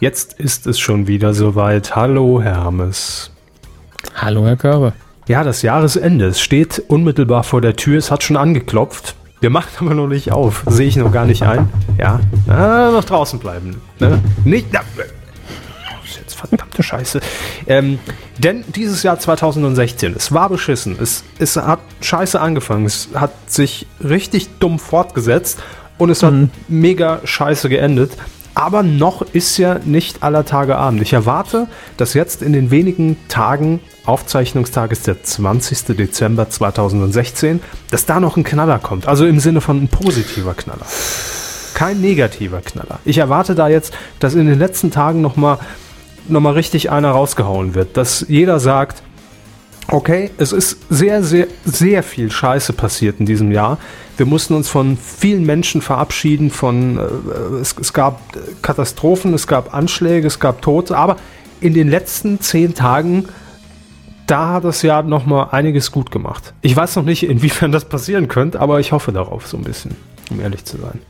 Jetzt ist es schon wieder soweit. Hallo Hermes. Hallo Herr Körber. Ja, das Jahresende. Es steht unmittelbar vor der Tür. Es hat schon angeklopft. Wir machen aber noch nicht auf. Sehe ich noch gar nicht ein. Ja, ah, noch draußen bleiben. Ne? Nicht. Na, das ist jetzt verdammte Scheiße. Ähm, denn dieses Jahr 2016, es war beschissen. Es, es hat scheiße angefangen. Es hat sich richtig dumm fortgesetzt und es hat Mhm. mega scheiße geendet. Aber noch ist ja nicht aller Tage Abend. Ich erwarte, dass jetzt in den wenigen Tagen, Aufzeichnungstag ist der 20. Dezember 2016, dass da noch ein Knaller kommt. Also im Sinne von ein positiver Knaller. Kein negativer Knaller. Ich erwarte da jetzt, dass in den letzten Tagen nochmal noch mal richtig einer rausgehauen wird. Dass jeder sagt, Okay, es ist sehr, sehr, sehr viel Scheiße passiert in diesem Jahr. Wir mussten uns von vielen Menschen verabschieden, von äh, es, es gab Katastrophen, es gab Anschläge, es gab Tote, aber in den letzten zehn Tagen, da hat das Jahr nochmal einiges gut gemacht. Ich weiß noch nicht, inwiefern das passieren könnte, aber ich hoffe darauf so ein bisschen, um ehrlich zu sein.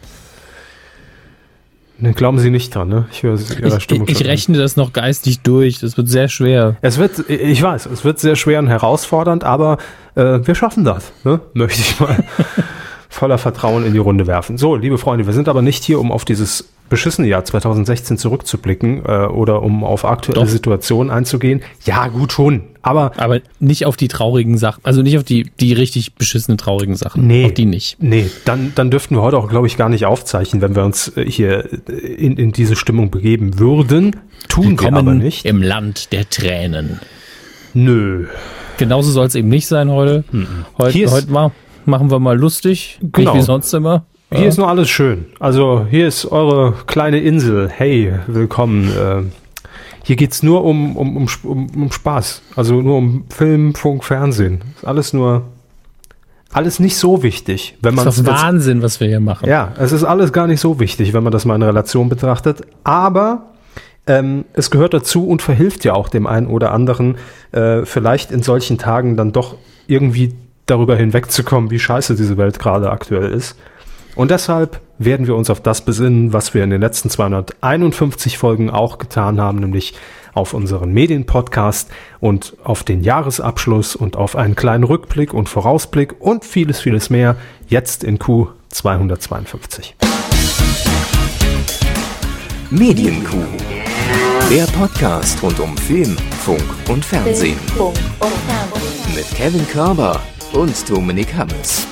Ne, glauben Sie nicht dran, ne? Ich, höre Ihrer Stimmung ich, ich rechne das noch geistig durch. Das wird sehr schwer. Es wird, ich weiß, es wird sehr schwer und herausfordernd, aber äh, wir schaffen das, ne? möchte ich mal voller Vertrauen in die Runde werfen. So, liebe Freunde, wir sind aber nicht hier, um auf dieses beschissene Jahr 2016 zurückzublicken äh, oder um auf aktuelle Doch. Situationen einzugehen. Ja, gut schon, aber Aber nicht auf die traurigen Sachen. Also nicht auf die, die richtig beschissenen traurigen Sachen. Nee. Auf die nicht. Nee, dann, dann dürften wir heute auch, glaube ich, gar nicht aufzeichnen, wenn wir uns äh, hier äh, in, in diese Stimmung begeben würden. Tun wir aber Willkommen nicht. im Land der Tränen. Nö. Genauso soll es eben nicht sein heute. Heute, Hier ist- heute mal, machen wir mal lustig. Genau. Nicht wie sonst immer. Hier ist nur alles schön. Also hier ist eure kleine Insel. Hey, willkommen. Äh, hier geht's nur um, um, um, um, Spaß. Also nur um Film, Funk, Fernsehen. Ist alles nur, alles nicht so wichtig, wenn man Das ist Wahnsinn, was wir hier machen. ja, es ist alles gar nicht so wichtig, wenn man das mal in Relation betrachtet. Aber ähm, es gehört dazu und verhilft ja auch dem einen oder anderen, äh, vielleicht in solchen Tagen dann doch irgendwie darüber hinwegzukommen, wie scheiße diese Welt gerade aktuell ist. Und deshalb werden wir uns auf das besinnen, was wir in den letzten 251 Folgen auch getan haben, nämlich auf unseren Medienpodcast und auf den Jahresabschluss und auf einen kleinen Rückblick und Vorausblick und vieles, vieles mehr jetzt in Q 252. Medienkuh. Der Podcast rund um Film, Funk und Fernsehen. Funk und Fernsehen. Mit Kevin Körber und Dominik Hammes.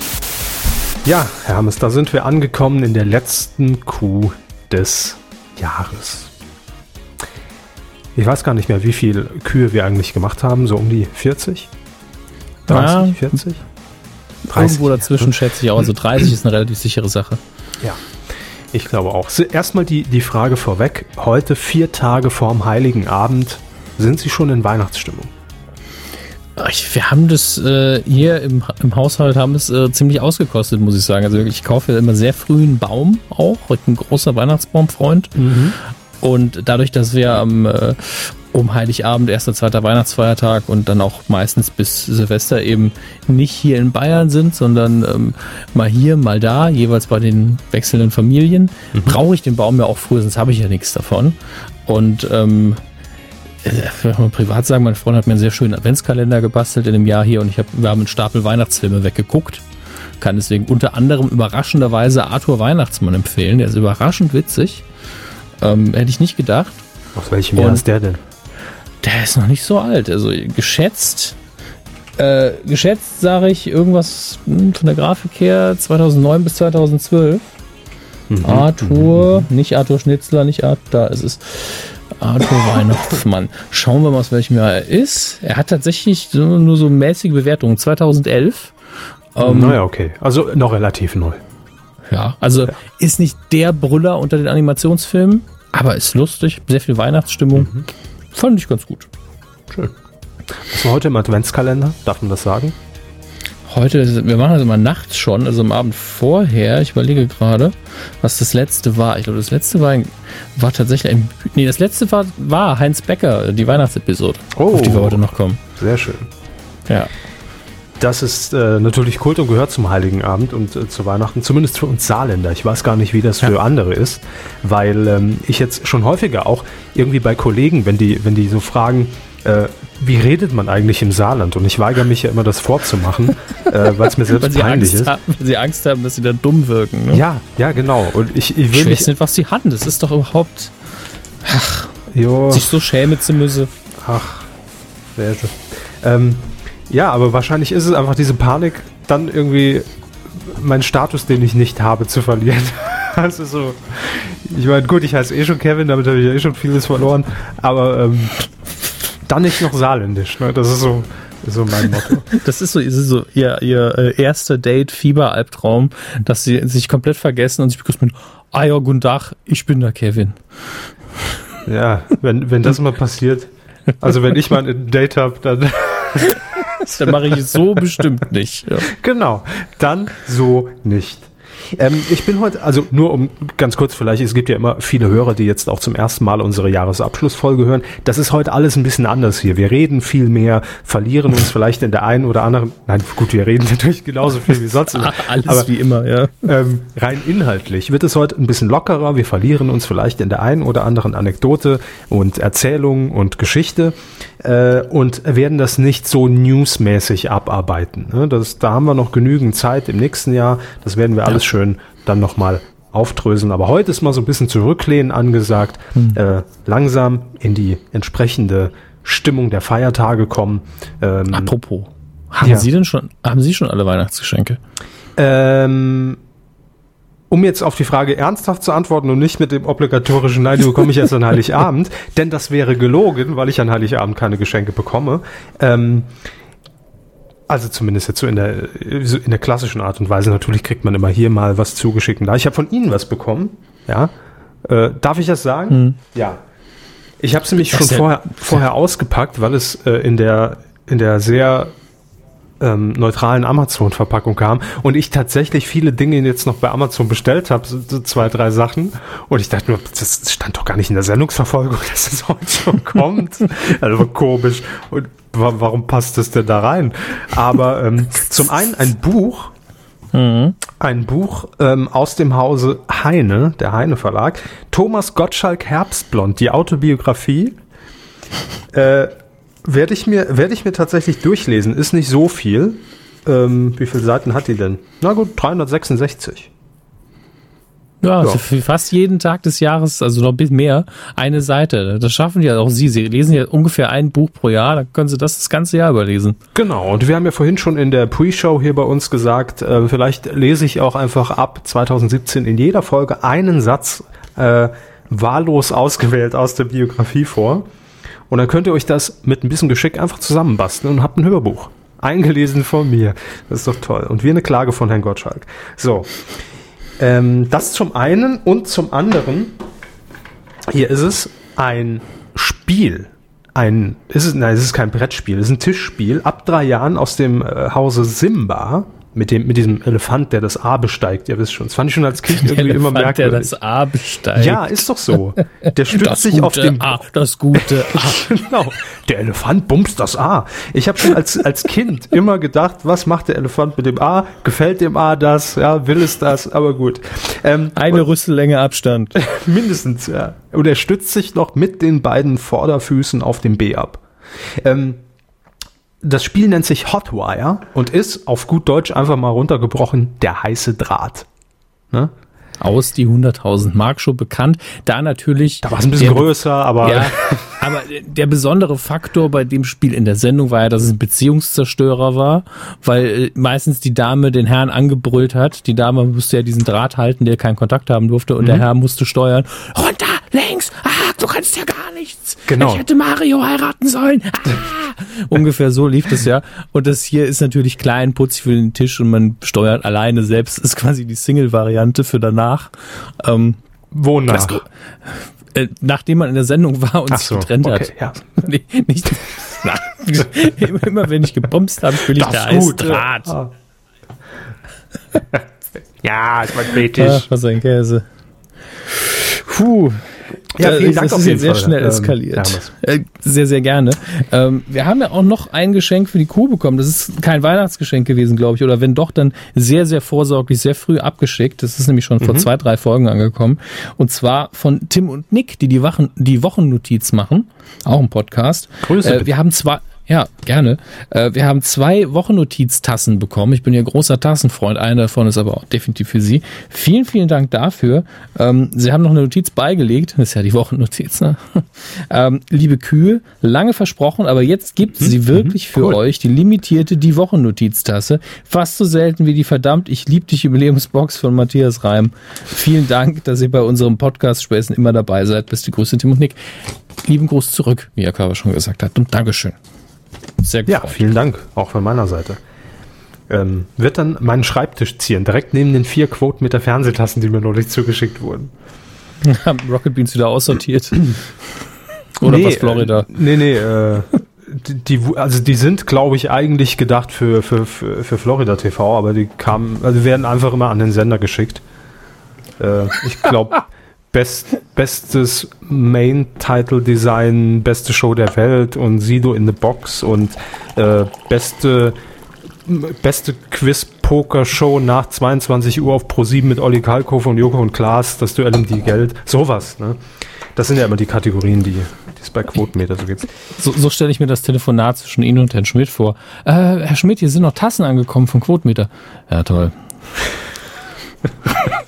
Ja, Herr Hammes, da sind wir angekommen in der letzten Kuh des Jahres. Ich weiß gar nicht mehr, wie viel Kühe wir eigentlich gemacht haben, so um die 40? 30, Ja. 40? Irgendwo dazwischen schätze ich auch. Also 30 ist eine relativ sichere Sache. Ja, ich glaube auch. So, Erstmal die, die Frage vorweg. Heute, vier Tage vorm Heiligen Abend, sind Sie schon in Weihnachtsstimmung? Wir haben das äh, hier im, im Haushalt haben es äh, ziemlich ausgekostet, muss ich sagen. Also ich kaufe ja immer sehr früh einen Baum auch. Ich bin ein großer Weihnachtsbaumfreund. Und dadurch, dass wir am äh, um Heiligabend, erster, zweiter Weihnachtsfeiertag und dann auch meistens bis Silvester eben nicht hier in Bayern sind, sondern ähm, mal hier, mal da, jeweils bei den wechselnden Familien, brauche ich den Baum ja auch früh, sonst habe ich ja nichts davon. Und ähm, äh, ich mal privat sagen, mein Freund hat mir einen sehr schönen Adventskalender gebastelt in dem Jahr hier und ich hab, wir haben einen Stapel Weihnachtsfilme weggeguckt. Kann deswegen unter anderem überraschenderweise Arthur Weihnachtsmann empfehlen. Der ist überraschend witzig. Ähm, hätte ich nicht gedacht. Aus welchem Jahr ist der denn? Der ist noch nicht so alt. Also geschätzt, äh, geschätzt sage ich irgendwas hm, von der Grafik her 2009 bis 2012. Arthur, nicht Arthur Schnitzler, nicht Arthur, da ist es. Arthur Weihnachtsmann. Schauen wir mal, aus welchem Jahr er ist. Er hat tatsächlich so, nur so mäßige Bewertungen. 2011. Ähm, naja, okay. Also noch relativ neu. Ja, also ist nicht der Brüller unter den Animationsfilmen, aber ist lustig, sehr viel Weihnachtsstimmung. Fand ich ganz gut. Schön. Was war heute im Adventskalender? Darf man das sagen? Heute, wir machen das immer nachts schon, also am Abend vorher. Ich überlege gerade, was das letzte war. Ich glaube, das letzte war, war tatsächlich ein. Nee, das letzte war, war Heinz Becker, die Weihnachtsepisode, Oh. auf die wir heute noch kommen. Sehr schön. Ja. Das ist äh, natürlich Kult und gehört zum Heiligen Abend und äh, zu Weihnachten, zumindest für uns Saarländer. Ich weiß gar nicht, wie das für andere ist, weil ähm, ich jetzt schon häufiger auch irgendwie bei Kollegen, wenn die, wenn die so fragen, äh, wie redet man eigentlich im Saarland? Und ich weigere mich ja immer, das vorzumachen, äh, weil es mir selbst peinlich Angst ist. haben, weil sie Angst haben, dass sie dann dumm wirken. Ne? Ja, ja, genau. Und ich, ich will Ich weiß nicht, was sie hatten. Das ist doch überhaupt, Jo, sich so schämen zu müssen. ach, wer ist? Ähm, ja, aber wahrscheinlich ist es einfach diese Panik, dann irgendwie meinen Status, den ich nicht habe, zu verlieren. Ist so. Ich meine, gut, ich heiße eh schon Kevin, damit habe ich ja eh schon vieles verloren, aber ähm, dann nicht noch saarländisch. Ne? Das ist so, so mein Motto. Das ist so, ist so ihr, ihr äh, erster Date-Fieber-Albtraum, dass sie sich komplett vergessen und sich begrüßen mit, ah ja, guten Tag, ich bin der Kevin. Ja, wenn, wenn das mal passiert. Also wenn ich mal ein Date habe, dann Dann mache ich es so bestimmt nicht. Ja. Genau, dann so nicht. Ähm, ich bin heute, also nur um ganz kurz vielleicht, es gibt ja immer viele Hörer, die jetzt auch zum ersten Mal unsere Jahresabschlussfolge hören. Das ist heute alles ein bisschen anders hier. Wir reden viel mehr, verlieren uns vielleicht in der einen oder anderen, nein, gut, wir reden natürlich genauso viel wie sonst. Alles Aber wie immer, ja. ähm, rein inhaltlich wird es heute ein bisschen lockerer. Wir verlieren uns vielleicht in der einen oder anderen Anekdote und Erzählung und Geschichte äh, und werden das nicht so newsmäßig abarbeiten. Ne? Das, da haben wir noch genügend Zeit im nächsten Jahr. Das werden wir alles schön dann nochmal aufdröseln. Aber heute ist mal so ein bisschen zurücklehnen angesagt, äh, langsam in die entsprechende Stimmung der Feiertage kommen. Ähm, Apropos, haben Ja. Sie denn schon, haben Sie schon alle Weihnachtsgeschenke? Ähm, um jetzt auf die Frage ernsthaft zu antworten und nicht mit dem obligatorischen Nein, die bekomme ich erst an Heiligabend, denn das wäre gelogen, weil ich an Heiligabend keine Geschenke bekomme. Ähm, also zumindest jetzt so in der, in der klassischen Art und Weise. Natürlich kriegt man immer hier mal was zugeschickt. Da ich habe von Ihnen was bekommen, ja. Äh, darf ich das sagen? Ja. Ich habe es nämlich schon vorher, vorher ausgepackt, weil es äh, in der in der sehr ähm, neutralen Amazon-Verpackung kam und ich tatsächlich viele Dinge jetzt noch bei Amazon bestellt habe, so, so zwei, drei Sachen. Und ich dachte nur, das stand doch gar nicht in der Sendungsverfolgung, dass es heute schon kommt. Also komisch. Und warum passt das denn da rein? Aber ähm, zum einen ein Buch, ein Buch ähm, aus dem Hause Heine, der Heine Verlag, Thomas Gottschalk Herbstblond, die Autobiografie. Äh, werde ich mir werde ich mir tatsächlich durchlesen. Ist nicht so viel. Ähm, wie viele Seiten hat die denn? Na gut, 366. Ja, Ja. also für fast jeden Tag des Jahres, also noch ein bisschen mehr, eine Seite. Das schaffen ja auch Sie. Sie lesen ja ungefähr ein Buch pro Jahr, dann können Sie das das ganze Jahr überlesen. Genau, und wir haben ja vorhin schon in der Pre-Show hier bei uns gesagt, äh, vielleicht lese ich auch einfach ab 2017 in jeder Folge einen Satz äh, wahllos ausgewählt aus der Biografie vor. Und dann könnt ihr euch das mit ein bisschen Geschick einfach zusammenbasteln und habt ein Hörbuch. Eingelesen von mir. Das ist doch toll. Und wie eine Klage von Herrn Gottschalk. So. Ähm, das zum einen und zum anderen, hier ist es ein Spiel. Ein, ist es, nein, es ist kein Brettspiel, es ist ein Tischspiel. Ab drei Jahren aus dem äh, Hause Simba. Mit, dem, mit diesem Elefant, der das A besteigt, ihr wisst schon. Das fand ich schon als Kind irgendwie immer Elefant, der merkwürdig. das A besteigt. Ja, ist doch so. Der stützt das sich gute auf dem A, das gute A. Genau. Der Elefant bumst das A. Ich habe schon als, als Kind immer gedacht, was macht der Elefant mit dem A? Gefällt dem A das? Ja, will es das? Aber gut. Ähm, Eine Rüssellänge Abstand. mindestens, ja. Und er stützt sich noch mit den beiden Vorderfüßen auf dem B ab. Ähm, das Spiel nennt sich Hotwire und ist auf gut Deutsch einfach mal runtergebrochen der heiße Draht. Ne? Aus die 100.000 Mark schon bekannt. Da natürlich. Da war es ein bisschen der- größer, aber Ja, aber der besondere Faktor bei dem Spiel in der Sendung war ja, dass es ein Beziehungszerstörer war, weil äh, meistens die Dame den Herrn angebrüllt hat. Die Dame musste ja diesen Draht halten, der keinen Kontakt haben durfte und der Mhm. Herr musste steuern. Runter, links, ah, du kannst ja gar nichts. Genau. Ich hätte Mario heiraten sollen. Ah. Ungefähr so lief das ja. Und das hier ist natürlich klein, putzig für den Tisch und man steuert alleine selbst. Ist quasi die Single-Variante für danach. Ähm, wonach? das, äh, nachdem man in der Sendung war und Ach sich so, getrennt okay, hat. ja. Nee, nicht, na, immer, immer wenn ich gebumst habe, will ich der. Eisdraht. Ah. ja, ich mein Ach, Britisch. was ein Käse. Puh. Ja, vielen Äh, Dank das ist jetzt sehr Fall, schnell ähm, eskaliert. Hermes. Äh, sehr, sehr gerne. Ähm, wir haben ja auch noch ein Geschenk für die Kuh bekommen. Das ist kein Weihnachtsgeschenk gewesen, glaube ich. Oder wenn doch, dann sehr, sehr vorsorglich, sehr früh abgeschickt. Das ist nämlich schon Mhm. vor zwei, drei Folgen angekommen. Und zwar von Tim und Nick, die die, Wachen, die Wochennotiz machen. Auch ein Podcast. Grüße Äh, wir haben zwei, ja, gerne. Äh, wir haben zwei Wochennotiztassen bekommen. Ich bin ja großer Tassenfreund. Eine davon ist aber auch definitiv für Sie. Vielen, vielen Dank dafür. Ähm, Sie haben noch eine Notiz beigelegt. Das ist ja die Wochennotiz, ne? ähm, liebe Kühe, lange versprochen, aber jetzt gibt sie wirklich für cool. euch die limitierte Die Wochennotiztasse. Fast so selten wie die verdammt Ich lieb dich Jubiläumsbox von Matthias Reim. Vielen Dank, dass ihr bei unserem Podcast-Späßen immer dabei seid. Beste Grüße, Tim und Nick. Lieben Gruß zurück, wie Herr Körber schon gesagt hat. Und Dankeschön. Sehr gut. Ja, vielen Dank, auch von meiner Seite. Ähm, wird dann meinen Schreibtisch ziehen, direkt neben den vier Quoten mit der Fernsehtassen, die mir neulich zugeschickt wurden. Haben Rocket Beans wieder aussortiert. Oder Nee, was Florida? Äh, nee, nee, äh, die, also die sind, glaube ich, eigentlich gedacht für, für, für, für Florida TV, aber die kamen, also werden einfach immer an den Sender geschickt. Äh, ich glaube, best, bestes Main-Title-Design, beste Show der Welt und Sido in the Box und äh, beste, beste Quiz-Poker-Show nach 22 Uhr auf Pro7 mit Olli Kalkofe und Joko und Klaas, das Duell um die Geld, sowas, ne? Das sind ja immer die Kategorien, die, die es bei Quotenmeter so gibt. So, so stelle ich mir das Telefonat zwischen Ihnen und Herrn Schmidt vor. Äh, Herr Schmidt, hier sind noch Tassen angekommen von Quotenmeter. Ja, toll.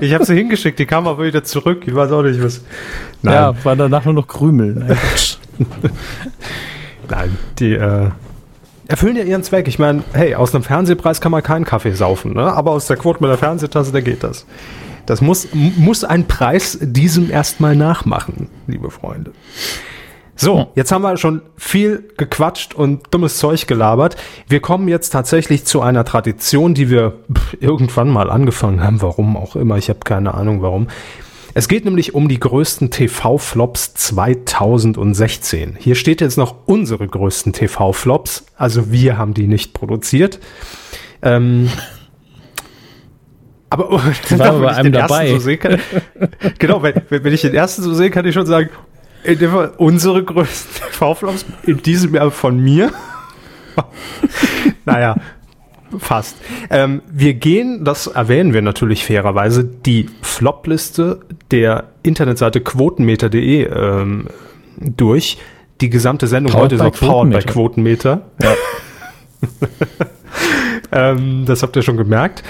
Ich habe sie hingeschickt, die kam aber wieder zurück. Ich weiß auch nicht, was. Nein, Ja, war danach nur noch Krümel. Nein, nein die äh, erfüllen ja ihren Zweck. Ich meine, hey, aus einem Fernsehpreis kann man keinen Kaffee saufen, ne? aber aus der Quote mit der Fernsehtasse, da geht das. Das muss, muss ein Preis diesem erstmal nachmachen, liebe Freunde. So, jetzt haben wir schon viel gequatscht und dummes Zeug gelabert. Wir kommen jetzt tatsächlich zu einer Tradition, die wir irgendwann mal angefangen haben. Warum auch immer, ich habe keine Ahnung warum. Es geht nämlich um die größten TV-Flops 2016. Hier steht jetzt noch unsere größten TV-Flops. Also wir haben die nicht produziert. Ähm, aber oh, wir bei wenn ich einem den ersten dabei. So sehe, kann, genau, wenn, wenn ich den ersten so sehe, kann ich schon sagen, unsere größten TV-Flops in diesem Jahr von mir. naja, fast. Ähm, wir gehen, das erwähnen wir natürlich fairerweise, die Flop-Liste der Internetseite quotenmeter.de ähm, durch. Die gesamte Sendung Powered heute ist by auch powered bei Quotenmeter. Quotenmeter. ähm, das habt ihr schon gemerkt.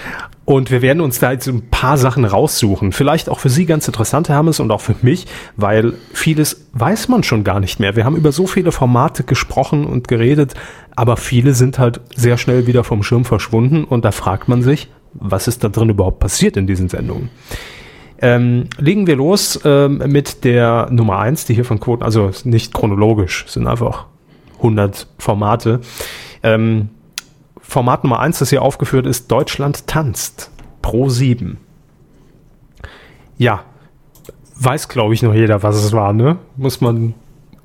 Und wir werden uns da jetzt ein paar Sachen raussuchen. Vielleicht auch für Sie ganz interessant, Hermes, und auch für mich, weil vieles weiß man schon gar nicht mehr. Wir haben über so viele Formate gesprochen und geredet, aber viele sind halt sehr schnell wieder vom Schirm verschwunden und da fragt man sich, was ist da drin überhaupt passiert in diesen Sendungen? Ähm, legen wir los ähm, mit der Nummer eins, die hier von Quoten, also nicht chronologisch, sind einfach 100 Formate. Ähm, Format Nummer eins, das hier aufgeführt ist, Deutschland tanzt. Pro 7. Ja, weiß glaube ich noch jeder, was es war, ne? Muss man,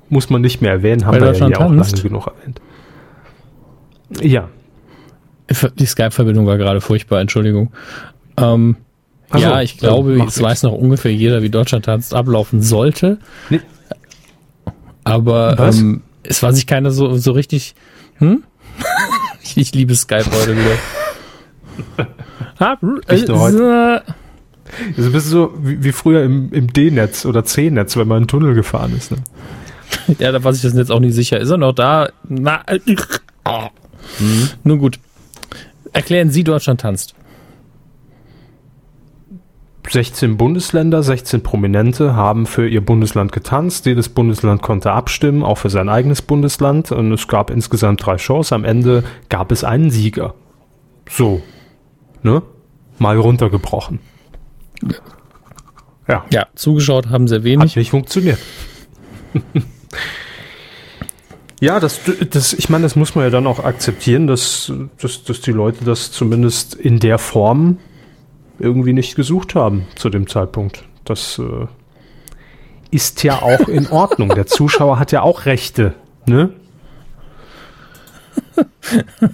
muss man nicht mehr erwähnen, haben Bei wir ja auch lange genug erwähnt. Ja. Die Skype-Verbindung war gerade furchtbar, Entschuldigung. Ähm, so, ja, ich glaube, es nichts. weiß noch ungefähr jeder, wie Deutschland tanzt ablaufen sollte. Nee. Aber ähm, es war sich keiner so, so richtig. Hm? Ich, ich liebe Skype heute wieder. Nicht nur heute. Das ist ein bisschen so wie, wie früher im, im D-Netz oder C-Netz, wenn man einen Tunnel gefahren ist. Ne? Ja, da war sich das jetzt auch nicht sicher. Ist er noch da? Na, äh, oh. Nun gut. Erklären Sie, Deutschland tanzt. 16 Bundesländer, 16 Prominente haben für ihr Bundesland getanzt. Jedes Bundesland konnte abstimmen, auch für sein eigenes Bundesland. Und es gab insgesamt drei Shows. Am Ende gab es einen Sieger. So. Ne? Mal runtergebrochen. Ja. Ja, zugeschaut haben sehr Hat wenig. nicht funktioniert. ja, das, das, ich meine, das muss man ja dann auch akzeptieren, dass, dass, dass die Leute das zumindest in der Form irgendwie nicht gesucht haben zu dem Zeitpunkt. Das äh, ist ja auch in Ordnung. Der Zuschauer hat ja auch Rechte, ne?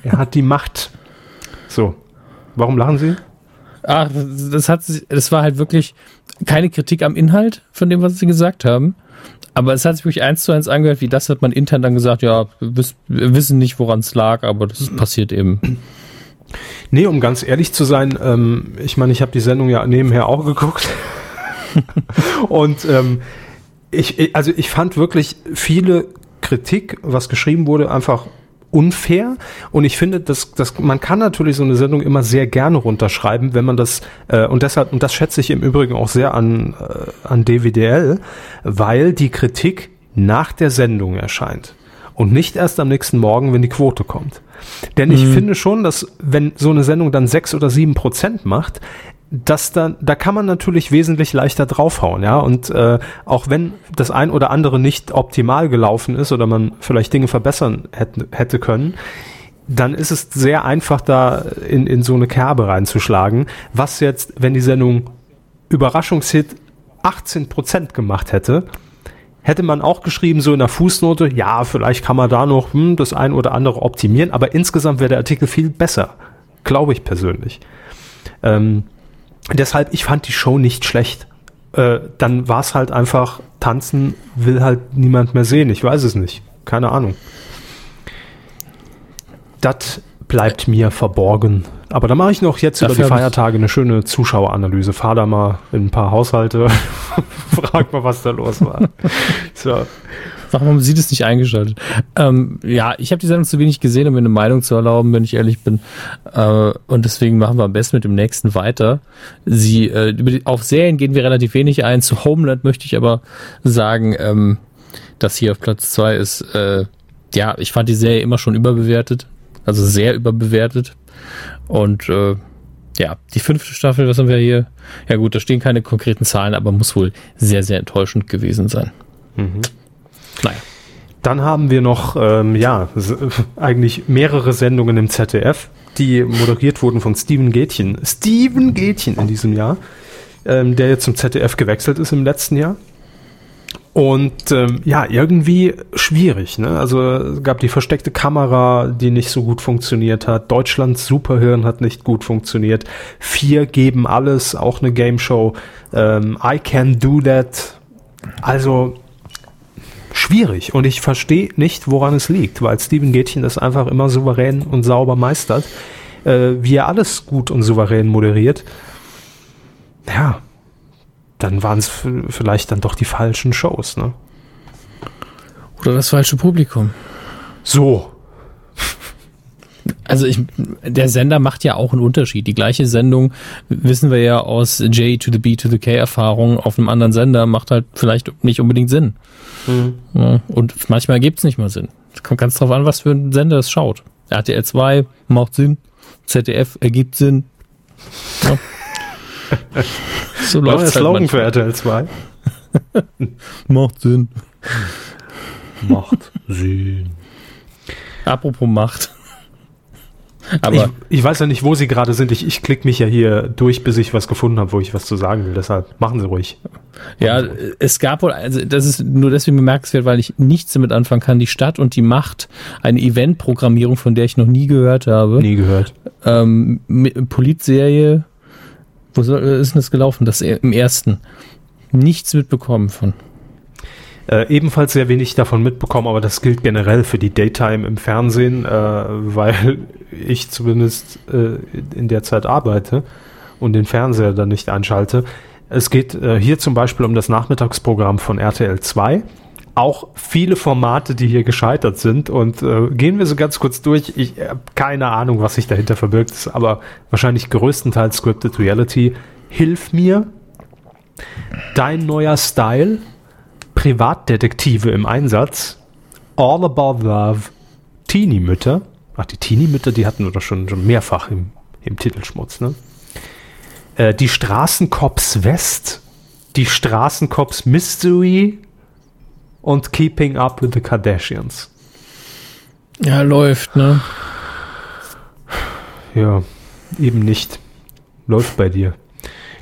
Er hat die Macht. So. Warum lachen Sie? Ach, das hat das war halt wirklich, keine Kritik am Inhalt von dem, was sie gesagt haben. Aber es hat sich wirklich eins zu eins angehört, wie das hat man intern dann gesagt, ja, wir wissen nicht, woran es lag, aber das passiert eben. Nee, um ganz ehrlich zu sein, ähm, ich meine, ich habe die Sendung ja nebenher auch geguckt. Und ähm, ich, also ich fand wirklich viele Kritik, was geschrieben wurde, einfach unfair. Und ich finde, dass, dass man kann natürlich so eine Sendung immer sehr gerne runterschreiben, wenn man das äh, und deshalb und das schätze ich im Übrigen auch sehr an äh, an DWDL, weil die Kritik nach der Sendung erscheint und nicht erst am nächsten Morgen, wenn die Quote kommt. Denn ich finde schon, dass wenn so eine Sendung dann sechs oder sieben Prozent macht, dass dann, da kann man natürlich wesentlich leichter draufhauen, ja. Und äh, auch wenn das ein oder andere nicht optimal gelaufen ist oder man vielleicht Dinge verbessern hätte, hätte können, dann ist es sehr einfach, da in, in so eine Kerbe reinzuschlagen. Was jetzt, wenn die Sendung Überraschungshit 18 Prozent gemacht hätte, hätte man auch geschrieben, so in der Fußnote, ja, vielleicht kann man da noch hm, das ein oder andere optimieren, aber insgesamt wäre der Artikel viel besser. Glaube ich persönlich. Ähm, deshalb, ich fand die Show nicht schlecht. Äh, dann war es halt einfach, tanzen will halt niemand mehr sehen. Ich weiß es nicht. Keine Ahnung. Das bleibt mir verborgen. Aber da mache ich noch jetzt über Dafür die hab ich- Feiertage eine schöne Zuschaueranalyse. Fahr da mal in ein paar Haushalte, frag mal, was da los war. So. Warum haben Sie das nicht eingeschaltet? Ähm, ja, ich habe die Sendung zu wenig gesehen, um mir eine Meinung zu erlauben, wenn ich ehrlich bin. Äh, und deswegen machen wir am besten mit dem nächsten weiter. Sie, äh, über die, auf Serien gehen wir relativ wenig ein. Zu Homeland möchte ich aber sagen, ähm, dass hier auf Platz zwei ist, äh, ja, ich fand die Serie immer schon überbewertet. Also sehr überbewertet. Und äh, ja, die fünfte Staffel, was haben wir hier? Ja gut, da stehen keine konkreten Zahlen, aber muss wohl sehr, sehr enttäuschend gewesen sein. Naja. Dann haben wir noch, ähm, ja, eigentlich mehrere Sendungen im ZDF, die moderiert wurden von Steven Gätchen. Steven Gätchen in diesem Jahr, ähm, der jetzt zum ZDF gewechselt ist im letzten Jahr. Und ähm, ja, irgendwie schwierig. Ne? Also es gab die versteckte Kamera, die nicht so gut funktioniert hat. Deutschlands Superhirn hat nicht gut funktioniert. Vier geben alles, auch eine Game Show. Ähm, I Can Do That. Also schwierig und ich verstehe nicht, woran es liegt, weil Steven Gätchen das einfach immer souverän und sauber meistert, äh, wie er alles gut und souverän moderiert. Ja, dann waren es vielleicht dann doch die falschen Shows, ne? Oder das falsche Publikum. So. Also ich, der Sender macht ja auch einen Unterschied. Die gleiche Sendung, wissen wir ja aus J to the B to the K Erfahrung auf einem anderen Sender, macht halt vielleicht nicht unbedingt Sinn. Ja, und manchmal gibt es nicht mal Sinn. Es kommt ganz drauf an, was für ein Sender es schaut. RTL 2 macht Sinn, ZDF ergibt Sinn. Ja. so Neuer läuft's halt Slogan manchmal. für RTL 2. Macht Sinn. Macht Sinn. Apropos Macht. Aber Ich, ich weiß ja nicht, wo Sie gerade sind. Ich, ich klicke mich ja hier durch, bis ich was gefunden habe, wo ich was zu sagen will. Deshalb machen Sie ruhig. Ja, es gab wohl, also das ist nur deswegen bemerkenswert, weil ich nichts damit anfangen kann. Die Stadt und die Macht, eine Eventprogrammierung, von der ich noch nie gehört habe. Nie gehört. Ähm, Politserie, wo soll, ist denn das gelaufen? Das im ersten. Nichts mitbekommen von. Äh, ebenfalls sehr wenig davon mitbekommen, aber das gilt generell für die Daytime im Fernsehen, äh, weil ich zumindest äh, in der Zeit arbeite und den Fernseher dann nicht einschalte. Es geht äh, hier zum Beispiel um das Nachmittagsprogramm von RTL 2. Auch viele Formate, die hier gescheitert sind. Und äh, gehen wir so ganz kurz durch. Ich habe keine Ahnung, was sich dahinter verbirgt, ist aber wahrscheinlich größtenteils Scripted Reality. Hilf mir. Dein neuer Style. Privatdetektive im Einsatz. All About Love. Teenie-Mütter. Ach, die Teenie-Mütter, die hatten wir doch schon, schon mehrfach im, im Titelschmutz, ne? Äh, die Straßencops West. Die Straßencops Mystery. Und Keeping Up with the Kardashians. Ja, läuft, ne? Ja, eben nicht. Läuft bei dir.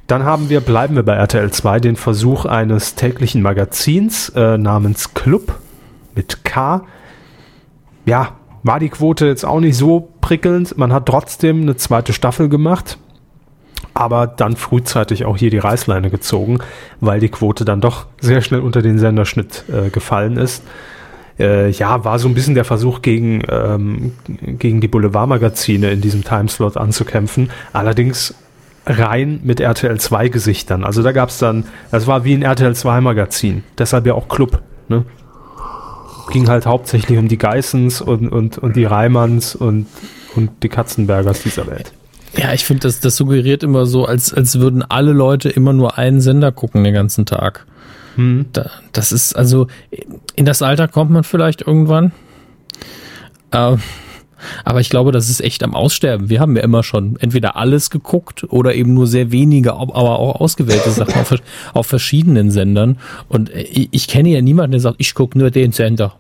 Dann haben wir, bleiben wir bei RTL 2, den Versuch eines täglichen Magazins äh, namens Club mit K. Ja, war die Quote jetzt auch nicht so prickelnd. Man hat trotzdem eine zweite Staffel gemacht. Aber dann frühzeitig auch hier die Reißleine gezogen, weil die Quote dann doch sehr schnell unter den Senderschnitt äh, gefallen ist. Äh, ja, war so ein bisschen der Versuch gegen, ähm, gegen die Boulevardmagazine in diesem Timeslot anzukämpfen. Allerdings rein mit RTL 2 Gesichtern. Also da gab es dann, das war wie ein RTL 2 Magazin, deshalb ja auch Club. Ne? Ging halt hauptsächlich um die Geissens und, und, und die Reimanns und, und die Katzenbergers dieser Welt. Ja, ich finde, das, das suggeriert immer so, als, als würden alle Leute immer nur einen Sender gucken den ganzen Tag. Hm. Da, das ist also, in das Alter kommt man vielleicht irgendwann. Ähm, aber ich glaube, das ist echt am Aussterben. Wir haben ja immer schon entweder alles geguckt oder eben nur sehr wenige, aber auch ausgewählte Sachen auf, auf verschiedenen Sendern. Und ich, ich kenne ja niemanden, der sagt, ich gucke nur den Sender.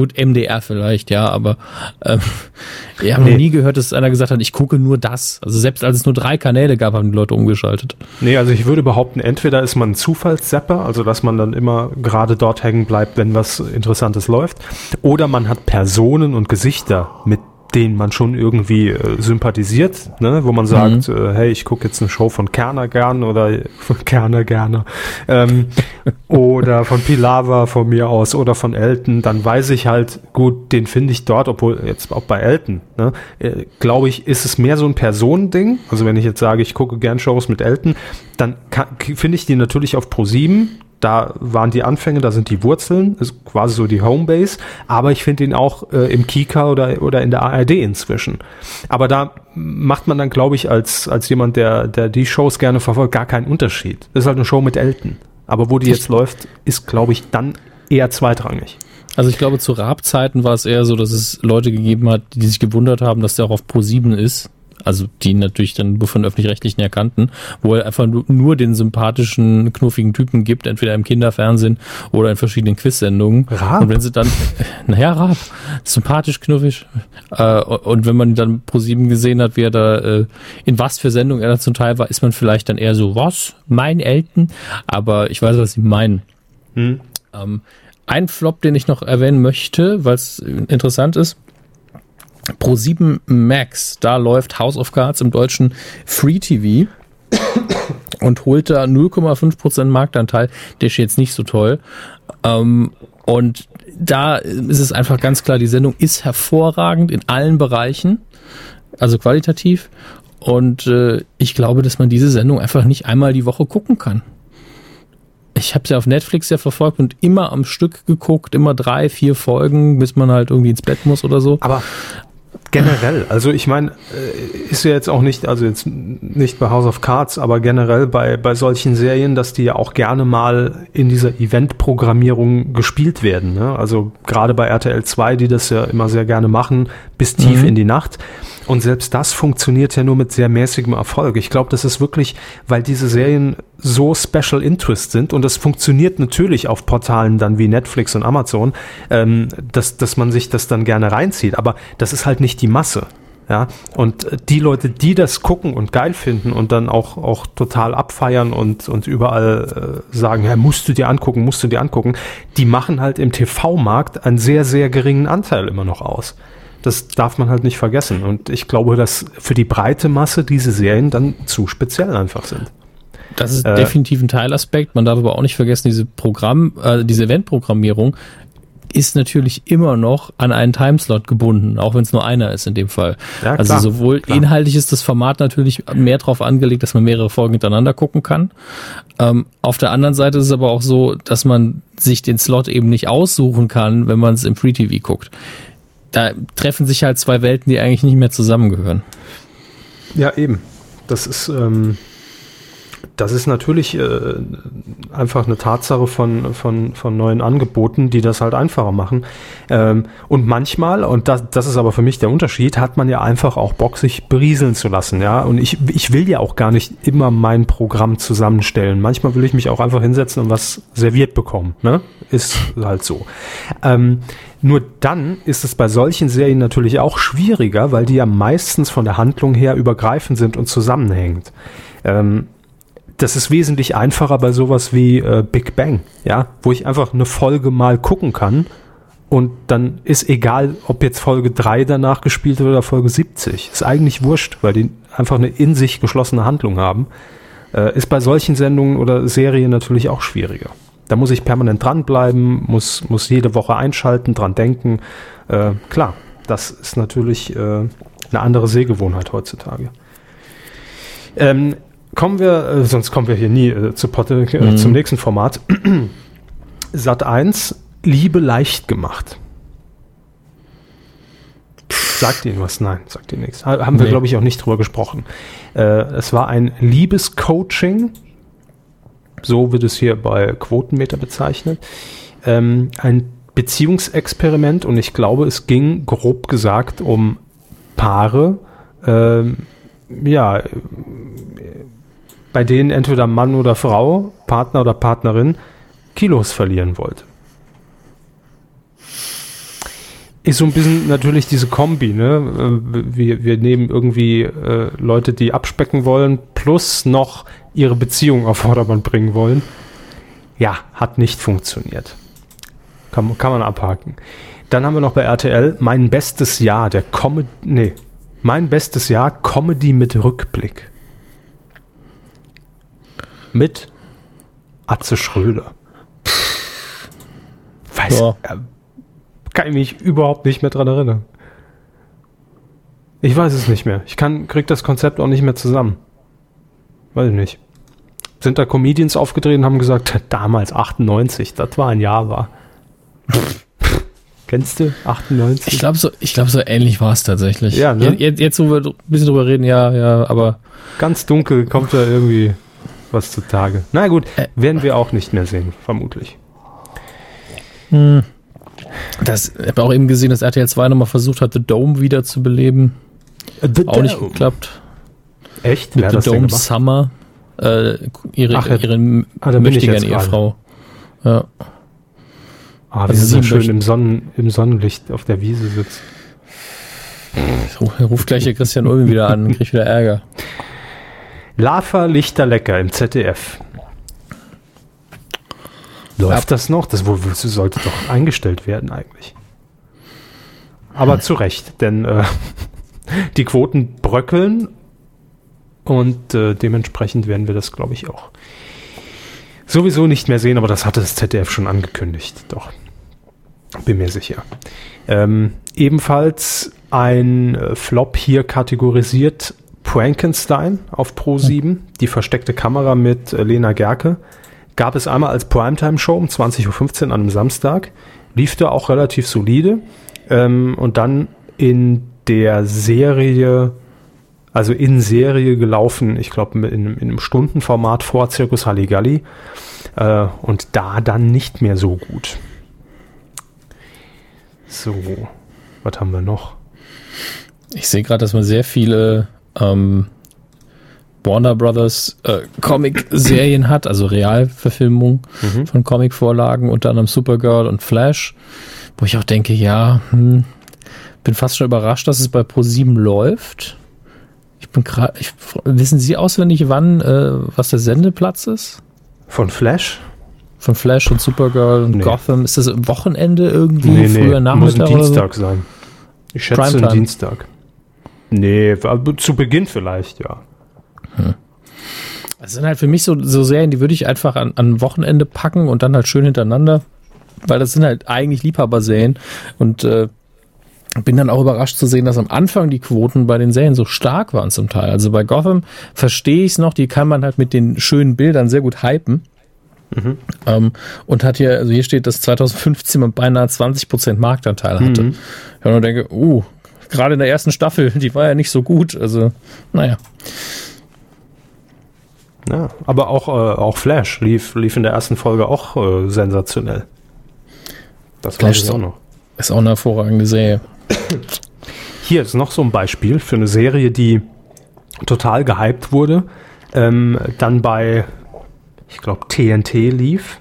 Gut, MDR vielleicht, ja, aber ähm, ich habe nee. noch nie gehört, dass einer gesagt hat, ich gucke nur das. Also selbst als es nur drei Kanäle gab, haben die Leute umgeschaltet. Nee, also ich würde behaupten, entweder ist man ein Zufallszapper, also dass man dann immer gerade dort hängen bleibt, wenn was Interessantes läuft, oder man hat Personen und Gesichter, mit den man schon irgendwie äh, sympathisiert, ne? wo man sagt, mhm. äh, hey, ich gucke jetzt eine Show von Kerner gern oder von Kerner gerne ähm, oder von Pilava von mir aus oder von Elton, dann weiß ich halt, gut, den finde ich dort, obwohl jetzt auch bei Elton, ne? äh, glaube ich, ist es mehr so ein Personending. Also wenn ich jetzt sage, ich gucke gern Shows mit Elton, dann finde ich die natürlich auf Pro 7 da waren die Anfänge, da sind die Wurzeln, ist quasi so die Homebase, aber ich finde ihn auch äh, im Kika oder, oder in der ARD inzwischen. Aber da macht man dann, glaube ich, als, als jemand, der, der die Shows gerne verfolgt, gar keinen Unterschied. Das ist halt eine Show mit Elton. Aber wo die jetzt läuft, ist, glaube ich, dann eher zweitrangig. Also ich glaube, zu Raab-Zeiten war es eher so, dass es Leute gegeben hat, die sich gewundert haben, dass der auch auf Pro 7 ist also die natürlich dann nur von öffentlich-rechtlichen erkannten, wo er einfach nur den sympathischen, knuffigen Typen gibt, entweder im Kinderfernsehen oder in verschiedenen Quiz-Sendungen. Und wenn sie dann, naja, Raab, sympathisch, knuffig. Äh, und wenn man dann pro sieben gesehen hat, wie er da, äh, in was für Sendungen er da zum Teil war, ist man vielleicht dann eher so, was? Mein Elton? Aber ich weiß, was sie meinen. Hm. Ähm, ein Flop, den ich noch erwähnen möchte, weil es interessant ist, Pro7 Max, da läuft House of Cards im deutschen Free TV und holt da 0,5% Marktanteil. Der ist jetzt nicht so toll. Ähm, und da ist es einfach ganz klar, die Sendung ist hervorragend in allen Bereichen, also qualitativ. Und äh, ich glaube, dass man diese Sendung einfach nicht einmal die Woche gucken kann. Ich habe sie auf Netflix ja verfolgt und immer am Stück geguckt, immer drei, vier Folgen, bis man halt irgendwie ins Bett muss oder so. Aber Generell, also ich meine, äh, ist ja jetzt auch nicht, also jetzt nicht bei House of Cards, aber generell bei, bei solchen Serien, dass die ja auch gerne mal in dieser Event-Programmierung gespielt werden. Ne? Also gerade bei RTL 2, die das ja immer sehr gerne machen, bis tief mhm. in die Nacht. Und selbst das funktioniert ja nur mit sehr mäßigem Erfolg. Ich glaube, das ist wirklich, weil diese Serien so Special Interest sind und das funktioniert natürlich auf Portalen dann wie Netflix und Amazon, ähm, dass, dass man sich das dann gerne reinzieht. Aber das ist halt nicht die Masse. Ja, und die Leute, die das gucken und geil finden und dann auch, auch total abfeiern und, und überall äh, sagen, ja, musst du dir angucken, musst du dir angucken, die machen halt im TV-Markt einen sehr, sehr geringen Anteil immer noch aus. Das darf man halt nicht vergessen. Und ich glaube, dass für die breite Masse diese Serien dann zu speziell einfach sind. Das ist äh, definitiv ein Teilaspekt. Man darf aber auch nicht vergessen, diese Programm, äh, diese Eventprogrammierung ist natürlich immer noch an einen Timeslot gebunden, auch wenn es nur einer ist in dem Fall. Ja, also sowohl klar. inhaltlich ist das Format natürlich mehr darauf angelegt, dass man mehrere Folgen hintereinander gucken kann. Ähm, auf der anderen Seite ist es aber auch so, dass man sich den Slot eben nicht aussuchen kann, wenn man es im Free TV guckt da treffen sich halt zwei Welten, die eigentlich nicht mehr zusammengehören. Ja, eben. Das ist, ähm, das ist natürlich äh, einfach eine Tatsache von, von, von neuen Angeboten, die das halt einfacher machen. Ähm, und manchmal, und das, das ist aber für mich der Unterschied, hat man ja einfach auch Bock, sich berieseln zu lassen. Ja, und ich, ich will ja auch gar nicht immer mein Programm zusammenstellen. Manchmal will ich mich auch einfach hinsetzen und was serviert bekommen. Ne? Ist halt so. Ähm, nur dann ist es bei solchen Serien natürlich auch schwieriger, weil die ja meistens von der Handlung her übergreifend sind und zusammenhängend. Ähm, das ist wesentlich einfacher bei sowas wie äh, Big Bang, ja, wo ich einfach eine Folge mal gucken kann Und dann ist egal, ob jetzt Folge 3 danach gespielt wird oder Folge 70. Ist eigentlich wurscht, weil die einfach eine in sich geschlossene Handlung haben. Äh, ist bei solchen Sendungen oder Serien natürlich auch schwieriger. Da muss ich permanent dranbleiben, muss, muss jede Woche einschalten, dran denken. Äh, klar, das ist natürlich äh, eine andere Sehgewohnheit heutzutage. Ähm, kommen wir, äh, sonst kommen wir hier nie äh, zu Potte, äh, Mhm. zum nächsten Format. Sat 1, Liebe leicht gemacht. Sagt Ihnen was? Nein, sagt Ihnen nichts. Ha- Haben wir, Nee. glaube ich, auch nicht drüber gesprochen. Äh, es war ein Liebescoaching, so wird es hier bei Quotenmeter bezeichnet. Ähm, ein Beziehungsexperiment und ich glaube, es ging grob gesagt um Paare, ähm, ja, bei denen entweder Mann oder Frau, Partner oder Partnerin Kilos verlieren wollte. Ist so ein bisschen natürlich diese Kombi, ne? Äh, Wir, wir nehmen irgendwie äh, Leute, die abspecken wollen, plus noch ihre Beziehung auf Vordermann bringen wollen. Ja, hat nicht funktioniert. Kann, kann man abhaken. Dann haben wir noch bei RTL mein bestes Jahr, der Comedy, nee, mein bestes Jahr Comedy mit Rückblick. Mit Atze Schröder. Weiß, Ja. äh, kann ich mich überhaupt nicht mehr dran erinnern. Ich weiß es nicht mehr. Ich kann, krieg das Konzept auch nicht mehr zusammen. Weiß ich nicht. Sind da Comedians aufgetreten und haben gesagt, damals 98, das war ein Jahr war. Kennst du 98? Ich glaube, so, ich glaub, so ähnlich war es tatsächlich. Ja, ne? jetzt, jetzt, wo wir ein bisschen drüber reden, ja, ja, aber Ganz dunkel kommt da irgendwie was zutage. Na gut, Äh. werden wir auch nicht mehr sehen, vermutlich. das, ich habe auch eben gesehen, dass RTL 2 nochmal versucht hat, The Dome wieder zu beleben. The Auch nicht geklappt. Echt? Wer hat The Dome? Summer. Äh, ihre Ach, ja. ihre Ah, jetzt Ehefrau. Ja. Ah, wie Also sie so schön im, Sonnen, im Sonnenlicht auf der Wiese sitzt. Er ruft gleich der Christian Ulm wieder an, krieg wieder Ärger. Lava Lichter lecker im ZDF. Läuft das noch? Das sollte doch eingestellt werden eigentlich. Aber zu Recht, denn äh, die Quoten bröckeln und äh, dementsprechend werden wir das, glaube ich, auch sowieso nicht mehr sehen, aber das hatte das ZDF schon angekündigt. Doch, bin mir sicher. Ähm, ebenfalls ein äh, Flop hier kategorisiert Prankenstein auf Pro 7, die versteckte Kamera mit äh, Lena Gerke. Gab es einmal als Primetime-Show um 20.15 Uhr an einem Samstag. Lief da auch relativ solide. Ähm, und dann in der Serie, also in Serie gelaufen, ich glaube in, in einem Stundenformat vor Circus Halligalli. Äh, und da dann nicht mehr so gut. So, was haben wir noch? Ich sehe gerade, dass man sehr viele ähm, Warner Brothers äh, Comic-Serien hat, also Realverfilmung Mhm. von Comic-Vorlagen, unter anderem Supergirl und Flash, wo ich auch denke, ja, hm, bin fast schon überrascht, dass es bei Pro7 läuft. Ich bin gerade, wissen Sie auswendig, wann, äh, was der Sendeplatz ist? Von Flash? Von Flash und Supergirl und Nee. Gotham. Ist das Wochenende irgendwie, früher muss ein Nachmittag oder so? Dienstag sein. Ich schätze Primetime. ein Dienstag. Nee, aber zu Beginn vielleicht, ja. Das sind halt für mich so, so Serien, die würde ich einfach an, an Wochenende packen und dann halt schön hintereinander, weil das sind halt eigentlich Liebhaberserien und äh, bin dann auch überrascht zu sehen, dass am Anfang die Quoten bei den Serien so stark waren zum Teil. Also bei Gotham verstehe ich es noch, die kann man halt mit den schönen Bildern sehr gut hypen. Ähm, und hat hier, also hier steht, dass 2015 man beinahe 20% Marktanteil hatte. Mhm. Ich nur denke, uh, gerade in der ersten Staffel, die war ja nicht so gut. Also, naja. ja aber auch, äh, auch Flash lief, lief in der ersten Folge auch äh, sensationell. Das Flash ist auch auch- noch. Ist auch eine hervorragende Serie. Hier ist noch so ein Beispiel für eine Serie, die total gehypt wurde, ähm, dann bei, ich glaube, TNT lief,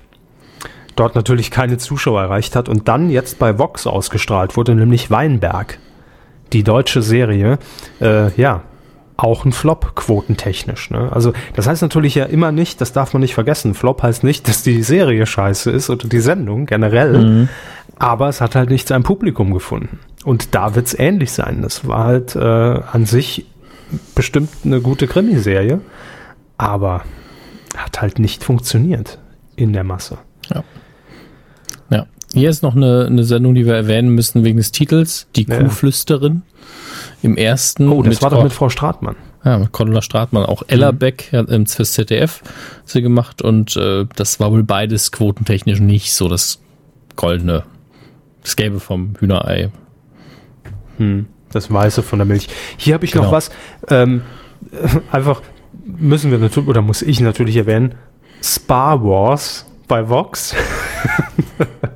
dort natürlich keine Zuschauer erreicht hat und dann jetzt bei Vox ausgestrahlt wurde, nämlich Weinberg. Die deutsche Serie, äh, ja, auch ein Flop quotentechnisch. Ne? Also das heißt natürlich ja immer nicht, das darf man nicht vergessen, Flop heißt nicht, dass die Serie scheiße ist oder die Sendung generell, Aber es hat halt nicht sein Publikum gefunden. Und da wird es ähnlich sein. Das war halt äh, an sich bestimmt eine gute Krimiserie, aber hat halt nicht funktioniert in der Masse. Ja. Hier ist noch eine, eine Sendung, die wir erwähnen müssen wegen des Titels. Die Ja. Kuhflüsterin. Im ersten. Oh, das war doch mit Frau Stratmann. Ja, mit Cordula Stratmann. Auch Ella Beck hat ähm, fürs ZDF sie gemacht und äh, das war wohl beides quotentechnisch nicht so das goldene, das Gelbe vom Hühnerei. Das Weiße von der Milch. Hier habe ich noch Genau. was. Ähm, einfach müssen wir natürlich, oder muss ich natürlich erwähnen, Spa Wars bei Vox.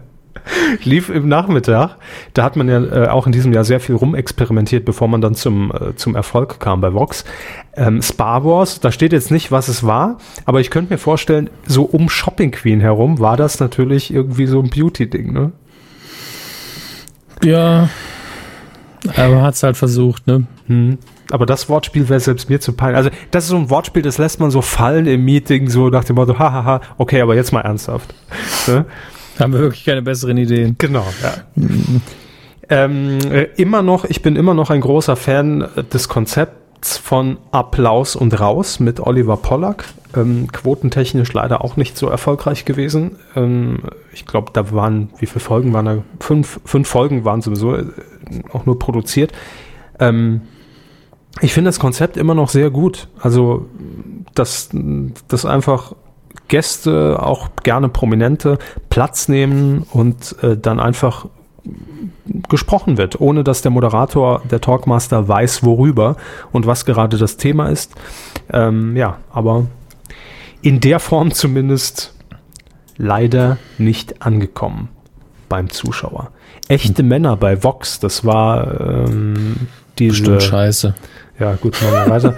Lief im Nachmittag. Da hat man ja äh, auch in diesem Jahr sehr viel rumexperimentiert, bevor man dann zum, äh, zum Erfolg kam bei Vox. Ähm, Spa Wars, da steht jetzt nicht, was es war, aber ich könnte mir vorstellen, so um Shopping Queen herum war das natürlich irgendwie so ein Beauty-Ding, ne? Ja, aber hat es halt versucht, ne? Hm. Aber das Wortspiel wäre selbst mir zu peinlich. Also, das ist so ein Wortspiel, das lässt man so fallen im Meeting, so nach dem Motto, hahaha, okay, aber jetzt mal ernsthaft. Ne? Haben wir wirklich keine besseren Ideen. Genau, ja. ähm, äh, immer noch, ich bin immer noch ein großer Fan des Konzepts von Applaus und Raus mit Oliver Pollack. Ähm, quotentechnisch leider auch nicht so erfolgreich gewesen. Ähm, ich glaube, da waren, wie viele Folgen waren da? Fünf, fünf Folgen waren sowieso äh, auch nur produziert. Ähm, ich finde das Konzept immer noch sehr gut. Also, dass, dass einfach Gäste, auch gerne Prominente, Platz nehmen und äh, dann einfach gesprochen wird, ohne dass der Moderator, der Talkmaster weiß, worüber und was gerade das Thema ist. Ähm, ja, aber in der Form zumindest leider nicht angekommen beim Zuschauer. Echte Männer bei Vox, das war ähm, diese. Bestimmt scheiße. Ja, gut, machen wir weiter.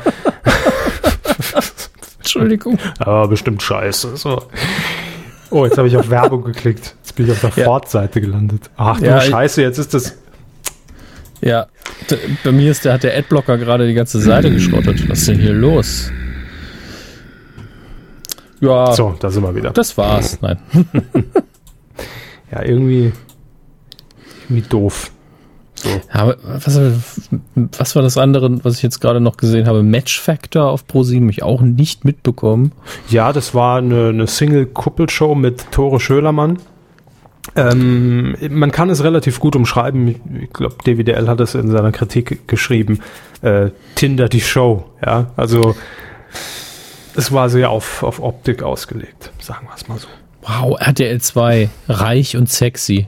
Entschuldigung. Aber bestimmt scheiße. So. Oh, jetzt habe ich auf Werbung geklickt. Jetzt bin ich auf der Ja. Ford-Seite gelandet. Ach du Ja, Scheiße, jetzt ist das. Ja, bei mir ist der, hat der Adblocker gerade die ganze Seite geschrottet. Was ist denn hier los? Ja, So, da sind wir wieder. das war's. Nein. Ja, irgendwie. Irgendwie doof. So. Aber was, was war das andere, was ich jetzt gerade noch gesehen habe? Match Factor auf ProSieben, ich auch nicht mitbekommen. Ja, das war eine, eine Single-Kuppelshow mit Tore Schölermann. Ähm, man kann es relativ gut umschreiben. Ich glaube, DWDL hat es in seiner Kritik geschrieben. Äh, Tinder die Show. Ja, also es war sehr auf, auf Optik ausgelegt, sagen wir es mal so. Wow, RTL 2, reich und sexy.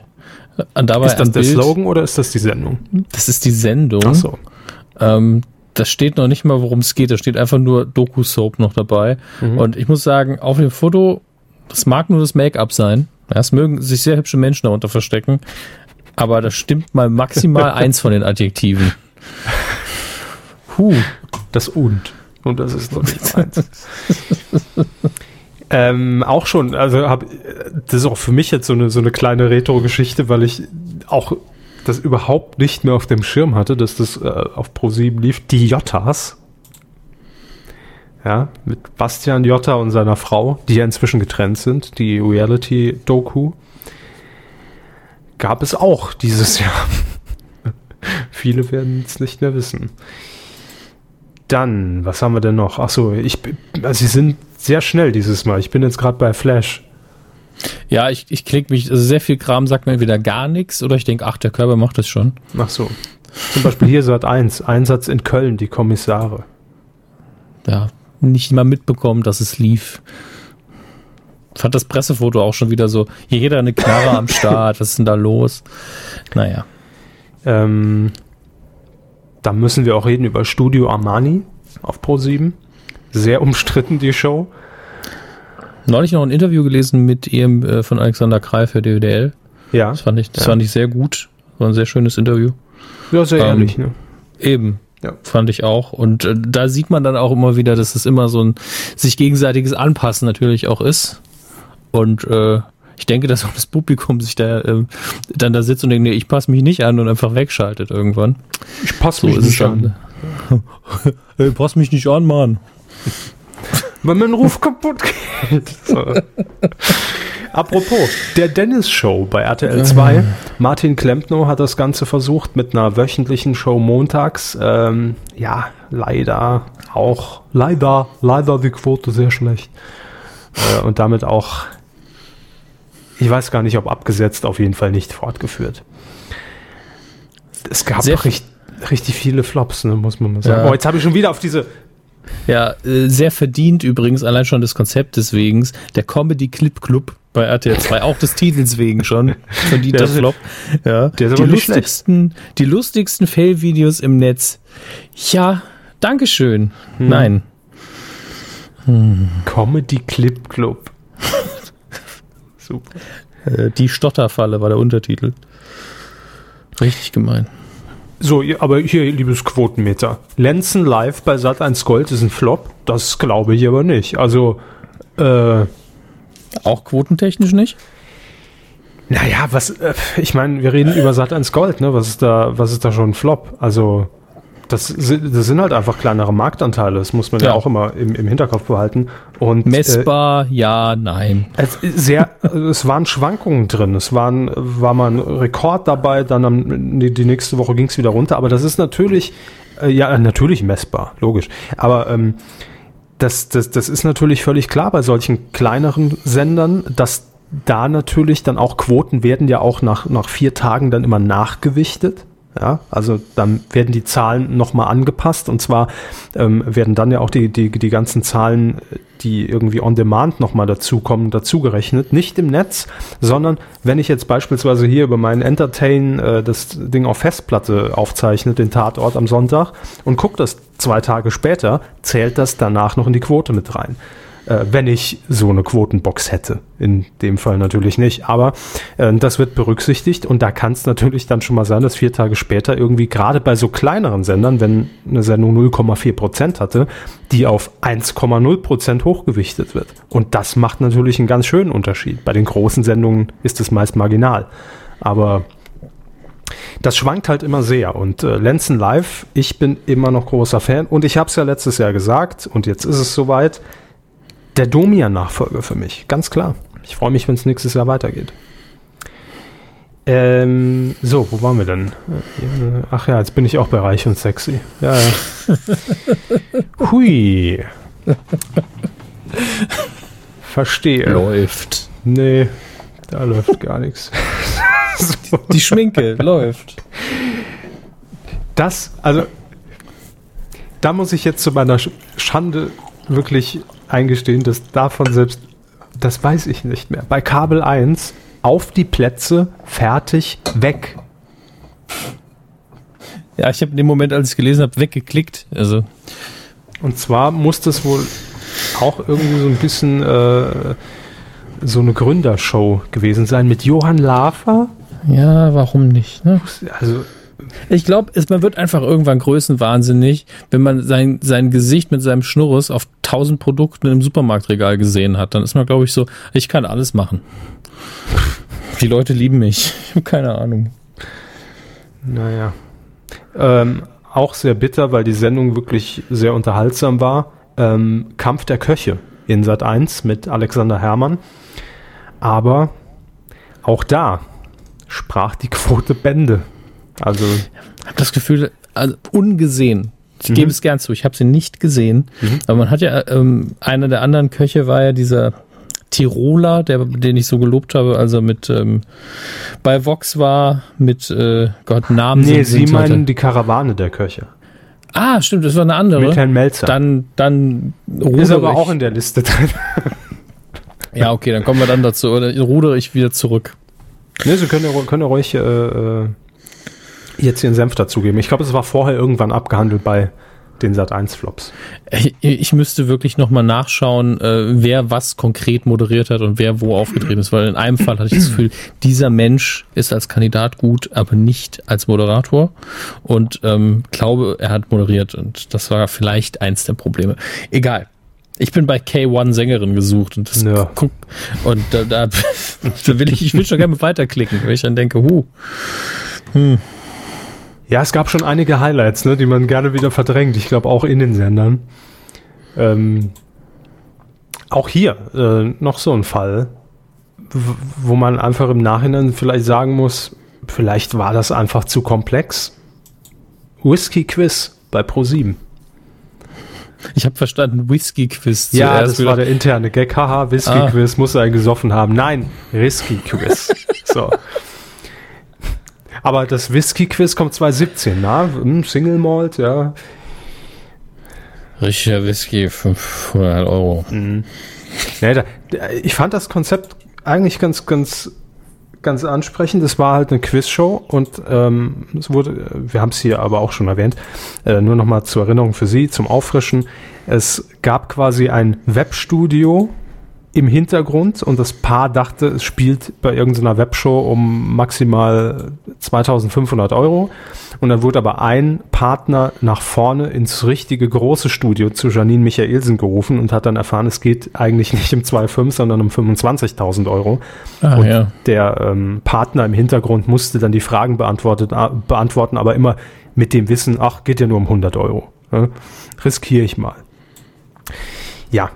Und dabei ist das der Bild, Slogan oder ist das die Sendung? Das ist die Sendung. Ach so. Ähm, da steht noch nicht mal, worum es geht. Da steht einfach nur Doku-Soap noch dabei. Mhm. Und ich muss sagen, auf dem Foto, das mag nur das Make-up sein. Ja, es mögen sich sehr hübsche Menschen darunter verstecken. Aber da stimmt mal maximal eins von den Adjektiven. Huh. Das und. Und das ist noch nicht eins. ähm, auch schon, also hab, das ist auch für mich jetzt so eine, so eine kleine Retro-Geschichte, weil ich auch das überhaupt nicht mehr auf dem Schirm hatte, dass das äh, auf Pro7 lief. Die Jottas. Ja, mit Bastian Jotta und seiner Frau, die ja inzwischen getrennt sind, die Reality-Doku. Gab es auch dieses Jahr. Viele werden es nicht mehr wissen. Dann, was haben wir denn noch? Achso, ich, also sie sind sehr schnell dieses Mal. Ich bin jetzt gerade bei Flash. Ja, ich, ich klicke mich, also sehr viel Kram sagt mir entweder gar nichts oder ich denke, ach, der Körper macht das schon. Ach so. Zum Beispiel hier Sat 1, Einsatz in Köln, die Kommissare. Ja, nicht mal mitbekommen, dass es lief. Fand das Pressefoto auch schon wieder so, hier jeder eine Knarre am Start, was ist denn da los? Naja. Ähm, da müssen wir auch reden über Studio Armani auf Pro7. Sehr umstritten, die Show. Neulich noch ein Interview gelesen mit ihm äh, von Alexander Krei für DWDL. Ja, Das fand ich, das Ja. fand ich sehr gut. War ein sehr schönes Interview. ja sehr Ähm, ehrlich. Ne? Eben. Ja. Fand ich auch. Und äh, da sieht man dann auch immer wieder, dass es immer so ein sich gegenseitiges Anpassen natürlich auch ist. Und äh, ich denke, dass auch das Publikum sich da äh, dann da sitzt und denkt, nee, ich passe mich nicht an und einfach wegschaltet irgendwann. Ich passe So mich ist nicht an. hey, pass mich nicht an, Mann. Wenn mein Ruf kaputt geht. So. Apropos, der Dennis Show bei RTL 2. Martin Klempno hat das Ganze versucht mit einer wöchentlichen Show montags. Ähm, ja, leider auch, leider, leider die Quote sehr schlecht. Äh, und damit auch, ich weiß gar nicht, ob abgesetzt, auf jeden Fall nicht fortgeführt. Es gab Sehr richtig, richtig viele Flops, ne, muss man mal sagen. Ja. Oh, jetzt habe ich schon wieder auf diese Ja, äh, sehr verdient übrigens, allein schon des Konzeptes wegen. Der Comedy Clip Club bei RTL 2, auch des Titels wegen schon. Verdienter Der ist- Flop. Ja, der ist die lustigsten, die lustigsten Fail-Videos im Netz. Ja, Dankeschön. Hm. Nein. Comedy Clip Club. Super. Äh, Die Stotterfalle war der Untertitel. Richtig gemein. So, aber hier, liebes Quotenmeter. Lenzen live bei Sat1 Gold ist ein Flop? Das glaube ich aber nicht. Also, äh, Auch quotentechnisch nicht? naja, was, äh, ich meine, wir reden über Sat1 Gold, ne? Was ist da, was ist da schon ein Flop? Also, das, das sind halt einfach kleinere Marktanteile. Das muss man ja, Ja. auch immer im, im Hinterkopf behalten. Und, Äh, Messbar, ja, nein. Es, sehr, es waren Schwankungen drin. Es waren, war mal ein Rekord dabei, dann am, die, die nächste Woche ging es wieder runter. Aber das ist natürlich, äh, ja, natürlich messbar, logisch. Aber ähm, das, das, das ist natürlich völlig klar bei solchen kleineren Sendern, dass da natürlich dann auch Quoten werden ja auch nach, nach vier Tagen dann immer nachgewichtet. Ja, also dann werden die Zahlen nochmal angepasst und zwar ähm, werden dann ja auch die, die, die ganzen Zahlen, die irgendwie on demand nochmal dazukommen, dazugerechnet. Nicht im Netz, sondern wenn ich jetzt beispielsweise hier über meinen Entertain äh, das Ding auf Festplatte aufzeichne, den Tatort am Sonntag und gucke das zwei Tage später, zählt das danach noch in die Quote mit rein äh, wenn ich so eine Quotenbox hätte. In dem Fall natürlich nicht. Aber äh, das wird berücksichtigt und da kann es natürlich dann schon mal sein, dass vier Tage später irgendwie gerade bei so kleineren Sendern, wenn eine Sendung 0,4 Prozent hatte, die auf 1,0 Prozent hochgewichtet wird. Und das macht natürlich einen ganz schönen Unterschied. Bei den großen Sendungen ist es meist marginal. Aber das schwankt halt immer sehr. Und äh, Lenzen Live, ich bin immer noch großer Fan. Und ich habe es ja letztes Jahr gesagt und jetzt ist es soweit. Der Domian-Nachfolger für mich, ganz klar. Ich freue mich, wenn es nächstes Jahr weitergeht. Ähm, so, wo waren wir denn? Ach ja, jetzt bin ich auch bei Reich und Sexy. Ja, ja. Hui. Verstehe. Läuft. Nee, da läuft gar nichts. so. Die Schminke läuft. Das, also, da muss ich jetzt zu meiner Sch- Schande wirklich eingestehen, dass davon selbst, das weiß ich nicht mehr. Bei Kabel 1 auf die Plätze, fertig, weg. Ja, ich habe in dem Moment, als ich gelesen habe, weggeklickt. Also, Und zwar muss das wohl auch irgendwie so ein bisschen äh, so eine Gründershow gewesen sein mit Johann Lafer. ja, warum nicht? Ne? Also, Ich glaube, man wird einfach irgendwann größenwahnsinnig, wenn man sein, sein Gesicht mit seinem Schnurres auf tausend Produkten im Supermarktregal gesehen hat. Dann ist man, glaube ich, so, ich kann alles machen. Die Leute lieben mich. Ich habe keine Ahnung. Naja. Ähm, auch sehr bitter, weil die Sendung wirklich sehr unterhaltsam war. Ähm, Kampf der Köche in Sat 1 mit Alexander Herrmann. Aber auch da sprach die Quote Bände. Also, Ich habe das Gefühl, also ungesehen. Ich gebe es gern zu, ich habe sie nicht gesehen. Aber man hat ja, ähm, einer der anderen Köche war ja dieser Tiroler, der, den ich so gelobt habe, also mit ähm, bei Vox war, mit äh, Gott, Namen nee, sind- Sie sind heute- meinen die Karawane der Köche. Ah, stimmt, das war eine andere. Mit Herrn Melzer. Dann, dann ist rudere aber auch in der Liste drin. Ja, okay, dann kommen wir dann dazu. Oder rudere ich wieder zurück. nee, Sie können können ruhig äh, äh, jetzt Ihren Senf dazugeben. Ich glaube, es war vorher irgendwann abgehandelt bei den Sat 1 Flops. Ich, ich müsste wirklich nochmal nachschauen, äh, wer was konkret moderiert hat und wer wo aufgetreten ist, weil in einem Fall hatte ich das Gefühl, dieser Mensch ist als Kandidat gut, aber nicht als Moderator. Und ähm, glaube, er hat moderiert und das war vielleicht eins der Probleme. Egal. Ich bin bei K1 Sängerin gesucht und das Ja. guck, und da, da, da will ich, ich will schon gerne weiterklicken, weil ich dann denke, huh, Ja, es gab schon einige Highlights, ne, die man gerne wieder verdrängt. Ich glaube auch in den Sendern. Ähm, auch hier äh, noch so ein Fall. wo man einfach im Nachhinein vielleicht sagen muss, vielleicht war das einfach zu komplex. Whisky Quiz bei Pro7. Ich habe verstanden, Whisky-Quiz Ja, zuerst das war der interne Gag. Haha, Whisky Ah. Quiz, muss er gesoffen haben. Nein, Whisky Quiz. so. Aber das Whisky Quiz kommt 2017, na? Hm, Single Malt, ja. Richtiger Whisky, 500 Euro. Ja, da, da- ich fand das Konzept eigentlich ganz, ganz, ganz ansprechend. Es war halt eine Quizshow und ähm, es wurde, wir haben es hier aber auch schon erwähnt, äh, nur nochmal zur Erinnerung für Sie, zum Auffrischen. Es gab quasi ein Webstudio im Hintergrund und das Paar dachte, es spielt bei irgendeiner Webshow um maximal 2500 Euro. Und dann wurde aber ein Partner nach vorne ins richtige große Studio zu Janine Michaelsen gerufen und hat dann erfahren, es geht eigentlich nicht um 2,5, sondern um 25.000 Euro. Ah, und ja. der ähm, Partner im Hintergrund musste dann die Fragen beantwortet, beantworten, aber immer mit dem Wissen, ach, geht ja nur um 100 Euro. Ne? Riskiere ich mal. Ja,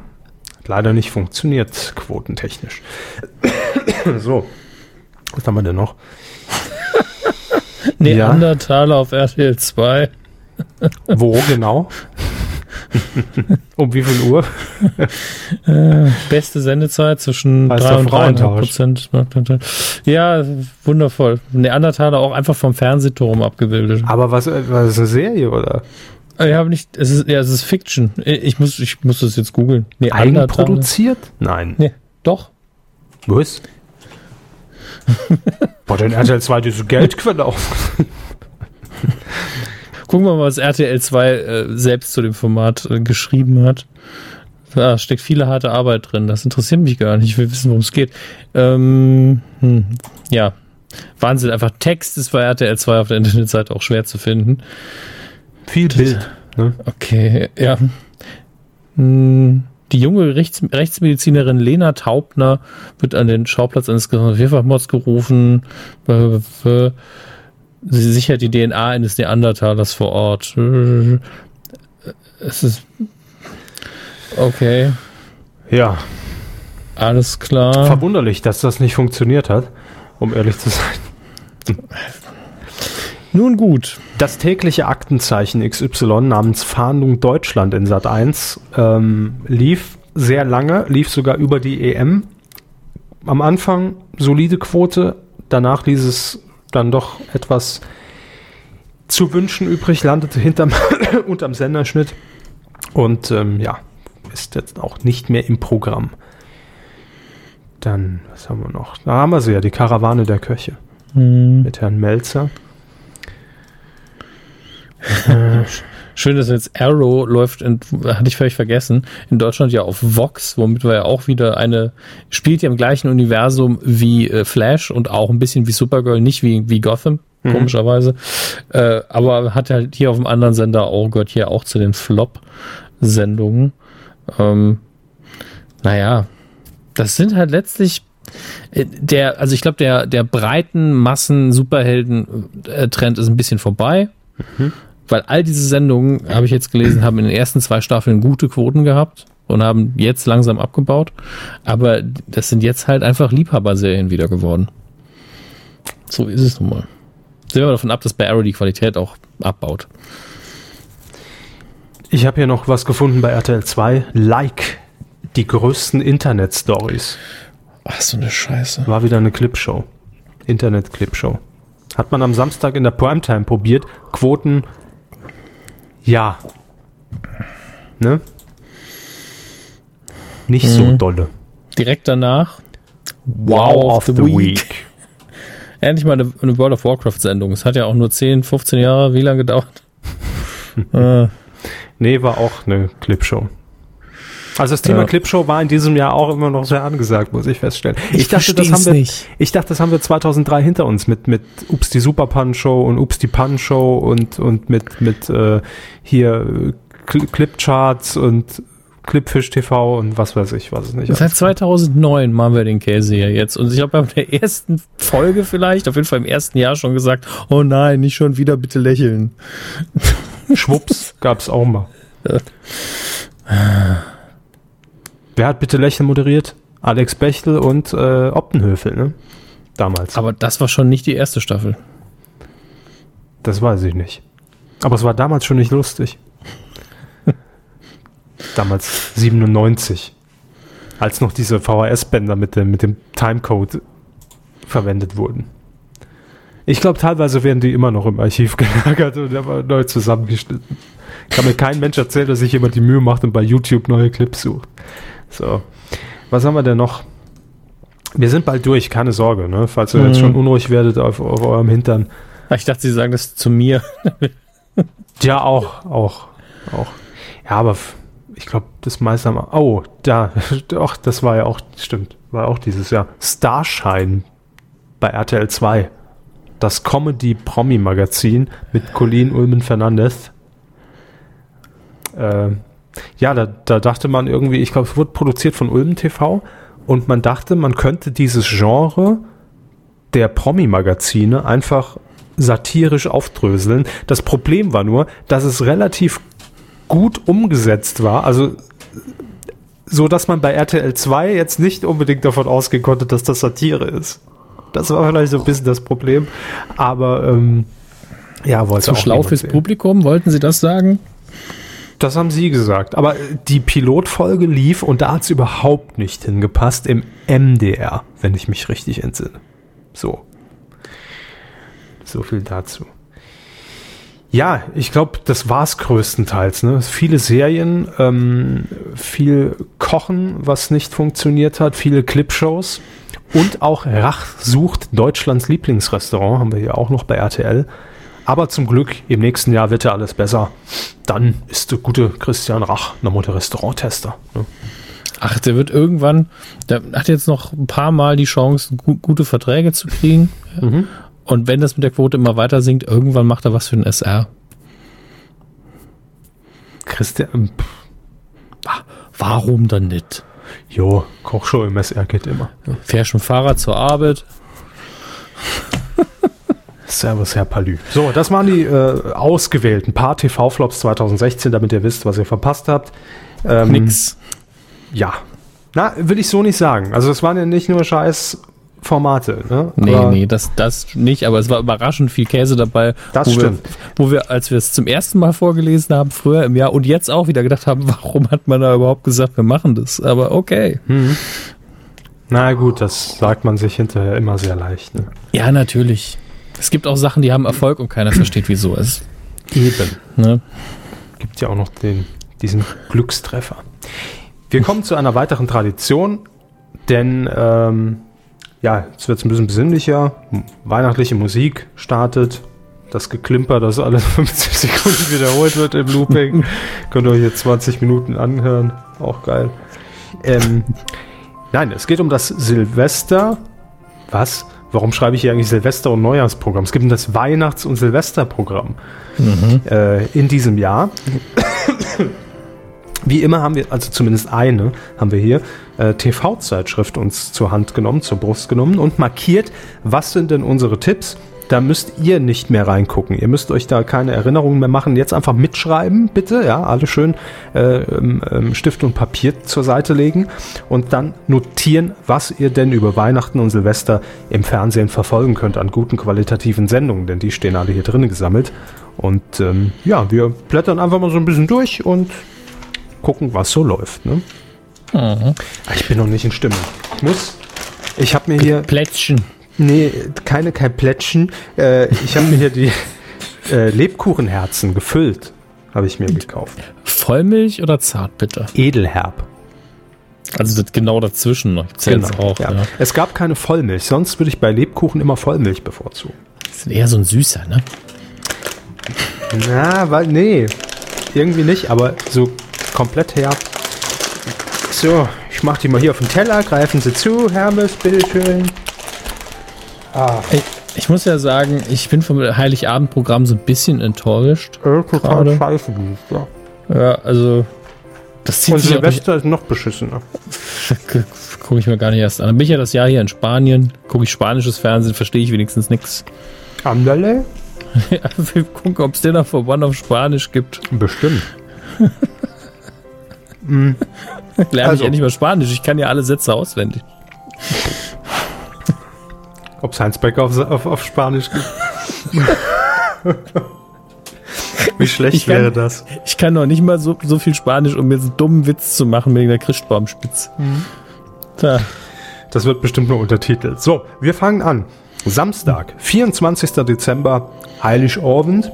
leider nicht funktioniert, quotentechnisch. so, was haben wir denn noch? Neandertaler auf RTL 2. Wo genau? um wie viel Uhr? Beste Sendezeit zwischen Heißt 3 der und 3,5 Frauentausch. Prozent. Ja, wundervoll. Neandertaler auch einfach vom Fernsehturm abgebildet. Aber was, äh, was ist eine Serie oder? Ich habe nicht, es ist, ja, es ist Fiction. Ich muss, ich muss das jetzt googeln. Neandertaler. Eigenproduziert? Nein. Nee, doch. Was? Boah, dann RTL 2 diese Geldquelle auf. Gucken wir mal, was RTL 2 äh, selbst zu dem Format äh, geschrieben hat. Da steckt viele harte Arbeit drin. Das interessiert mich gar nicht. Ich will wissen, worum es geht. Ähm, hm, ja, Wahnsinn. Einfach Text ist bei RTL 2 auf der Internetseite auch schwer zu finden. Viel Bild. Ne? Okay, ja. Hm, Die junge Rechts Rechtsmedizinerin Lena Taubner wird an den Schauplatz eines Vierfachmords gerufen. Sie sichert die DNA eines Neandertalers vor Ort. Äh, Es ist. Okay, Ja, alles klar. verwunderlich, dass das nicht funktioniert hat, um ehrlich zu sein. Nun gut. Das tägliche Aktenzeichen XY namens Fahndung Deutschland in Sat 1 ähm, lief sehr lange, lief sogar über die EM. Am Anfang solide Quote, danach ließ es dann doch etwas zu wünschen übrig, landete hinterm unterm Senderschnitt und ähm, ja, ist jetzt auch nicht mehr im Programm. Dann, was haben wir noch? Da haben wir sie ja, die Karawane der Köche mit Herrn Melzer. Schön, dass jetzt Arrow läuft, in, hatte ich völlig vergessen, in Deutschland ja auf Vox, womit wir ja auch wieder eine, spielt ja im gleichen Universum wie äh, Flash und auch ein bisschen wie Supergirl, nicht wie, wie Gotham, komischerweise. Äh, aber hat halt hier auf dem anderen Sender auch, gehört hier auch zu den Flop-Sendungen. Ähm, naja, das sind halt letztlich äh, der, also ich glaube, der, der breiten Massen-Superhelden-Trend ist ein bisschen vorbei. Weil all diese Sendungen, habe ich jetzt gelesen, haben in den ersten zwei Staffeln gute Quoten gehabt und haben jetzt langsam abgebaut. Aber das sind jetzt halt einfach Liebhaberserien wieder geworden. So ist es nun mal. Sehen wir davon ab, dass bei Arrow die Qualität auch abbaut. Ich habe hier noch was gefunden bei RTL 2. Like. Die größten Internet-Stories. Ach, so eine Scheiße. War wieder eine Clipshow. Internet-Clipshow. Hat man am Samstag in der Primetime probiert. Quoten. Ja. Ne? Nicht so Mhm. dolle. Direkt danach Wow of the, Week. endlich mal eine, eine World of Warcraft-Sendung. Es hat ja auch nur 10, 15 Jahre, wie lange gedauert? äh, Nee, war auch eine Clipshow. Also das Thema Ja. Clipshow war in diesem Jahr auch immer noch sehr angesagt, muss ich feststellen. Ich dachte, das haben wir, nicht. ich dachte, das haben wir 2003 hinter uns mit mit Ups die Super Pan Show und Ups die Pan Show und und mit mit äh, hier äh, Cl Clipcharts und Clipfish TV und was weiß ich, was es nicht. Seit 2009 machen wir den Käse hier jetzt. Und ich habe bei der ersten Folge vielleicht, auf jeden Fall im ersten Jahr schon gesagt, oh nein, nicht schon wieder, bitte lächeln. Schwupps gab's auch mal. Wer hat bitte Lächeln moderiert? Alex Bechtel und äh, Optenhöfel, ne? Damals. Aber das war schon nicht die erste Staffel. Das weiß ich nicht. Aber es war damals schon nicht lustig. damals 97. Als noch diese VHS-Bänder mit dem, mit dem Timecode verwendet wurden. Ich glaube, teilweise werden die immer noch im Archiv gelagert und neu zusammengeschnitten. Kann mir kein Mensch erzählen, dass sich jemand die Mühe macht und bei YouTube neue Clips sucht. So. Was haben wir denn noch? Wir sind bald durch, keine Sorge, ne? Falls ihr jetzt Mhm. schon unruhig werdet auf, auf eurem Hintern. Ich dachte, Sie sagen das zu mir. Ja, auch, auch, auch. Ja, aber ich glaube, das meiste am. Oh, da, doch, das war ja auch, stimmt, war auch dieses Jahr. Starshine bei RTL 2. Das Comedy-Promi-Magazin mit Colleen Ulmen Fernandez. Äh, ja, da, da dachte man irgendwie, ich glaube, es wurde produziert von Ulmen TV und man dachte, man könnte dieses Genre der Promi-Magazine einfach satirisch aufdröseln. Das Problem war nur, dass es relativ gut umgesetzt war. Also so, dass man bei RTL 2 jetzt nicht unbedingt davon ausgehen konnte, dass das Satire ist. Das war vielleicht so ein bisschen das Problem. Aber ähm, ja, wollte Zu auch schlau fürs sehen. Publikum, wollten Sie das sagen? Das haben Sie gesagt. Aber die Pilotfolge lief und da hat es überhaupt nicht hingepasst im MDR, wenn ich mich richtig entsinne. So. So viel dazu. Ja, ich glaube, das war's größtenteils. Ne? Viele Serien, ähm, viel Kochen, was nicht funktioniert hat, viele Clipshows und auch Rach sucht Deutschlands Lieblingsrestaurant, haben wir hier auch noch bei RTL. Aber zum Glück, im nächsten Jahr wird ja alles besser. Dann ist der gute Christian Rach nochmal der Restauranttester. Ne? Ach, der wird irgendwann, der hat jetzt noch ein paar Mal die Chance, gu gute Verträge zu kriegen. Mhm. Und wenn das mit der Quote immer weiter sinkt, irgendwann macht er was für den SR. Christian, pff, Warum dann nicht? jo, Kochshow im SR geht immer. Fährst mit dem Fahrrad zur Arbeit. Servus, Herr Palü. So, das waren die äh, ausgewählten paar TV-Flops 2016, damit ihr wisst, was ihr verpasst habt. Ähm, Nix. Ja. Na, will ich so nicht sagen. Also es waren ja nicht nur scheiß Formate. Ne? Nee, Aber nee, das, das nicht, aber es war überraschend viel Käse dabei. Das wo stimmt. Wir, wo wir, als wir es zum ersten Mal vorgelesen haben, früher im Jahr und jetzt auch wieder gedacht haben, warum hat man da überhaupt gesagt, wir machen das? Aber okay. Na gut, das sagt man sich hinterher immer sehr leicht. Ne? Ja, natürlich. Es gibt auch Sachen, die haben Erfolg und keiner versteht, wieso es. Eben. Ne? Gibt ja auch noch den, diesen Glückstreffer. Wir kommen zu einer weiteren Tradition, denn ähm, ja, jetzt wird es ein bisschen besinnlicher. Weihnachtliche Musik startet. Das Geklimper, das alle 50 Sekunden wiederholt wird im Looping. Könnt ihr euch jetzt 20 Minuten anhören. Auch geil. Ähm, nein, es geht um das Silvester. Was? Warum schreibe ich hier eigentlich Silvester- und Neujahrsprogramm? Es gibt das Weihnachts- und Silvesterprogramm äh, in diesem Jahr. Wie immer haben wir, also zumindest eine, haben wir hier, äh, TV-Zeitschrift uns zur Hand genommen, zur Brust genommen und markiert, was sind denn unsere Tipps. Da müsst ihr nicht mehr reingucken. Ihr müsst euch da keine Erinnerungen mehr machen. Jetzt einfach mitschreiben, bitte. Ja, alle schön äh, ähm, ähm, Stift und Papier zur Seite legen und dann notieren, was ihr denn über Weihnachten und Silvester im Fernsehen verfolgen könnt an guten qualitativen Sendungen, denn die stehen alle hier drin gesammelt. Und ähm, ja, wir blättern einfach mal so ein bisschen durch und gucken, was so läuft. Ne? Ah, Ich bin noch nicht in Stimmung. Ich muss. Ich habe mir hier. Plätzchen. Nee, keine kein Plättchen. Äh, ich habe mir hier die äh, Lebkuchenherzen gefüllt. Habe ich mir gekauft. Vollmilch oder Zartbitter? Edelherb. Also das genau dazwischen noch. Zählt's auch. ja. Ja. Es gab keine Vollmilch. Sonst würde ich bei Lebkuchen immer Vollmilch bevorzugen. Das ist eher so ein süßer, ne? Na, weil, nee. Irgendwie nicht, aber so komplett herb. So, ich mach die mal hier auf den Teller. Greifen Sie zu, Hermes, bitteschön. Ich, ich muss ja sagen, ich bin vom Heiligabendprogramm so ein bisschen enttäuscht. Äh, total Gerade. scheiße, dieses Jahr. Ja, also das zieht Und sich Silvester ist noch beschissener. gucke ich mir gar nicht erst an. Dann bin ich ja das Jahr hier in Spanien, gucke ich spanisches Fernsehen, verstehe ich wenigstens nichts. Anderle? Ja, wir gucken, ob es Dinner for One auf Spanisch gibt. Bestimmt. mm. Lerne Also. ich endlich mal Spanisch. Ich kann ja alle Sätze auswendig. Ob es Heinz Becker auf, auf, auf Spanisch gibt? Wie schlecht Ich kann- wäre das? Ich kann noch nicht mal so, so viel Spanisch, um jetzt einen dummen Witz zu machen wegen der Christbaumspitze. Da. Das wird bestimmt nur untertitelt. So, wir fangen an. Samstag, 24. Dezember, Heiligabend,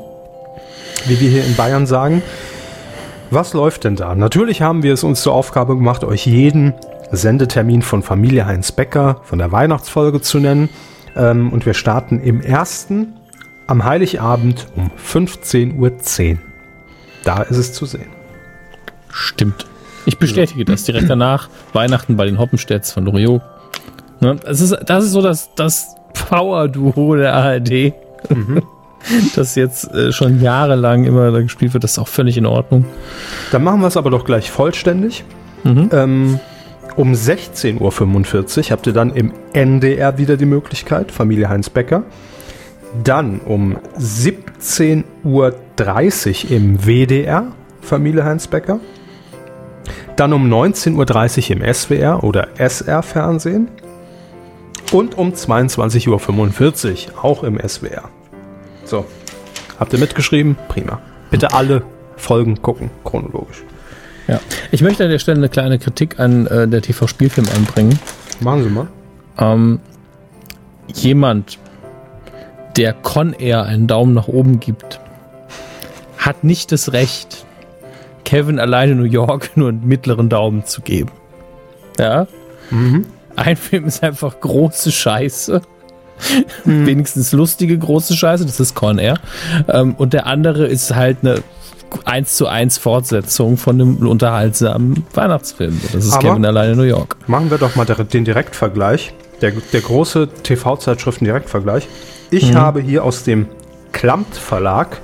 wie wir hier in Bayern sagen. Was läuft denn da? Natürlich haben wir es uns zur Aufgabe gemacht, euch jeden Sendetermin von Familie Heinz Becker von der Weihnachtsfolge zu nennen. Ähm, und wir starten im ersten am Heiligabend um 15.10 Uhr. Da ist es zu sehen. Stimmt. Ich bestätige das direkt danach. Weihnachten bei den Hoppenstedts von Loriot. Ne? Es ist, das ist so das, das Power-Duo der ARD. das jetzt äh, schon jahrelang immer da gespielt wird. Das ist auch völlig in Ordnung. Dann machen wir es aber doch gleich vollständig. Mhm. Ähm, um 16.45 Uhr habt ihr dann im NDR wieder die Möglichkeit, Familie Heinz Becker. Dann um 17.30 Uhr im WDR, Familie Heinz Becker. Dann um 19.30 Uhr im SWR oder SR Fernsehen. Und um 22.45 Uhr auch im SWR. So, habt ihr mitgeschrieben? Prima. Bitte alle Folgen gucken, chronologisch. Ja. Ich möchte an der Stelle eine kleine Kritik an äh, der TV-Spielfilm anbringen. Machen Sie mal. Ähm, jemand, der Con Air einen Daumen nach oben gibt, hat nicht das Recht, Kevin alleine New York nur einen mittleren Daumen zu geben. Ja? Ein Film ist einfach große Scheiße. Wenigstens lustige große Scheiße, das ist Con Air. Ähm, und der andere ist halt eine 1 zu 1 Fortsetzung von einem unterhaltsamen Weihnachtsfilm. Das ist Aber- Kevin alleine New York. Machen wir doch mal den Direktvergleich. Der, der große TV-Zeitschriften-Direktvergleich. Ich habe hier aus dem Klamt Verlag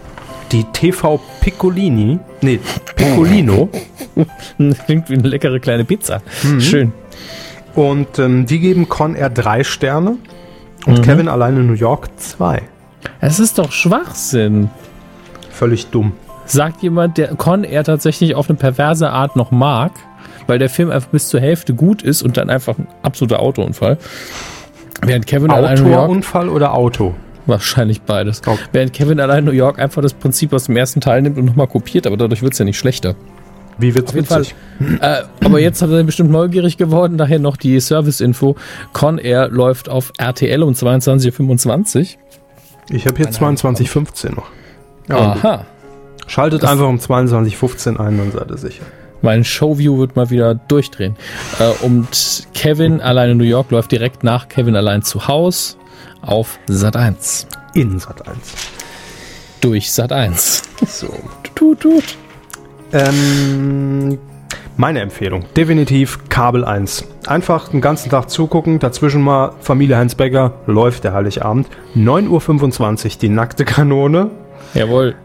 die TV Piccolini, nee, Piccolino. Klingt wie eine leckere kleine Pizza. Schön. und ähm, die geben Con Air drei Sterne und Kevin alleine New York zwei. Es ist doch Schwachsinn. Völlig dumm. Sagt jemand, der Con Air tatsächlich auf eine perverse Art noch mag, weil der Film einfach bis zur Hälfte gut ist und dann einfach ein absoluter Autounfall. Während Kevin allein New York, Autounfall oder Auto? wahrscheinlich beides. Okay. Während Kevin allein New York einfach das Prinzip aus dem ersten Teil nimmt und nochmal kopiert, aber dadurch wird es ja nicht schlechter. Wie wird's Auf jeden Fall. Äh, aber jetzt hat er bestimmt neugierig geworden, daher noch die Service-Info. Con Air läuft auf RTL um 22.25 Uhr. Ich habe hier 22.15 noch. Ja. Aha. Schaltet einfach um 22.15 ein, dann seid ihr sicher. Mein Showview wird mal wieder durchdrehen. Äh, und Kevin alleine New York läuft direkt nach Kevin allein zu Haus auf Sat 1. In Sat 1. Durch Sat 1. So. Tut, tut. Ähm, meine Empfehlung, definitiv Kabel 1. Einfach den ganzen Tag zugucken, dazwischen mal Familie Heinz Becker, läuft der Heiligabend. 9.25 Uhr die nackte Kanone, Jawohl.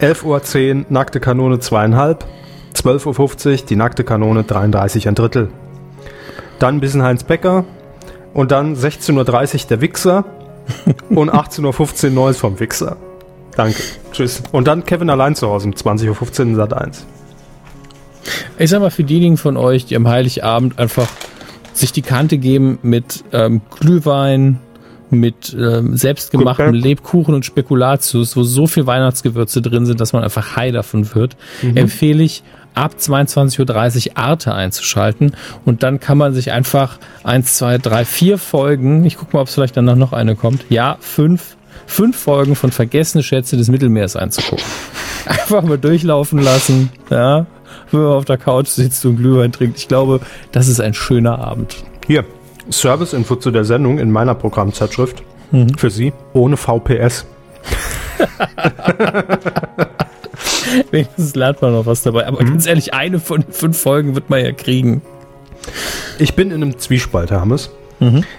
11.10 Uhr nackte Kanone zweieinhalb, 12.50 Uhr die nackte Kanone 33 ein Drittel. Dann ein bisschen Heinz Becker und dann 16.30 Uhr der Wichser und 18.15 Uhr Neues vom Wichser. Danke. Tschüss. Und dann Kevin allein zu Hause um 20.15 Uhr Sat 1. Ich sag mal, für diejenigen von euch, die am Heiligabend einfach sich die Kante geben mit ähm, Glühwein, mit ähm, selbstgemachten. Lebkuchen und Spekulatius, wo so viel Weihnachtsgewürze drin sind, dass man einfach high davon wird, empfehle ich ab 22.30 Uhr Arte einzuschalten und dann kann man sich einfach eins, zwei, drei, vier Folgen, ich guck mal, ob es vielleicht danach noch eine kommt, ja, fünf, fünf Folgen von Vergessene Schätze des Mittelmeers einzugucken. Einfach mal durchlaufen lassen, ja, wenn man auf der Couch sitzt und Glühwein trinkt. Ich glaube, das ist ein schöner Abend. Hier, Service-Info zu der Sendung in meiner Programmzeitschrift. Für Sie, ohne VPS. Wenigstens lernt man noch was dabei. Aber ganz ehrlich, eine von fünf Folgen wird man ja kriegen. Ich bin in einem Zwiespalt, Hermes.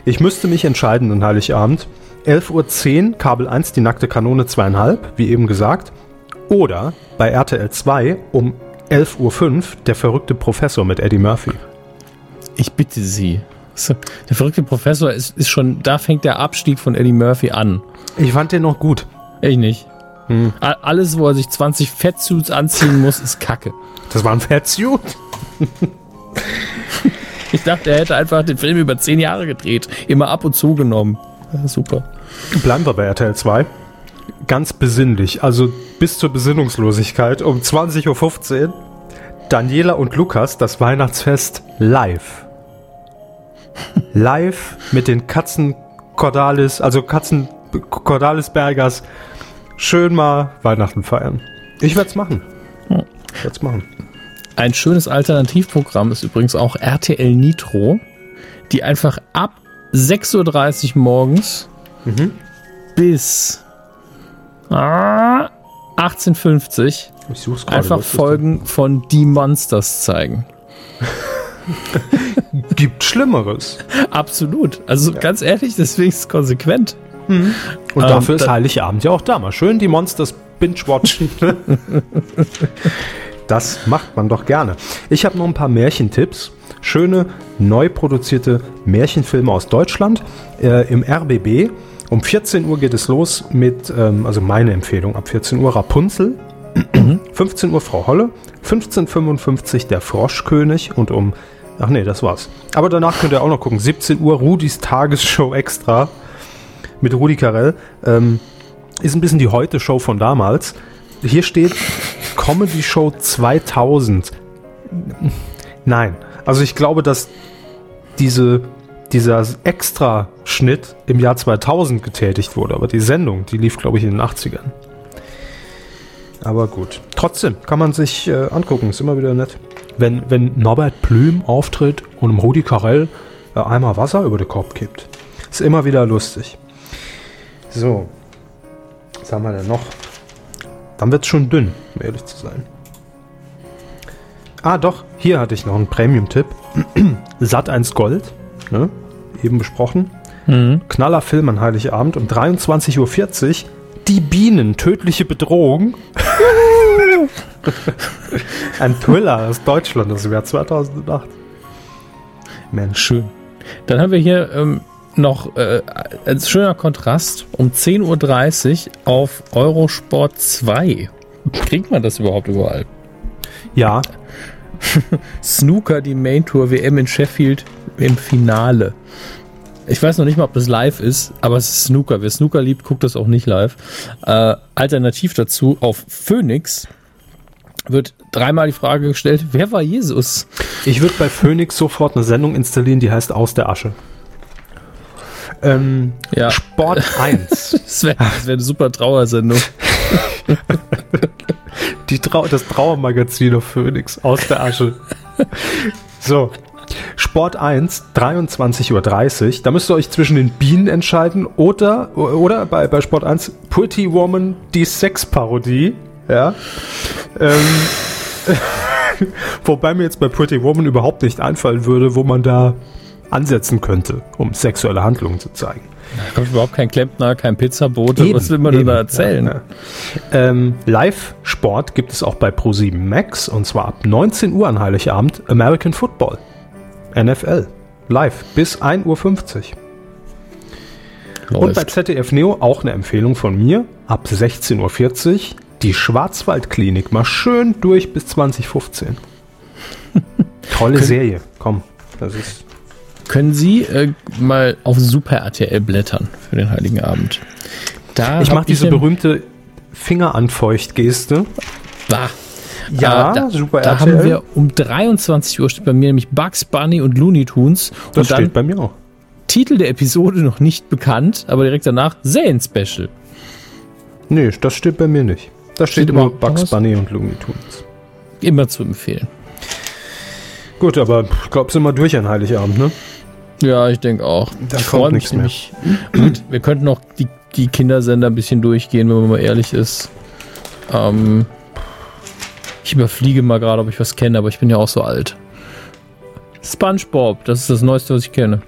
Ich müsste mich entscheiden an Heiligabend. 11.10 Uhr, Kabel 1, die nackte Kanone 2,5, wie eben gesagt. Oder bei RTL 2 um 11.05 Uhr, der verrückte Professor mit Eddie Murphy. Ich bitte Sie. So, der verrückte Professor ist, ist schon, da fängt der Abstieg von Eddie Murphy an. Ich fand den noch gut. Ich nicht. A- Alles, wo er sich 20 Fettsuits anziehen muss, ist Kacke. Das war ein Fettsuit. Ich dachte, er hätte einfach den Film über zehn Jahre gedreht. Immer ab und zu genommen. Super. Bleiben wir bei RTL 2. Ganz besinnlich, also bis zur Besinnungslosigkeit um 20.15 Uhr. Daniela und Lukas, das Weihnachtsfest live. Live mit den Katzen Cordalis, also Katzen Cordalis Bergers. Schön mal Weihnachten feiern. Ich werde es machen. Ich werde es machen. Ein schönes Alternativprogramm ist übrigens auch RTL Nitro, die einfach ab 6.30 Uhr morgens bis ah, 18.50 Ich such's Uhr einfach Folgen von Die Monsters zeigen. Gibt Schlimmeres. Absolut. Also ganz ehrlich, deswegen ist es konsequent. Und Ähm, dafür ist Heiligabend ja auch da. Mal schön die Monsters binge-watchen. das macht man doch gerne. Ich habe noch ein paar Märchentipps. Schöne, neu produzierte Märchenfilme aus Deutschland äh, im RBB. Um 14 Uhr geht es los mit, ähm, also meine Empfehlung, ab 14 Uhr Rapunzel. 15 Uhr Frau Holle. 15.55 Uhr der Froschkönig und um, ach nee, das war's. Aber danach könnt ihr auch noch gucken. 17 Uhr Rudis Tagesshow extra mit Rudi Carell. Ähm, ist ein bisschen die Heute-Show von damals. Hier steht Comedy Show 2000. Nein, also ich glaube, dass diese, dieser Extra-Schnitt im Jahr 2000 getätigt wurde, aber die Sendung, die lief, glaube ich, in den 80ern. Aber gut. Trotzdem kann man sich äh, angucken, ist immer wieder nett. Wenn, wenn Norbert Blüm auftritt und im Rudi Carell äh, einmal Wasser über den Kopf kippt. Ist immer wieder lustig. So. Was haben wir denn noch? Dann wird es schon dünn, um ehrlich zu sein. Ah, doch, hier hatte ich noch einen Premium-Tipp. Sat 1 Gold, ne? eben besprochen. Knaller Film an Heiligabend um 23.40 Uhr. Die Bienen, tödliche Bedrohung. Ein Thriller aus Deutschland aus dem Jahr 2008. Mensch. Schön. Dann haben wir hier ähm, noch äh, als schöner Kontrast um 10.30 Uhr auf Eurosport 2. Kriegt man das überhaupt überall? Ja, Snooker, die Main Tour WM in Sheffield im Finale. Ich weiß noch nicht mal, ob das live ist, aber es ist Snooker. Wer Snooker liebt, guckt das auch nicht live. Äh, alternativ dazu auf Phoenix wird dreimal die Frage gestellt, wer war Jesus? Ich würde bei Phoenix sofort eine Sendung installieren, die heißt Aus der Asche. Ähm, Ja. Sport 1. Das wäre wär eine super Trauersendung. Die Trau das Trauermagazin auf Phoenix. Aus der Asche. So. Sport 1, 23.30 Uhr. Da müsst ihr euch zwischen den Bienen entscheiden oder, oder bei, bei Sport 1 Pretty Woman, die Sexparodie. Ja. Ähm, wobei mir jetzt bei Pretty Woman überhaupt nicht einfallen würde, wo man da ansetzen könnte, um sexuelle Handlungen zu zeigen. Da kommt überhaupt kein Klempner, kein Pizzabote. Was will man denn eben. da erzählen? Ja, ja. Ähm, Live-Sport gibt es auch bei Pro7 Max und zwar ab 19 Uhr an Heiligabend American Football. NFL. Live bis 1.50 Uhr. Und bei Läuft. ZDF Neo auch eine Empfehlung von mir. Ab 16.40 Uhr die Schwarzwaldklinik. Mal schön durch bis 2015. Tolle Serie. Komm, das ist. Können Sie äh, mal auf Super RTL blättern für den Heiligen Abend? Da Ich mache diese berühmte Fingeranfeucht-Geste. Bah. Ja, Äh, da, Super Da RTL. haben wir um 23 Uhr steht bei mir nämlich Bugs Bunny und Looney Tunes. Das steht bei mir auch. Titel der Episode noch nicht bekannt, aber direkt danach Serien-Special. Nee, das steht bei mir nicht. Da steht, immer Bugs? Bunny und Looney Tunes. Immer zu empfehlen. Gut, aber ich glaube, sind wir durch an Heiligabend, ne? Ja, ich denke auch. Da ich kommt freue nichts mich nämlich. Gut, wir könnten noch die, die Kindersender ein bisschen durchgehen, wenn man mal ehrlich ist. Ähm, ich überfliege mal gerade, ob ich was kenne, aber ich bin ja auch so alt. SpongeBob, das ist das Neueste, was ich kenne.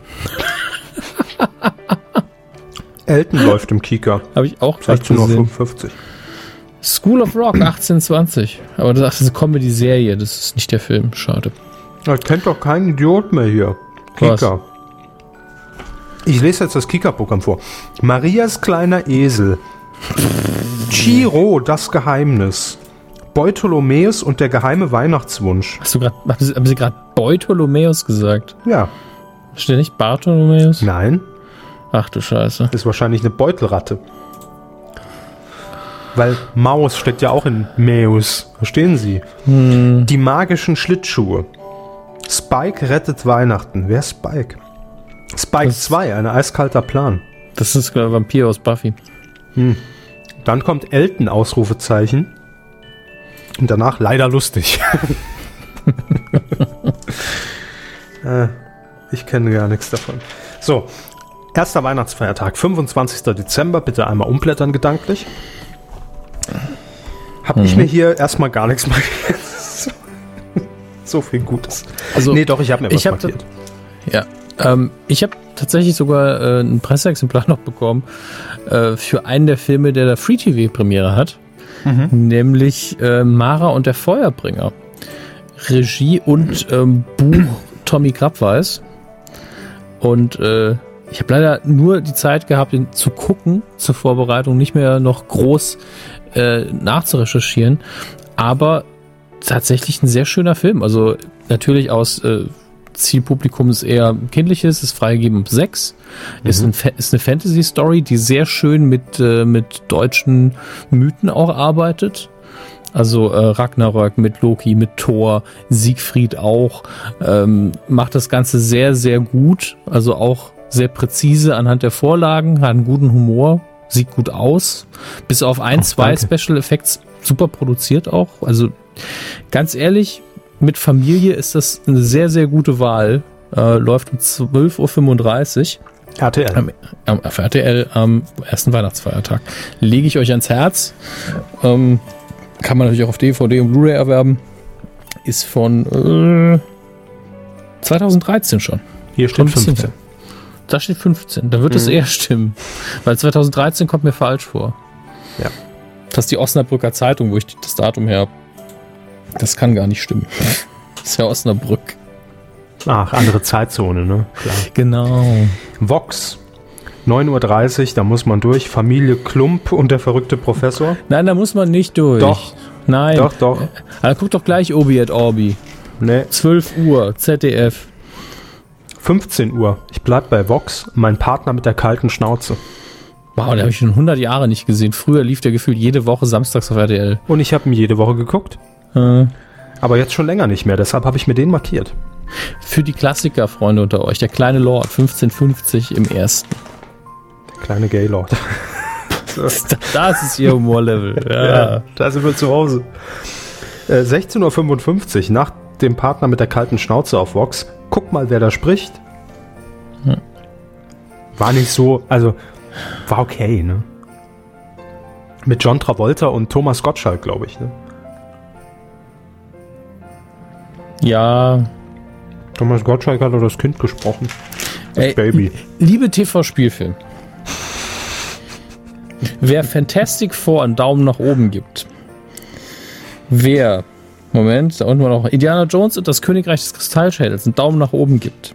Elton läuft im Kika. Habe ich auch gleich 16.55 Uhr. School of Rock 1820. Aber das ist eine Comedy-Serie, das ist nicht der Film. Schade. Das kennt doch kein Idiot mehr hier. Kika. Ich lese jetzt das Kika-Programm vor. Marias kleiner Esel. Chiro, das Geheimnis. Beutolomäus und der geheime Weihnachtswunsch. Hast du grad, haben Sie, haben Sie gerade Beutolomäus gesagt? Ja, Steht nicht Bartholomäus? nein, Ach du Scheiße. ist wahrscheinlich eine Beutelratte. Weil Maus steckt ja auch in Mäus. Verstehen Sie? Die magischen Schlittschuhe. Spike rettet Weihnachten. Wer ist Spike? Spike Das- 2, ein eiskalter Plan. Das ist der Vampir aus Buffy. Dann kommt Elton, Ausrufezeichen. Und danach leider lustig. äh, ich kenne gar nichts davon. So, erster Weihnachtsfeiertag, 25. Dezember. Bitte einmal umblättern gedanklich. Hab ich mir hier erstmal gar nichts markiert. So- viel Gutes. Also, nee, doch, ich habe mir was ich hab markiert. Ja. Ähm, ich habe tatsächlich sogar äh, ein Presseexemplar noch bekommen äh, für einen der Filme, der da Free TV Premiere hat, nämlich äh, Mara und der Feuerbringer. Regie und ähm, Buch Tommy Krabweis. Und äh, ich habe leider nur die Zeit gehabt, ihn zu gucken zur Vorbereitung, nicht mehr noch groß äh, nachzurecherchieren. Aber tatsächlich ein sehr schöner Film. Also natürlich aus äh, Zielpublikum ist eher kindliches, ist freigegeben ab sechs. Ist, ein, ist eine Fantasy-Story, die sehr schön mit, äh, mit deutschen Mythen auch arbeitet. Also äh, Ragnarök mit Loki, mit Thor, Siegfried auch. Ähm, macht das Ganze sehr, sehr gut. Also auch sehr präzise anhand der Vorlagen, hat einen guten Humor, sieht gut aus. Bis auf ein, Oh, zwei danke. Special Effects super produziert auch. Also ganz ehrlich, mit Familie ist das eine sehr, sehr gute Wahl. Äh, läuft um 12.35 Uhr RTL. am, am auf RTL am ersten Weihnachtsfeiertag. Lege ich euch ans Herz. Ähm, kann man natürlich auch auf DVD und Blu-ray erwerben. Ist von äh, 2013 schon. Hier steht ein bisschen 15. Da steht 15. Da wird es eher stimmen. Weil 2013 kommt mir falsch vor. Ja. Das ist die Osnabrücker Zeitung, wo ich das Datum her habe. Das kann gar nicht stimmen. Das ist ja Osnabrück. Ach, andere Zeitzone, ne? Klar. Genau. Vox. 9.30 Uhr, da muss man durch. Familie Klump und der verrückte Professor. Nein, da muss man nicht durch. Doch. Nein. Doch, doch. Aber guck doch gleich Obi at Orbi. Ne, 12 Uhr, ZDF. 15 Uhr. Ich bleib bei Vox. Mein Partner mit der kalten Schnauze. Wow, den habe ich schon 100 Jahre nicht gesehen. Früher lief der gefühlt jede Woche samstags auf RTL. Und ich habe ihn jede Woche geguckt. Äh, Aber jetzt schon länger nicht mehr. Deshalb habe ich mir den markiert. für die Klassiker-Freunde unter euch. Der kleine Lord, 1550 im ersten. Der kleine Gaylord. Das ist ihr Humorlevel. Ja. da sind wir zu Hause. Äh, 16.55 Uhr, nach dem Partner mit der kalten Schnauze auf Vox. Guck mal, wer da spricht. War nicht so, also war okay, ne? Mit John Travolta und Thomas Gottschalk, glaube ich, ne? ja. Thomas Gottschalk hat doch das Kind gesprochen. Das Ey, Baby. Liebe TV-Spielfilm. Wer Fantastic Four einen Daumen nach oben gibt, wer, Moment, da unten war noch Indiana Jones und das Königreich des Kristallschädels einen Daumen nach oben gibt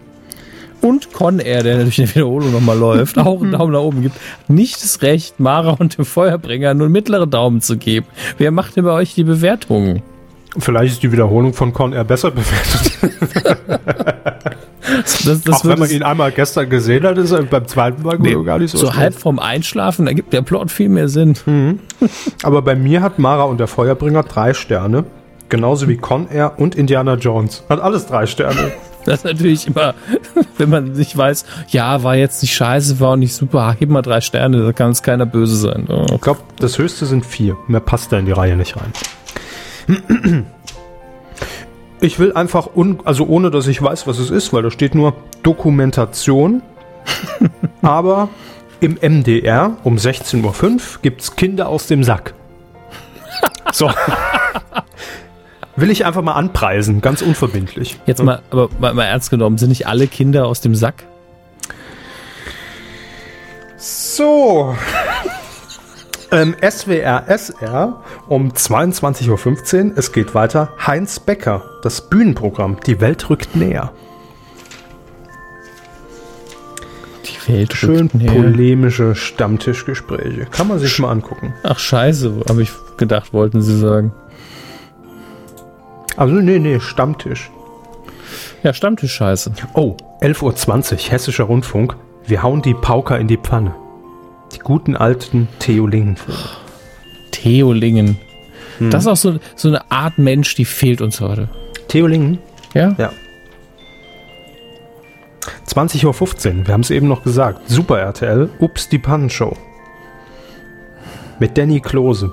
und Con Air, der natürlich in der Wiederholung nochmal läuft, auch einen Daumen nach oben gibt, hat nicht das Recht, Mara und dem Feuerbringer nur einen mittleren Daumen zu geben. Wer macht denn bei euch die Bewertungen? Vielleicht ist die Wiederholung von Con Air besser bewertet. Das, das Auch wenn man ihn einmal gestern gesehen hat, ist er beim zweiten Mal Nee, gar nicht so. so halb vorm Einschlafen, da gibt der Plot viel mehr Sinn. Aber bei mir hat Mara und der Feuerbringer drei Sterne. Genauso wie Con Air und Indiana Jones. Hat alles drei Sterne. Das ist natürlich immer, wenn man nicht weiß, ja, war jetzt nicht scheiße, war auch nicht super, gib mal drei Sterne, da kann es keiner böse sein. Oh. Ich glaube, das höchste sind vier. Mehr passt da in die Reihe nicht rein. Ich will einfach, un also ohne dass ich weiß, was es ist, weil da steht nur Dokumentation. Aber im MDR um 16.05 Uhr gibt es Kinder aus dem Sack. So. Will ich einfach mal anpreisen, ganz unverbindlich. Jetzt mal, aber mal, mal ernst genommen, sind nicht alle Kinder aus dem Sack? So. ähm, SWR SR um 22.15 Uhr. Es geht weiter. Heinz Becker, das Bühnenprogramm. Die Welt rückt näher. Die Welt Schön rückt näher. polemische Stammtischgespräche. Kann man sich mal angucken. Ach scheiße, habe ich gedacht, wollten sie sagen. Also, nee, nee, Stammtisch. Ja, Stammtisch-Scheiße. Oh, 11.20 Uhr, Hessischer Rundfunk. Wir hauen die Pauker in die Pfanne. Die guten alten Theo Lingen-Filme. Theo Lingen. Das ist auch so, so eine Art Mensch, die fehlt uns heute. Theo Lingen? Ja? Ja. 20.15 Uhr, wir haben es eben noch gesagt. Super RTL, Ups, die Pannenshow. Mit Danny Klose.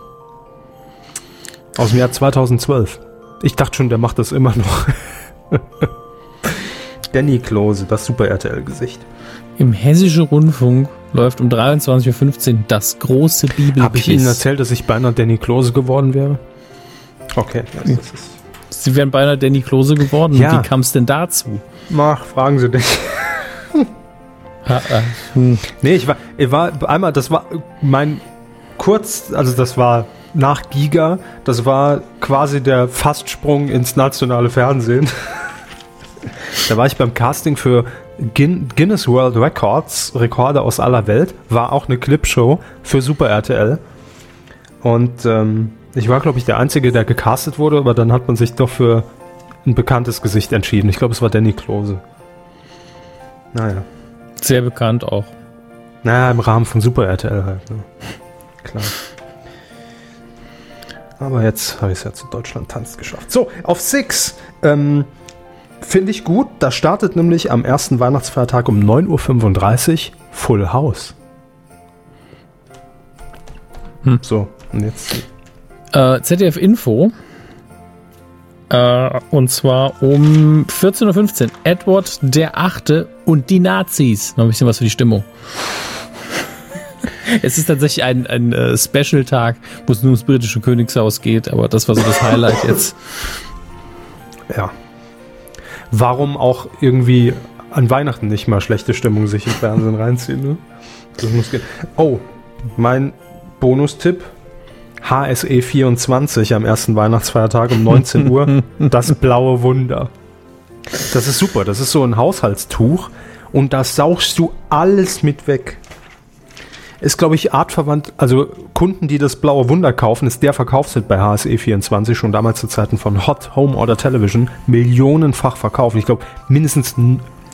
Aus dem Jahr 2012. Ich dachte schon, der macht das immer noch. Danny Klose, das Super RTL-Gesicht. Im Hessischen Rundfunk läuft um 23.15 Uhr das große Bibelquiz. Habe ich Ihnen erzählt, dass ich beinahe Danny Klose geworden wäre? Okay, das ist. Sie wären beinahe Danny Klose geworden. Ja. Wie kam es denn dazu? Mach, fragen Sie dich. Nee, ich war, ich war einmal, das war mein kurz, also das war nach Giga, das war quasi der Fastsprung ins nationale Fernsehen. da war ich beim Casting für Guin Guinness World Records, Rekorde aus aller Welt, war auch eine Clipshow für Super RTL. Und ähm, ich war, glaube ich, der Einzige, der gecastet wurde, aber dann hat man sich doch für ein bekanntes Gesicht entschieden. Ich glaube, es war Danny Klose. Naja. Sehr bekannt auch. Naja, im Rahmen von Super RTL halt. Ne? Klar. Aber jetzt habe ich es ja zu Deutschland tanzt geschafft. So, auf Six. Ähm, Finde ich gut. Da startet nämlich am ersten Weihnachtsfeiertag um 9.35 Uhr Full House. Hm. So, und jetzt. Äh, ZDF Info. Äh, und zwar um 14.15 Uhr. Edward der Achte und die Nazis. Noch ein bisschen was für die Stimmung. Es ist tatsächlich ein, ein äh, Special-Tag, wo es nur ums britische Königshaus geht, aber das war so das Highlight jetzt. Ja. Warum auch irgendwie an Weihnachten nicht mal schlechte Stimmung sich im Fernsehen reinziehen, ne? Das muss gehen. Oh, mein Bonustipp. HSE 24 am ersten Weihnachtsfeiertag um 19 Uhr. Das blaue Wunder. Das ist super. Das ist so ein Haushaltstuch und da saugst du alles mit weg. Ist, glaube ich, artverwandt, also Kunden, die das blaue Wunder kaufen, ist der Verkaufshit bei HSE 24 schon damals zu Zeiten von Hot Home Order Television millionenfach verkauft. Ich glaube, mindestens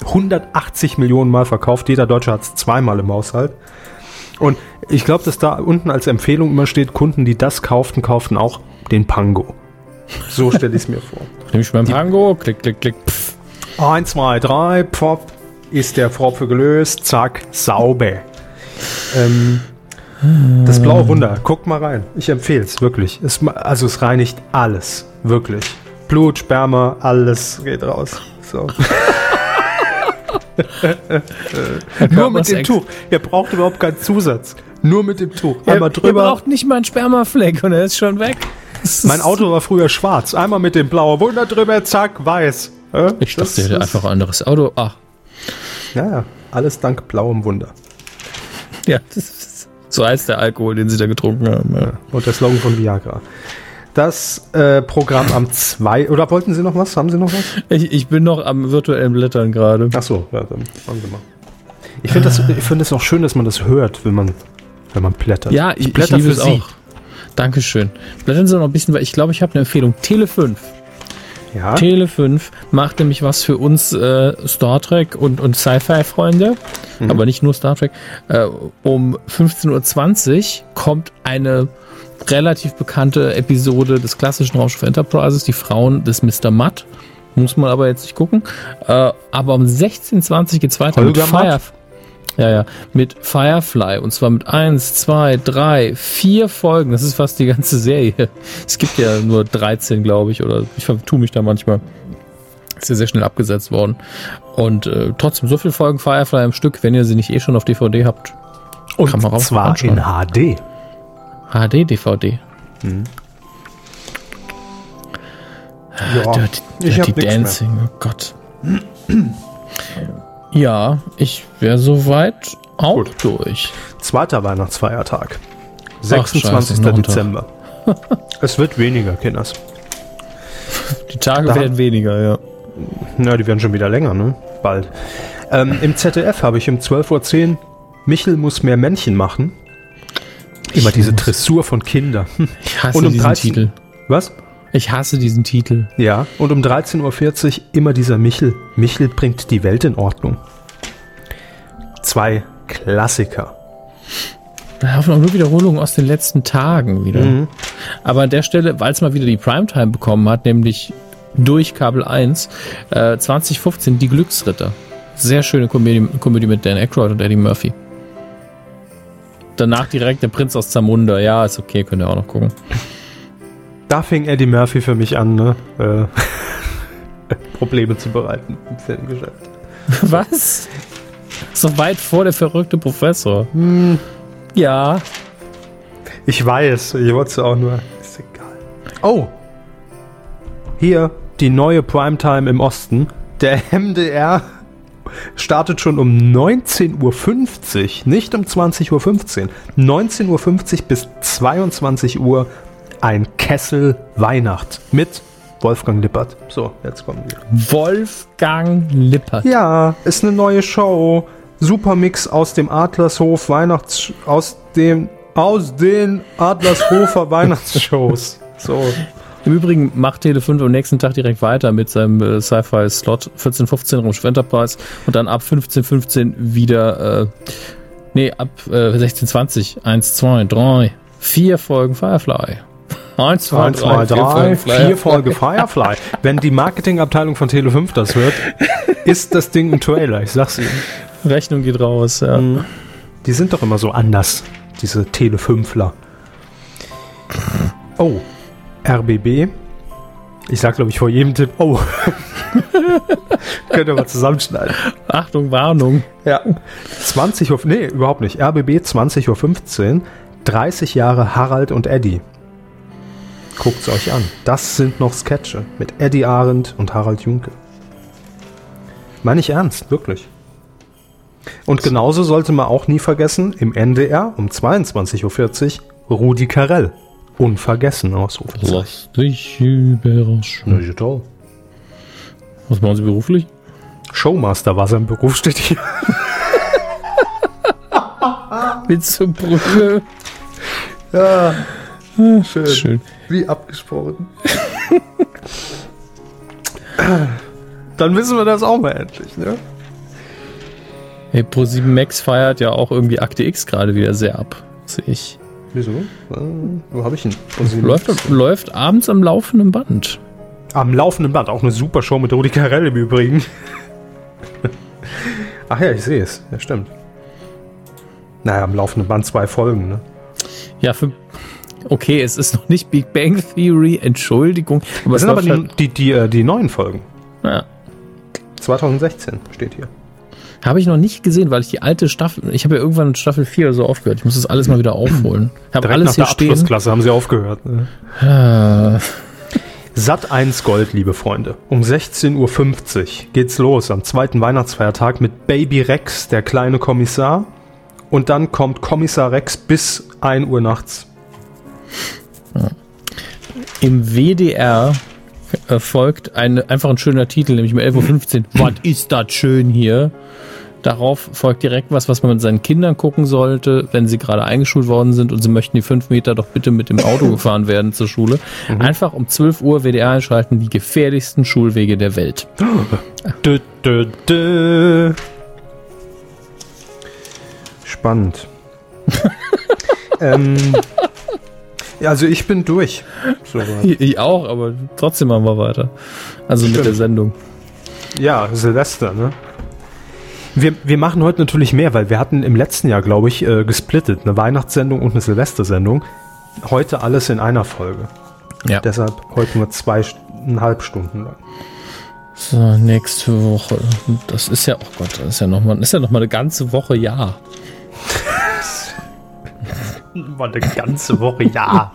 180 Millionen Mal verkauft. Jeder Deutsche hat es zweimal im Haushalt. Und ich glaube, dass da unten als Empfehlung immer steht, Kunden, die das kauften, kauften auch den Pango. So stelle ich es mir vor. Nehme ich beim Tango, klick, klick, klick. Pff. Eins, zwei, drei, pop, ist der Pfropfe gelöst, zack, sauber. Ähm, das blaue Wunder, guckt mal rein. Ich empfehle es wirklich. Es, also es reinigt alles, wirklich. Blut, Sperma, alles geht raus. So. Nur mit dem. Tuch. Ihr braucht überhaupt keinen Zusatz. Nur mit dem Tuch. Ihr, Einmal ihr drüber. braucht nicht mal einen Spermafleck und er ist schon weg. Das Mein Auto war früher schwarz. Einmal mit dem blauen Wunder drüber, zack, weiß. Ich das dachte, der ist- einfach ein anderes Auto. Ach, Ja, ja. Alles dank blauem Wunder. Ja, das ist, so heißt der Alkohol, den sie da getrunken haben. Ja. Und der Slogan von Viagra. Das äh, Programm am 2. Oder wollten Sie noch was? Haben Sie noch was? Ich, ich bin noch am virtuellen Blättern gerade. Ach so, ja, dann machen Sie mal. Ich finde das, ich find auch schön, dass man das hört, wenn man, wenn man blättert. Ja, ich, ich blätter liebe für es Sie. auch. Dankeschön. Blättern Sie noch ein bisschen, weil ich glaube, ich habe eine Empfehlung. Tele 5. Ja, Tele 5 macht nämlich was für uns äh, Star Trek und, und Sci-Fi-Freunde, aber nicht nur Star Trek. Äh, um 15.20 Uhr kommt eine relativ bekannte Episode des klassischen Raumschiff Enterprises, die Frauen des Mr. Mutt. Muss man aber jetzt nicht gucken. Äh, aber um 16.20 Uhr geht es weiter Holger mit Fire. Matt? Ja, ja, mit Firefly und zwar mit eins, zwei, drei, vier Folgen. Das ist fast die ganze Serie. Es gibt ja nur 13, glaube ich, oder ich vertue mich da manchmal. Ist ja sehr schnell abgesetzt worden. Und äh, trotzdem so viele Folgen Firefly im Stück, wenn ihr sie nicht eh schon auf DVD habt. und kann man zwar in HD. HD, DVD. Ja, Dirty, Dirty Dancing, oh Gott. Ja, ich wäre soweit auch Gut. durch. Zweiter Weihnachtsfeiertag. Ach, 26. scheiße, noch ein Tag. Dezember. es wird weniger, Kinders. Die Tage Da- werden weniger, ja. Na, die werden schon wieder länger, ne? Bald. Ähm, Im ZDF habe ich um 12.10 Uhr Michel muss mehr Männchen machen. Immer diese Dressur von Kindern. Ich hasse Und um diesen 13 Titel. Was? Ich hasse diesen Titel. Ja. Und um 13.40 Uhr immer dieser Michel. Michel bringt die Welt in Ordnung. Zwei Klassiker. Da haben wir nur Wiederholungen aus den letzten Tagen wieder. Mhm. Aber an der Stelle, weil es mal wieder die Primetime bekommen hat, nämlich durch Kabel 1, äh, 2015 Die Glücksritter. Sehr schöne Komödie, Komödie mit Dan Aykroyd und Eddie Murphy. Danach direkt der Prinz aus Zamunda. Ja, ist okay, könnt ihr auch noch gucken. Da fing Eddie Murphy für mich an, ne? Äh, Probleme zu bereiten im Filmgeschäft. Was? Doch weit vor der verrückte Professor. Ja. Ich weiß, ich wollte es auch nur. Ist egal. Oh! Hier die neue Primetime im Osten. Der MDR startet schon um 19.50 Uhr, nicht um 20.15 Uhr. 19.50 Uhr bis 22 Uhr ein Kessel Weihnacht mit Wolfgang Lippert. So, jetzt kommen wir. Wolfgang Lippert. Ja, ist eine neue Show. Supermix aus dem Adlershof Weihnachts aus dem aus den Adlershofer Weihnachtsshows. So. Im Übrigen macht Tele5 am nächsten Tag direkt weiter mit seinem äh, Sci-Fi-Slot 14.15 Raumschiff Enterprise und dann ab 15.15 wieder, äh, nee, ab äh, 16.20 1, 2, 3, vier Folgen Firefly. 1, 2, 1, 2, 3, 4 Folge Firefly. Wenn die Marketingabteilung von Tele5 das hört, ist das Ding ein Trailer, ich sag's Ihnen. Rechnung geht raus, ja. Die sind doch immer so anders, diese Tele5ler. Oh, RBB. Ich sag, glaube ich, vor jedem Tipp, oh. Könnt ihr mal zusammenschneiden. Achtung, Warnung. Ja. 20 Uhr, nee, überhaupt nicht. RBB 20.15 Uhr, 30 Jahre Harald und Eddie. Guckt's euch an. Das sind noch Sketche mit Eddie Arendt und Harald Junke. Meine ich ernst, wirklich. Und genauso sollte man auch nie vergessen, im NDR um 22.40 Uhr Rudi Carell. Unvergessen, Ausrufezeichen. Lass dich überraschen. Ja, toll. Was machen Sie beruflich? Showmaster war sein Beruf, steht hier. Mit zur Brücke. Ja, schön. Schön. Wie abgesprochen. Dann wissen wir das auch mal endlich, ne? Hey, Pro7 Max feiert ja auch irgendwie Akte X gerade wieder sehr ab. Sehe ich. Wieso? Äh, wo habe ich ihn? Läuft, läuft abends am laufenden Band. Am laufenden Band. Auch eine super Show mit Rudi Carell im Übrigen. Ach ja, ich sehe es. Ja, stimmt. Naja, am laufenden Band zwei Folgen, ne? Ja, für. Okay, es ist noch nicht Big Bang Theory, Entschuldigung. Aber Das es sind aber die, die, die, äh, die neuen Folgen. halt, ja. 2016 steht hier. Habe ich noch nicht gesehen, weil ich die alte Staffel. Ich habe ja irgendwann Staffel 4 oder so aufgehört. Ich muss das alles mal wieder aufholen. Ich habe Direkt alles nach hier der stehen. Abschlussklasse haben sie aufgehört. Ne? Ah, Sat 1 Gold, liebe Freunde. Um 16.50 Uhr geht's los am zweiten Weihnachtsfeiertag mit Baby Rex, der kleine Kommissar. Und dann kommt Kommissar Rex bis 1 Uhr nachts. Im WDR äh, folgt ein, einfach ein schöner Titel, nämlich um 11.15 Uhr. Was ist das schön hier? Darauf folgt direkt was, was man mit seinen Kindern gucken sollte, wenn sie gerade eingeschult worden sind und sie möchten die fünf Meter doch bitte mit dem Auto gefahren werden zur Schule. Einfach um 12 Uhr WDR einschalten, die gefährlichsten Schulwege der Welt. Dö, dö, dö. Spannend. ähm, ja, also ich bin durch. So, Ich auch, aber trotzdem machen wir weiter. Also mit Stimmt. der Sendung. ja, Silvester, ne? Wir, wir machen heute natürlich mehr, weil wir hatten im letzten Jahr, glaube ich, äh, gesplittet. Eine Weihnachtssendung und eine Silvestersendung. Heute alles in einer Folge. Ja. Deshalb heute nur zweieinhalb Stunden lang. So, nächste Woche. Das ist ja, oh Gott, das ist ja nochmal, ist ja noch mal eine ganze Woche ja. War eine ganze Woche, ja.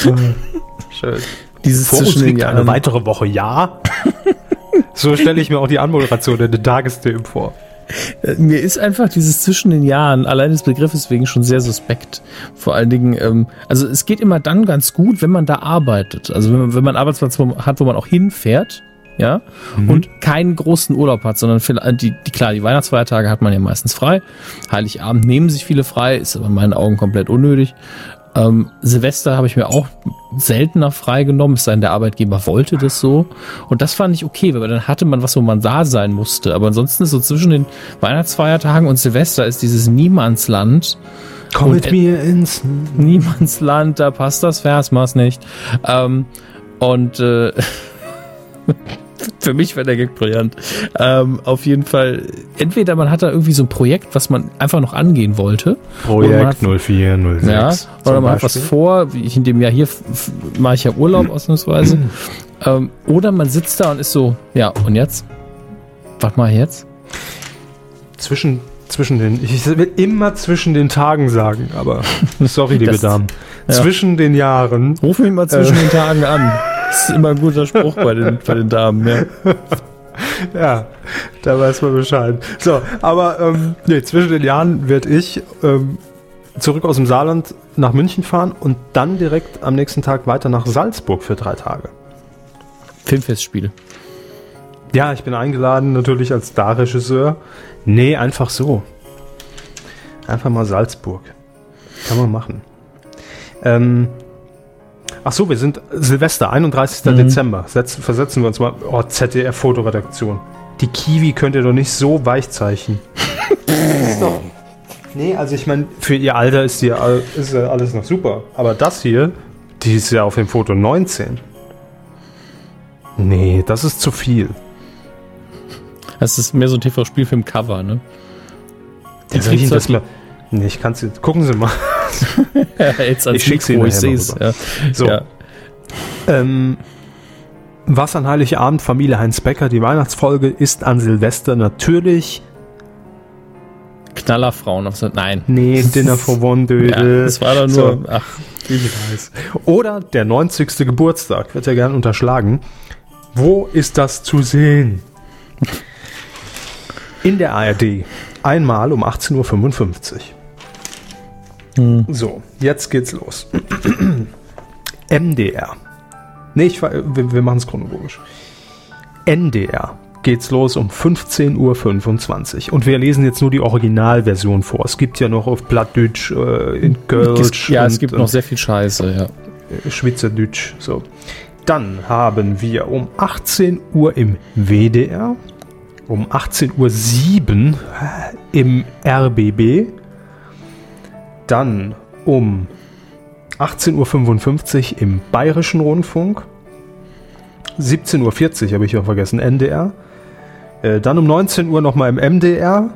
Schön. Dieses Vor uns zwischen den liegt eine weitere Woche, ja. so stelle ich mir auch die Anmoderation in den Tagesthemen vor. Äh, Mir ist einfach dieses zwischen den Jahren, allein des Begriffes wegen, schon sehr suspekt. Vor allen Dingen, ähm, also es geht immer dann ganz gut, wenn man da arbeitet. Also wenn man, wenn man einen Arbeitsplatz hat, wo man auch hinfährt, ja, und keinen großen Urlaub hat, sondern vielleicht, die, die, klar, die Weihnachtsfeiertage hat man ja meistens frei. Heiligabend nehmen sich viele frei, ist aber in meinen Augen komplett unnötig. Ähm, Silvester habe ich mir auch seltener freigenommen, es sei denn, der Arbeitgeber wollte das so. Und das fand ich okay, weil dann hatte man was, wo man da sein musste. Aber ansonsten ist so zwischen den Weihnachtsfeiertagen und Silvester ist dieses Niemandsland. Komm mit et- mir ins. Niemandsland, da passt das Versmaß nicht. Ähm, und äh, für mich wäre der Gag brillant. Ähm, auf jeden Fall, entweder man hat da irgendwie so ein Projekt, was man einfach noch angehen wollte. Oder man Projekt 0406. Ja, oder man hat was Beispiel. vor, wie ich in dem Jahr hier mache ich ja Urlaub ausnahmsweise. ähm, oder man sitzt da und ist so, ja, und jetzt? Was mache ich jetzt? Zwischen, zwischen den. Ich will immer zwischen den Tagen sagen, aber sorry, liebe Das- Damen. ja. Zwischen den Jahren. Ruf mich mal zwischen den Tagen an. Das ist immer ein guter Spruch bei den, bei den Damen, ja. Ja, da weiß man Bescheid. So, aber ähm, nee, zwischen den Jahren werde ich ähm, zurück aus dem Saarland nach München fahren und dann direkt am nächsten Tag weiter nach Salzburg für drei Tage. Filmfestspiele. Ja, ich bin eingeladen natürlich als Starregisseur. Nee, einfach so. Einfach mal Salzburg. Kann man machen. Ähm, ach so, wir sind Silvester, 31. Dezember. Setz, versetzen wir uns mal. Oh, ZDF-Fotoredaktion. Die Kiwi könnt ihr doch nicht so weichzeichnen. ist doch, nee, also ich meine, für ihr Alter ist, die, ist ja alles noch super. Aber das hier, die ist ja auf dem Foto 19. Nee, das ist zu viel. Das ist mehr so ein TV-Spielfilm-Cover, ne? Die Ihnen kriegt's das mal. Nee, ich kann es jetzt. Gucken Sie mal. Jetzt ans Ich schick's Mikro, ich seh's. Ja. So. Ja. Ähm, was an Heiligabend, Familie Heinz Becker, die Weihnachtsfolge ist an Silvester natürlich. Knallerfrauen. auf so- Nein. Nee, Dinner for One Ja, Dödel. das war doch nur. So. Ach, Ich weiß. Oder der 90. Geburtstag, wird ja gern unterschlagen. Wo ist das zu sehen? In der ARD. Einmal um 18.55 Uhr. So, jetzt geht's los. MDR. Nee, ich, wir, wir machen es chronologisch. NDR geht's los um 15.25 Uhr. Und wir lesen jetzt nur die Originalversion vor. Es gibt ja noch auf Plattdeutsch, äh, in Kölsch. ja, es und, gibt äh, noch sehr viel Scheiße, ja. Schweizerdeutsch. So. Dann haben wir um 18 Uhr im WDR, um 18.07 Uhr im RBB, dann um 18.55 Uhr im Bayerischen Rundfunk, 17.40 Uhr habe ich auch vergessen, NDR, äh, dann um 19 Uhr nochmal im MDR,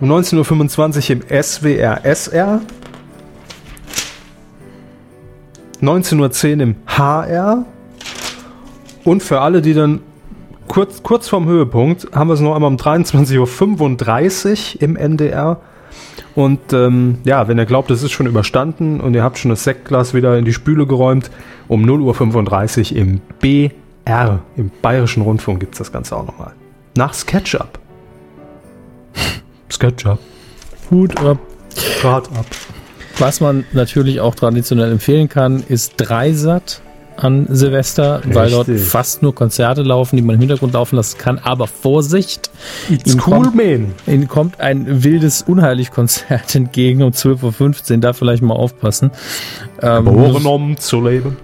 um 19.25 Uhr im SWR SR, 19.10 Uhr im HR. Und für alle, die dann kurz, kurz vorm Höhepunkt, haben wir es noch einmal um 23.35 Uhr im NDR. Und ähm, ja, wenn ihr glaubt, es ist schon überstanden und ihr habt schon das Sektglas wieder in die Spüle geräumt, um 0.35 Uhr im BR, im Bayerischen Rundfunk, gibt es das Ganze auch nochmal. Nach SketchUp. SketchUp. Hut ab. Grad ab. Was man natürlich auch traditionell empfehlen kann, ist Dreisat an Silvester, weil dort Richtig. fast nur Konzerte laufen, die man im Hintergrund laufen lassen kann. Aber Vorsicht, It's Ihnen cool, kommt- man. Ihnen kommt ein wildes Unheilig-Konzert entgegen um 12.15 Uhr, da vielleicht mal aufpassen. Ähm, Geboren um zu leben.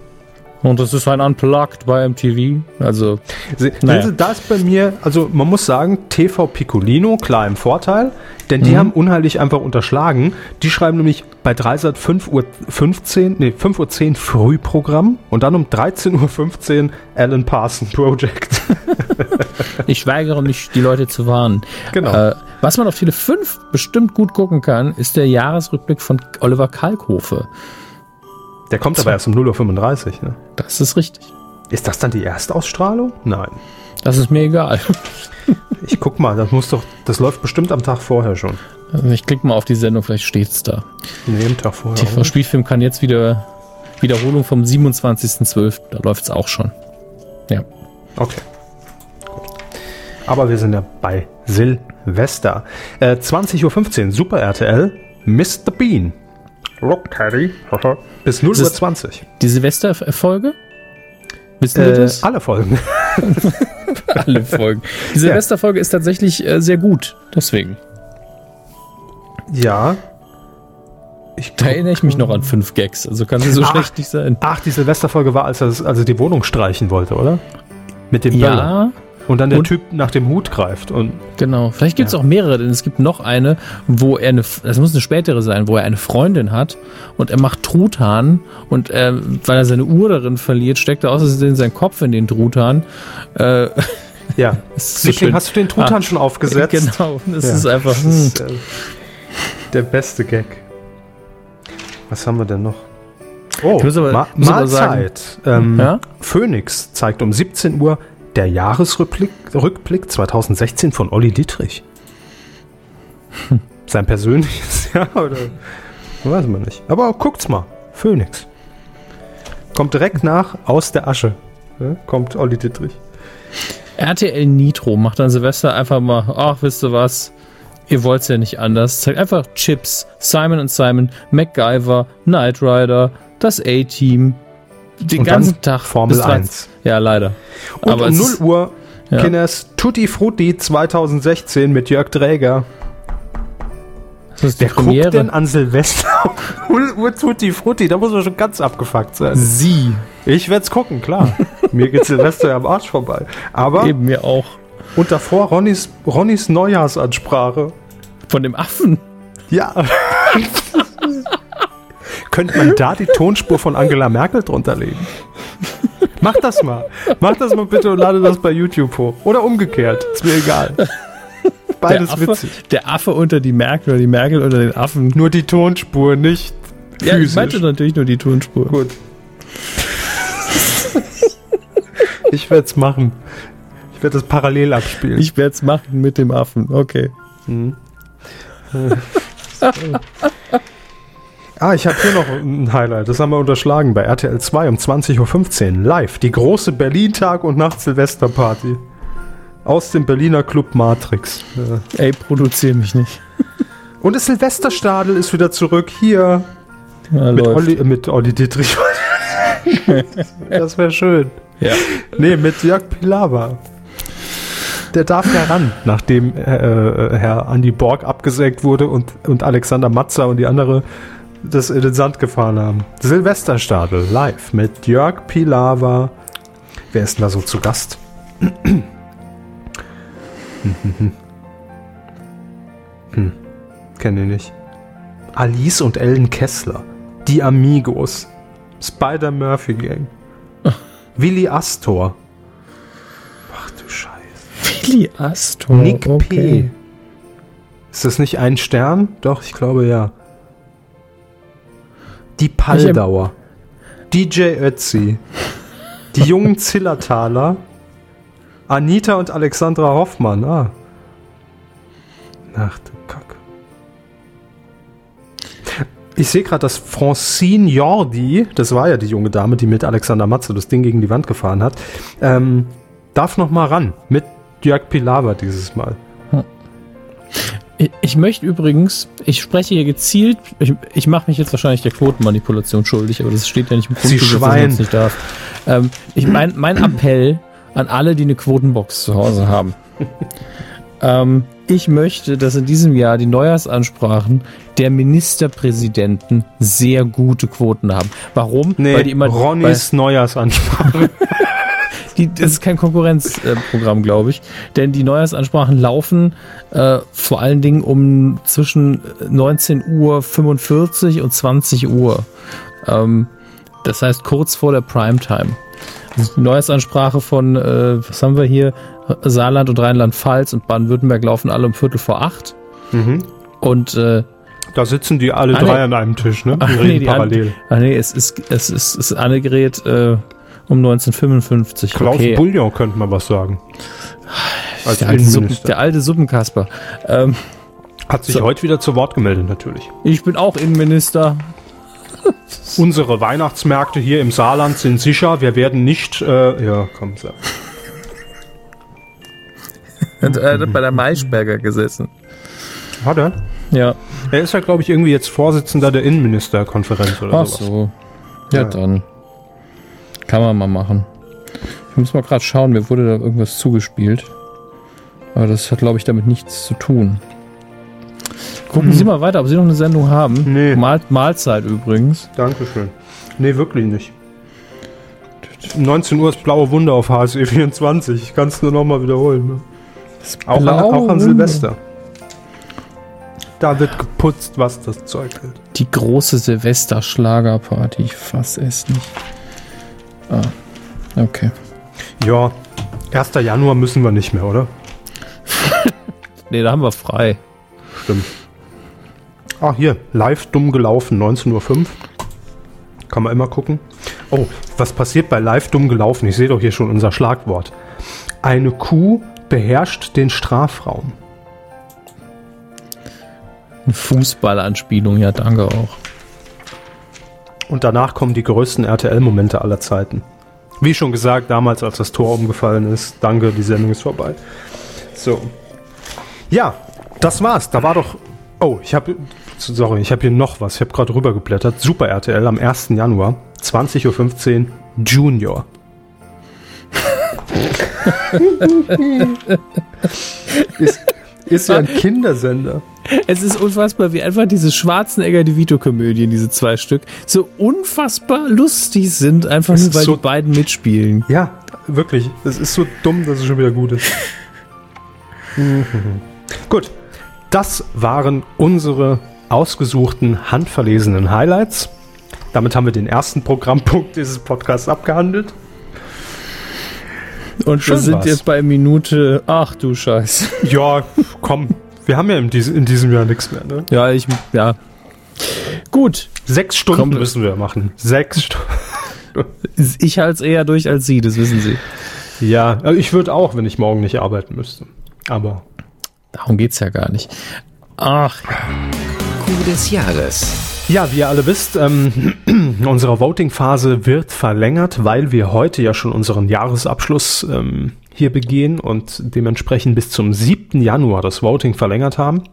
und das ist ein Unplugged bei MTV. Also, Se- Naja. Sie, da ist bei mir, also man muss sagen, TV Piccolino, klar im Vorteil, denn die haben unheilig einfach unterschlagen. Die schreiben nämlich bei Dreisat 5.15 Uhr, 15, nee, 5.10 Uhr Frühprogramm und dann um 13.15 Uhr Alan Parson Project. ich weigere mich, die Leute zu warnen. Genau. Äh, was man auf Tele 5 bestimmt gut gucken kann, ist der Jahresrückblick von Oliver Kalkofe. Der kommt aber erst um 0.35 Uhr. Ne? Das ist richtig. Ist das dann die Erstausstrahlung? Nein. Das ist mir egal. Ich guck mal, das muss doch, das läuft bestimmt am Tag vorher schon. Also ich klicke mal auf die Sendung, vielleicht steht's da. Nee, am Tag vorher. TV Spielfilm kann jetzt wieder Wiederholung vom 27.12. Da läuft's auch schon. Ja. Okay. Gut. Aber wir sind ja bei Silvester. Äh, 20.15 Uhr, Super RTL, Mr. Bean. Rock Caddy. Bis 0.20 Uhr. Die Silvesterfolge? Wissen wir Äh, das? alle Folgen. Alle Folgen. Die Silvesterfolge ist tatsächlich äh, sehr gut. Deswegen. ja. Ich Da erinnere ich mich noch an fünf Gags, also kann sie so Ach. schlecht nicht sein. Ach, die Silvesterfolge war, als er, als er die Wohnung streichen wollte, oder? Mit dem Böller. Und dann der Und- Typ nach dem Hut greift. Und genau. Vielleicht gibt es Ja. auch mehrere, denn es gibt noch eine, wo er eine, das muss eine spätere sein, wo er eine Freundin hat und er macht Truthahn und äh, weil er seine Uhr darin verliert, steckt er aus Versehen seinen Kopf in den Truthahn. Äh, ja. das so hast du den Truthahn Ah, schon aufgesetzt? Genau, das Ja. ist einfach. Das Hm. ist, äh, der beste Gag. Was haben wir denn noch? Oh, aber- Ma aber sagen- Mahlzeit. ähm, Ja? Phoenix zeigt um 17 Uhr der Jahresrückblick Rückblick 2016 von Olli Dietrich. Sein persönliches Jahr oder weiß man nicht. Aber guckt's mal. Phoenix. Kommt direkt nach aus der Asche. Kommt Olli Dietrich. RTL Nitro macht dann Silvester einfach mal, ach, wisst ihr was? Ihr wollt's ja nicht anders. Zeigt einfach Chips, Simon und Simon, MacGyver, Knight Rider, das A-Team. Den Und ganzen Tag. Formel bis 13 1. Ja, leider. Und Aber um es 0 ist- Uhr Ja. Kinders Tutti Frutti 2016 mit Jörg Dräger. Das ist die Wer guckt Premiere. denn an Silvester um 0 Uhr Tutti Frutti? Da muss man schon ganz abgefuckt sein. Sie. Ich werd's gucken, klar. Mir geht Silvester ja am Arsch vorbei. Aber Eben mir auch. und davor Ronnys, Ronnys Neujahrsansprache. Von dem Affen. Ja. Könnte man da die Tonspur von Angela Merkel drunter legen? Mach das mal. Mach das mal bitte und lade das bei YouTube hoch. Oder umgekehrt. Ist mir egal. Beides der Affe, witzig. Der Affe unter die Merkel oder die Merkel unter den Affen. Nur die Tonspur, nicht Ja, ich physisch. meinte natürlich nur die Tonspur. Gut. ich werde es machen. Ich werde das parallel abspielen. Ich werde es machen mit dem Affen. Okay. ah, ich habe hier noch ein Highlight. Das haben wir unterschlagen bei RTL 2 um 20.15 Uhr. Live. Die große Berlin-Tag- und Nacht-Silvester-Party. Aus dem Berliner Club Matrix. Ja. Ey, produziere mich nicht. Und das Silvesterstadel ist wieder zurück hier. Ja, Mit läuft. Olli, äh, mit Olli Dietrich. das wäre schön. Ja. Nee, mit Jörg Pilawa. Der darf ja ran, nachdem äh, äh, Herr Andi Borg abgesägt wurde und, und Alexander Matzer und die andere das in den Sand gefahren haben. Silvesterstadel live mit Jörg Pilawa. Wer ist denn da so zu Gast? hm, kenne ich nicht. Alice und Ellen Kessler. Die Amigos. Spider Murphy Gang. Willi Astor. Ach du Scheiße. Billy Astor. Nick okay. P. Ist das nicht ein Stern? Doch, ich glaube ja. Die Paldauer. DJ Ötzi. Die jungen Zillertaler. Anita und Alexandra Hoffmann. Ah. Ach du Kacke. Ich sehe gerade, dass Francine Jordi, das war ja die junge Dame, die mit Alexander Matze das Ding gegen die Wand gefahren hat, ähm, darf noch mal ran. Mit Jörg Pilawa dieses Mal. Ich, ich möchte übrigens, ich spreche hier gezielt, ich, ich mache mich jetzt wahrscheinlich der Quotenmanipulation schuldig, aber das steht ja nicht im Grundgesetz, dass man Schwein. das nicht darf. Ähm, ich, mein, mein Appell an alle, die eine Quotenbox zu Hause haben. ähm, ich möchte, dass in diesem Jahr die Neujahrsansprachen der Ministerpräsidenten sehr gute Quoten haben. Warum? Nee, weil die immer, Ronnys Neujahrsansprache. die, das ist kein Konkurrenzprogramm, äh, glaube ich. Denn die Neujahrsansprachen laufen äh, vor allen Dingen um zwischen 19 Uhr 45 und 20 Uhr. Ähm, das heißt kurz vor der Primetime. Also die Neujahrsansprache von, äh, was haben wir hier? Saarland und Rheinland-Pfalz und Baden-Württemberg laufen alle um Viertel vor acht. mhm. Und äh, Da sitzen die alle Ah, drei nee. an einem Tisch, ne? Ach, Und nee, reden die parallel. An, ach nee, es ist, es ist, es ist Annegret äh, um 1955. Klaus okay. Bullion könnte man was sagen. Als Der alte, Suppen, Innenminister. der alte Suppenkasper. Ähm, Hat sich So. heute wieder zu Wort gemeldet, natürlich. ich bin auch Innenminister. Unsere Weihnachtsmärkte hier im Saarland sind sicher. Wir werden nicht. Äh, ja, komm, sag. Und er hat bei der Maischberger gesessen. Hat er? Ja. Er ist ja, glaube ich, irgendwie jetzt Vorsitzender der Innenministerkonferenz oder Ach sowas. so. Ja, Ja. dann. Kann man mal machen. Ich muss mal gerade schauen, mir wurde da irgendwas zugespielt. Aber das hat, glaube ich, damit nichts zu tun. Gucken Sie mal weiter, ob Sie noch eine Sendung haben. Nee. Mahl Mahlzeit übrigens. Dankeschön. Nee, wirklich nicht. 19 Uhr ist blaue Wunder auf HSE 24. Ich kann es nur noch mal wiederholen. Ne? Auch, an, auch an. Silvester. Da wird geputzt, was das Zeug hält. Die große Silvester-Schlagerparty. Ich fass es nicht. Ah, okay. Ja, 1. Januar müssen wir nicht mehr, oder? Nee, da haben wir frei. Stimmt. Ah, hier, live dumm gelaufen, 19.05 Uhr. Kann man immer gucken. Oh, was passiert bei live dumm gelaufen? Ich sehe doch hier schon unser Schlagwort. Eine Kuh beherrscht den Strafraum. Eine Fußballanspielung, ja, danke auch. Und danach kommen die größten RTL-Momente aller Zeiten. Wie schon gesagt, damals, als das Tor umgefallen ist. Danke, die Sendung ist vorbei. So. Ja, das war's. Da war doch. Oh, ich habe. Sorry, ich habe hier noch was. Ich habe gerade rübergeblättert. Super RTL am 1. Januar, 20.15 Uhr, Junior. ist, ist ja ein Kindersender. Es ist unfassbar, wie einfach diese Schwarzenegger die Vito-Komödien, diese zwei Stück, so unfassbar lustig sind, einfach nur weil so- die beiden mitspielen. Ja, wirklich. Es ist so dumm, dass es schon wieder gut ist. Gut, das waren unsere ausgesuchten, handverlesenen Highlights. Damit haben wir den ersten Programmpunkt dieses Podcasts abgehandelt. Und Schön wir sind war's. jetzt bei Minute, ach du Scheiß. Ja, komm. Wir haben ja in, diesem- in diesem Jahr nichts mehr, ne? Ja, ich, ja. Gut, Sechs Stunden Komm. müssen wir machen. Sechs Stunden. ich halte es eher durch als Sie, das wissen Sie. Ja, also ich würde auch, wenn ich morgen nicht arbeiten müsste. Aber Darum geht's ja gar nicht. Ach, Coup des Jahres. Ja, wie ihr alle wisst, ähm, unsere Voting-Phase wird verlängert, weil wir heute ja schon unseren Jahresabschluss ähm, hier begehen und dementsprechend bis zum 7. Januar das Voting verlängert haben.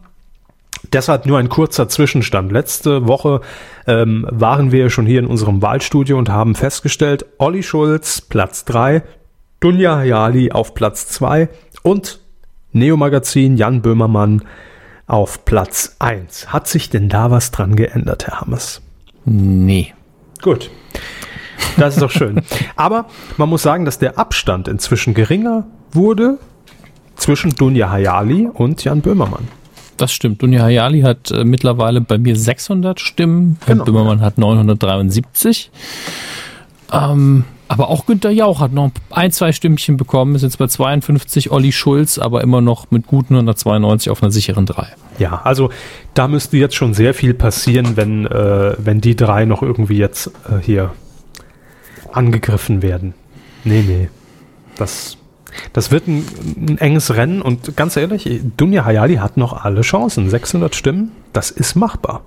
Deshalb nur ein kurzer Zwischenstand. Letzte Woche ähm, waren wir schon hier in unserem Wahlstudio und haben festgestellt, Olli Schulz Platz 3, Dunja Hayali auf Platz 2 und Neo Magazin Jan Böhmermann auf Platz 1. Hat sich denn da was dran geändert, Herr Hammers? nee. Gut. Das ist doch schön. Aber man muss sagen, dass der Abstand inzwischen geringer wurde zwischen Dunja Hayali und Jan Böhmermann. Das stimmt. Dunja Hayali hat äh, mittlerweile bei mir 600 Stimmen. Genau. Böhmermann hat 973. Ähm, aber auch Günter Jauch hat noch ein, zwei Stimmchen bekommen. Ist jetzt bei 52. Olli Schulz, aber immer noch mit guten 192 auf einer sicheren 3. Ja, also da müsste jetzt schon sehr viel passieren, wenn, äh, wenn die drei noch irgendwie jetzt äh, hier angegriffen werden. Nee, nee. Das, das wird ein, ein enges Rennen und ganz ehrlich, Dunja Hayali hat noch alle Chancen. 600 Stimmen, das ist machbar.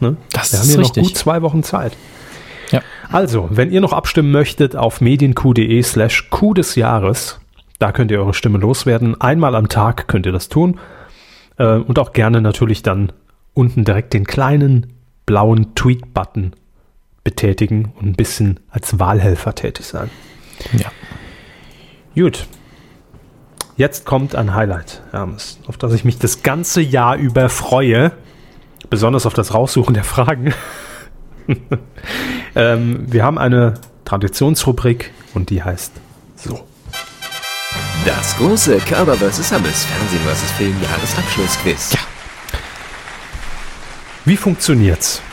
Ne? Das Wir haben hier richtig. noch gut zwei Wochen Zeit. Ja. Also, wenn ihr noch abstimmen möchtet, auf medienq.de slash Q des Jahres, da könnt ihr eure Stimme loswerden. Einmal am Tag könnt ihr das tun. Äh, und auch gerne natürlich dann unten direkt den kleinen blauen Tweet-Button betätigen und ein bisschen als Wahlhelfer tätig sein. Ja. Gut. Jetzt kommt ein Highlight, Hermes, auf das ich mich das ganze Jahr über freue. Besonders auf das Raussuchen der Fragen. ähm, wir haben eine Traditionsrubrik und die heißt so. Das große Körper vs. Hammes Fernsehen vs. Film Jahresabschlussquiz. Wie funktioniert's?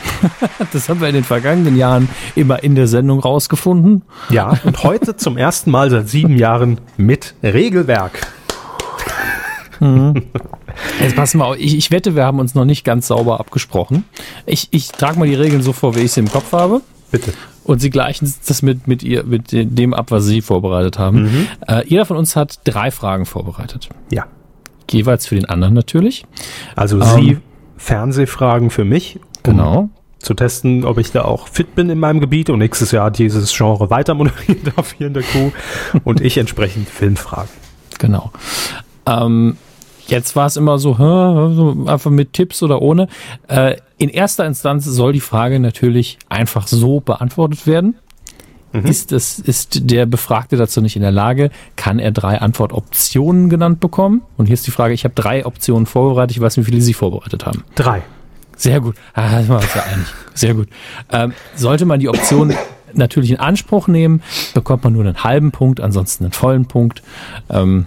Das haben wir in den vergangenen Jahren immer in der Sendung rausgefunden. Ja, und heute zum ersten Mal seit sieben Jahren mit Regelwerk. Jetzt passen wir auf. Ich, ich wette, wir haben uns noch nicht ganz sauber abgesprochen. Ich, ich trage mal die Regeln so vor, wie ich sie im Kopf habe. Bitte. Und Sie gleichen das mit, mit, ihr, mit dem ab, was Sie vorbereitet haben. Äh, jeder von uns hat drei Fragen vorbereitet. Ja. Jeweils für den anderen natürlich. Also Sie Fernsehfragen für mich, um Genau. zu testen, ob ich da auch fit bin in meinem Gebiet und nächstes Jahr dieses Genre weiter moderieren darf hier in der Kuh und ich entsprechend Filmfragen. Genau. Ähm, jetzt war es immer so, hä, einfach mit Tipps oder ohne. Äh, in erster Instanz soll die Frage natürlich einfach so beantwortet werden. Ist, das, ist der Befragte dazu nicht in der Lage, kann er drei Antwortoptionen genannt bekommen? Und hier ist die Frage, ich habe drei Optionen vorbereitet, ich weiß nicht, wie viele Sie vorbereitet haben. Drei. Sehr gut. Ah, da sind wir uns ja einig. Sehr gut. Ähm, sollte man die Option natürlich in Anspruch nehmen, bekommt man nur einen halben Punkt, ansonsten einen vollen Punkt. Ähm,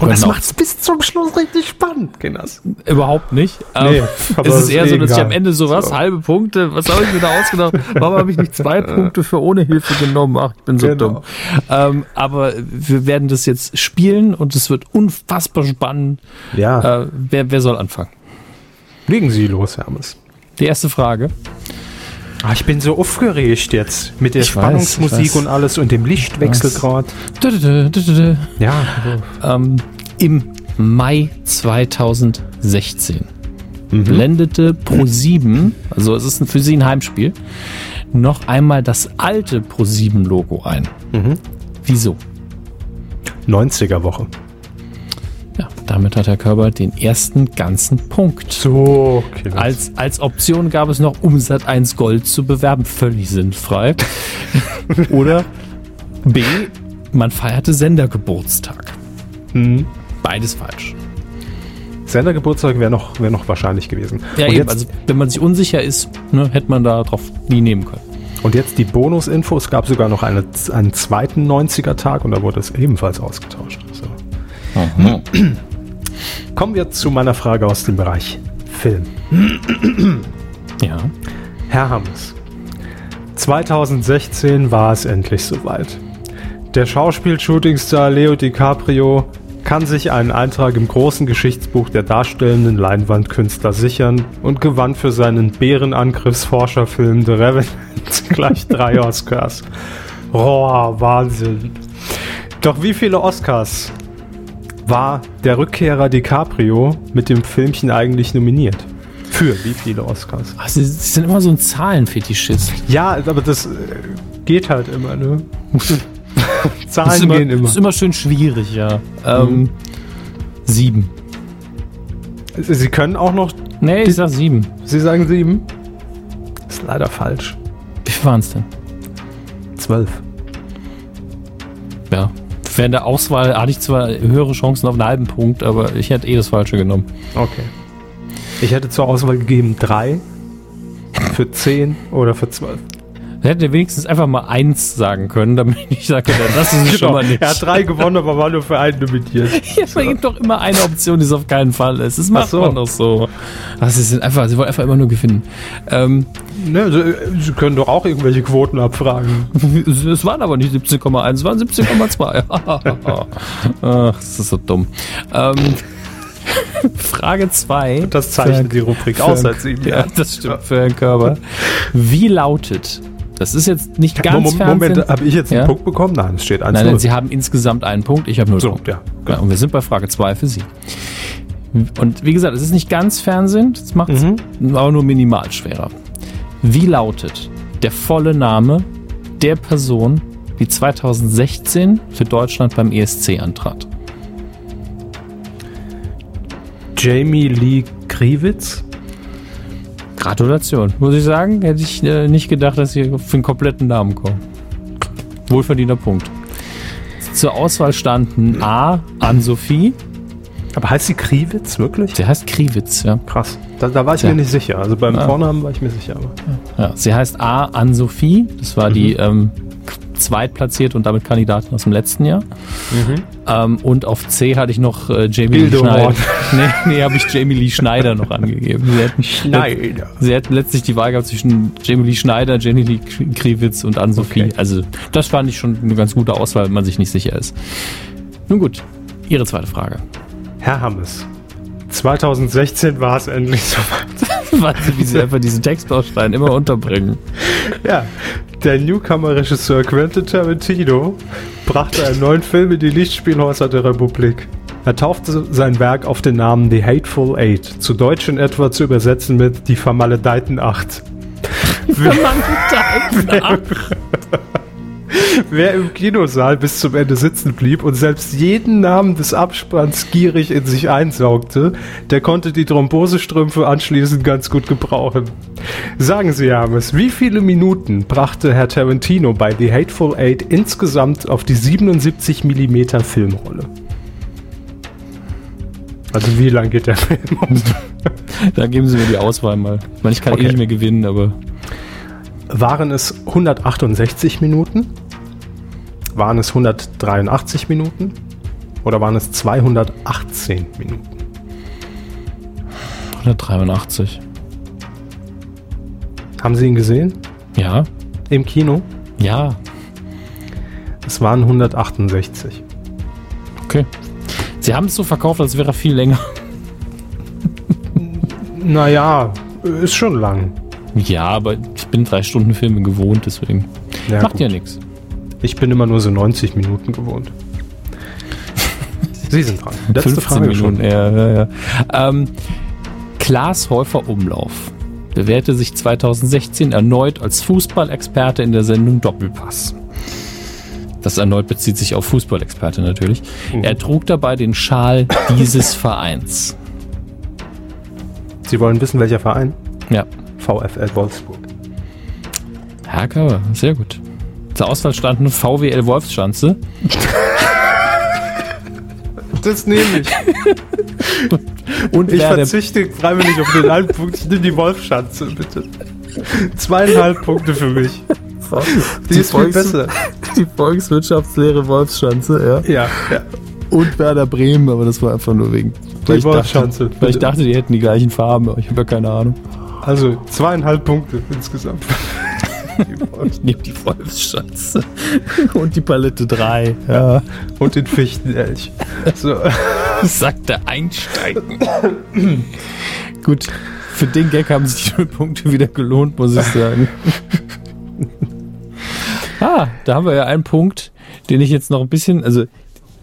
Und das genau. macht es bis zum Schluss richtig spannend, Kinders. Überhaupt nicht. Nee, Ähm, aber es das ist ist eher eh so, dass ich am Ende so was, So. halbe Punkte, was habe ich mir da ausgedacht? Warum habe ich nicht zwei Punkte für ohne Hilfe genommen? Ach, ich bin so Genau. dumm. Ähm, aber wir werden das jetzt spielen und es wird unfassbar spannend. Ja. Äh, wer, wer soll anfangen? Legen Sie los, Hermes. Die erste Frage. Ah, ich bin so aufgeregt jetzt mit der Ich Spannungsmusik weiß. und alles und dem Lichtwechsel gerade. Ja. Ähm, Im Mai 2016 Mhm. blendete Pro7, also es ist für sie ein Heimspiel, noch einmal das alte Pro7-Logo ein. Mhm. Wieso? 90er Woche. Ja, damit hat Herr Körber den ersten ganzen Punkt. So, Kinders. Als, als Option gab es noch Umsat 1 Gold zu bewerben, völlig sinnfrei. Oder B, man feierte Sendergeburtstag. Mhm. Beides falsch. Sendergeburtstag wäre noch, wär noch wahrscheinlich gewesen. Ja, und, eben, jetzt, also wenn man sich unsicher ist, ne, hätte man da drauf nie nehmen können. und jetzt die Bonusinfo. Es gab sogar noch eine, einen zweiten 90er-Tag und da wurde es ebenfalls ausgetauscht. So. Kommen wir zu meiner Frage aus dem Bereich Film. Ja. Herr Hammes, 2016 war es endlich soweit. Der Schauspiel-Shootingstar Leo DiCaprio kann sich einen Eintrag im großen Geschichtsbuch der darstellenden Leinwandkünstler sichern und gewann für seinen Bärenangriffsforscherfilm The Revenant gleich drei Oscars. Roah, Wahnsinn. Doch wie viele Oscars war der Rückkehrer DiCaprio mit dem Filmchen eigentlich nominiert? Für wie viele Oscars? Ach, Sie, Sie sind immer so ein Zahlenfetischist. Ja, aber das äh, geht halt immer, ne? Zahlen ist immer, gehen immer. ist immer schön schwierig, ja. Ähm, Sieben. Sie können auch noch, Nee, ich sag sieben. Sie sagen sieben? Ist leider falsch. Wie viel waren es denn? Zwölf. Ja. Während der Auswahl hatte ich zwar höhere Chancen auf einen halben Punkt, aber ich hätte eh das Falsche genommen. Okay. Ich hätte zur Auswahl gegeben drei, für zehn oder für zwölf. Er hätte wenigstens einfach mal eins sagen können, damit ich sage, das ist es schon mal nicht. Genau. Er hat drei gewonnen, aber war nur für einen nominiert. Ja, es gibt doch immer eine Option, die es auf keinen Fall ist. Das macht Ach so. man doch so. Das ist einfach, sie wollen einfach immer nur gewinnen. Ähm, Ne, Sie, Sie können doch auch irgendwelche Quoten abfragen. es waren aber nicht 17,1, es waren 17,2. Ach, das ist so dumm. Ähm, Frage 2. Das zeichnet die Rubrik aus seit sieben Ja, das stimmt für Herrn Körber. Wie lautet, das ist jetzt nicht ganz Moment, Fernsehen. Moment habe ich jetzt einen Ja? Punkt bekommen? Nein, es steht 1 Nein, nein, Sie haben insgesamt einen Punkt, ich habe null So, ja. Ja, und wir sind bei Frage 2 für Sie. Und wie gesagt, es ist nicht ganz Fernsehen, das macht es Mhm. aber nur minimal schwerer. Wie lautet der volle Name der Person, die 2016 für Deutschland beim ESC antrat? Jamie Lee Kriwitz. Gratulation. Muss ich sagen, hätte ich äh, nicht gedacht, dass Sie für den kompletten Namen kommen. Wohlverdienter Punkt. Zur Auswahl standen A. Ann-Sophie. Aber heißt sie Kriwitz wirklich? Sie heißt Kriwitz, ja. Krass. Da, da war ich Tja. mir nicht sicher. Also beim Ah. Vornamen war ich mir sicher. Aber. Ja, sie heißt A. Ann-Sophie. Das war die ähm, zweitplatzierte und damit Kandidatin aus dem letzten Jahr. Ähm, und auf C hatte ich noch äh, Jamie Lee Schneider. Nee, nee, habe ich Jamie Lee Schneider noch angegeben. Sie hätten, Schneider. Sie hätten letztlich die Wahl gehabt zwischen Jamie Lee Schneider, Jamie Lee Kriwitz und Ann-Sophie. Okay. Also, das fand ich schon eine ganz gute Auswahl, wenn man sich nicht sicher ist. Nun gut, Ihre zweite Frage. Herr Hammes. 2016 war es endlich soweit. Warte, wie Sie einfach diesen Textbaustein immer unterbringen. Ja, der Newcomer-Regisseur Quentin Tarantino brachte einen neuen Film in die Lichtspielhäuser der Republik. Er taufte sein Werk auf den Namen The Hateful Eight, zu Deutsch in etwa zu übersetzen mit Die vermaledeiten Acht. Wer im Kinosaal bis zum Ende sitzen blieb und selbst jeden Namen des Abspanns gierig in sich einsaugte, der konnte die Thrombosestrümpfe anschließend ganz gut gebrauchen. Sagen Sie, Hermes, wie viele Minuten brachte Herr Tarantino bei The Hateful Eight insgesamt auf die 77 mm Filmrolle? Also wie lang geht der Film? Da geben Sie mir die Auswahl mal. Ich meine, ich kann Okay. eh nicht mehr gewinnen, aber Waren es 168 Minuten? Waren es 183 Minuten? Oder waren es 218 Minuten? 183. Haben Sie ihn gesehen? Ja, Im Kino? ja, Es waren 168. okay. Sie haben es so verkauft, als wäre er viel länger. Naja, ist schon lang. Ja, aber bin drei Stunden Filme gewohnt, deswegen Ja, macht gut. ja nichts. Ich bin immer nur so 90 Minuten gewohnt. Sie sind dran. Letzte 15 Frage Minuten, schon. ja, ja, ja. Ähm, Klaas Häufer Umlauf bewährte sich 2016 erneut als Fußballexperte in der Sendung Doppelpass. Das erneut bezieht sich auf Fußballexperte natürlich. Mhm. Er trug dabei den Schal dieses Vereins. Sie wollen wissen, welcher Verein? Ja, VfL Wolfsburg. Herr Kauer, sehr gut. Zur Auswahl standen VWL Wolfschanze, Das nehme ich. und Ich verzichte freiwillig auf den einen Punkt. Ich nehme die Wolfschanze, bitte. Zweieinhalb Punkte für mich. Die, ist viel Volks- besser. die Volkswirtschaftslehre Wolfschanze, ja. Ja, ja. Und Werder Bremen, aber das war einfach nur wegen. Weil ich, Wolfschanze, dachte, weil ich dachte, die hätten die gleichen Farben, aber ich habe ja keine Ahnung. Also zweieinhalb Punkte insgesamt. Ich nehme die Wolfsschanze und die Palette 3. Ja. Und den Fichtenelch. So. Sagte Einsteigen. Gut, für den Gag haben sich die Punkte wieder gelohnt, muss ich sagen. ah, da haben wir ja einen Punkt, den ich jetzt noch ein bisschen, also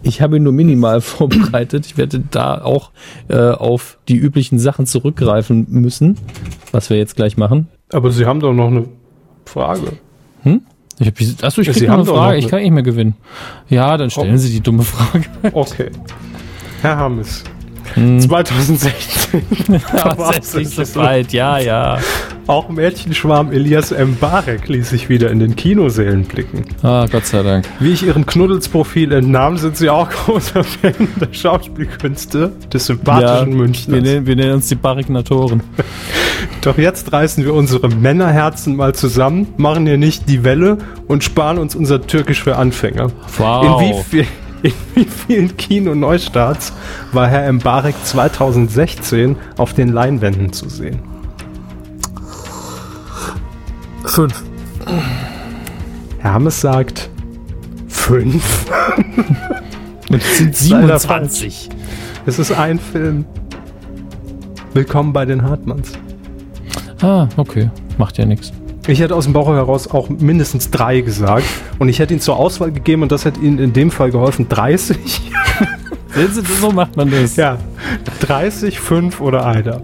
ich habe ihn nur minimal vorbereitet. Ich werde da auch äh, auf die üblichen Sachen zurückgreifen müssen, was wir jetzt gleich machen. Aber Sie haben doch noch eine Frage. Ich hab, achso, ich krieg Sie noch haben eine Frage. noch ich kann nicht mehr gewinnen. Ja, dann stellen Oh. Sie die dumme Frage. Okay. Herr Hammes. Hm. 2016. Da war's Das ist nicht so weit. Ja, ja. Auch Mädchenschwarm Elias Mbarek ließ sich wieder in den Kinosälen blicken. Ah, Gott sei Dank. Wie ich ihrem Knuddelsprofil entnahm, sind sie auch großer Fan der Schauspielkünste des sympathischen wir, Münchners. nennen, wir nennen uns die Barignatoren. Doch jetzt reißen wir unsere Männerherzen mal zusammen, machen hier nicht die Welle und sparen uns unser Türkisch für Anfänger. Wow. In wie, viel, in wie vielen Kino-Neustarts war Herr Mbarek 2016 auf den Leinwänden zu sehen? Fünf. Herr Hammes sagt fünf. Und es sind Leider 27. Es ist ein Film. Willkommen bei den Hartmanns. Ah, okay. Macht ja nichts. Ich hätte aus dem Bauch heraus auch mindestens drei gesagt. Und ich hätte ihn zur Auswahl gegeben und das hätte Ihnen in dem Fall geholfen. 30? Sehen Sie, So macht man das. Ja. 30, 5 oder einer.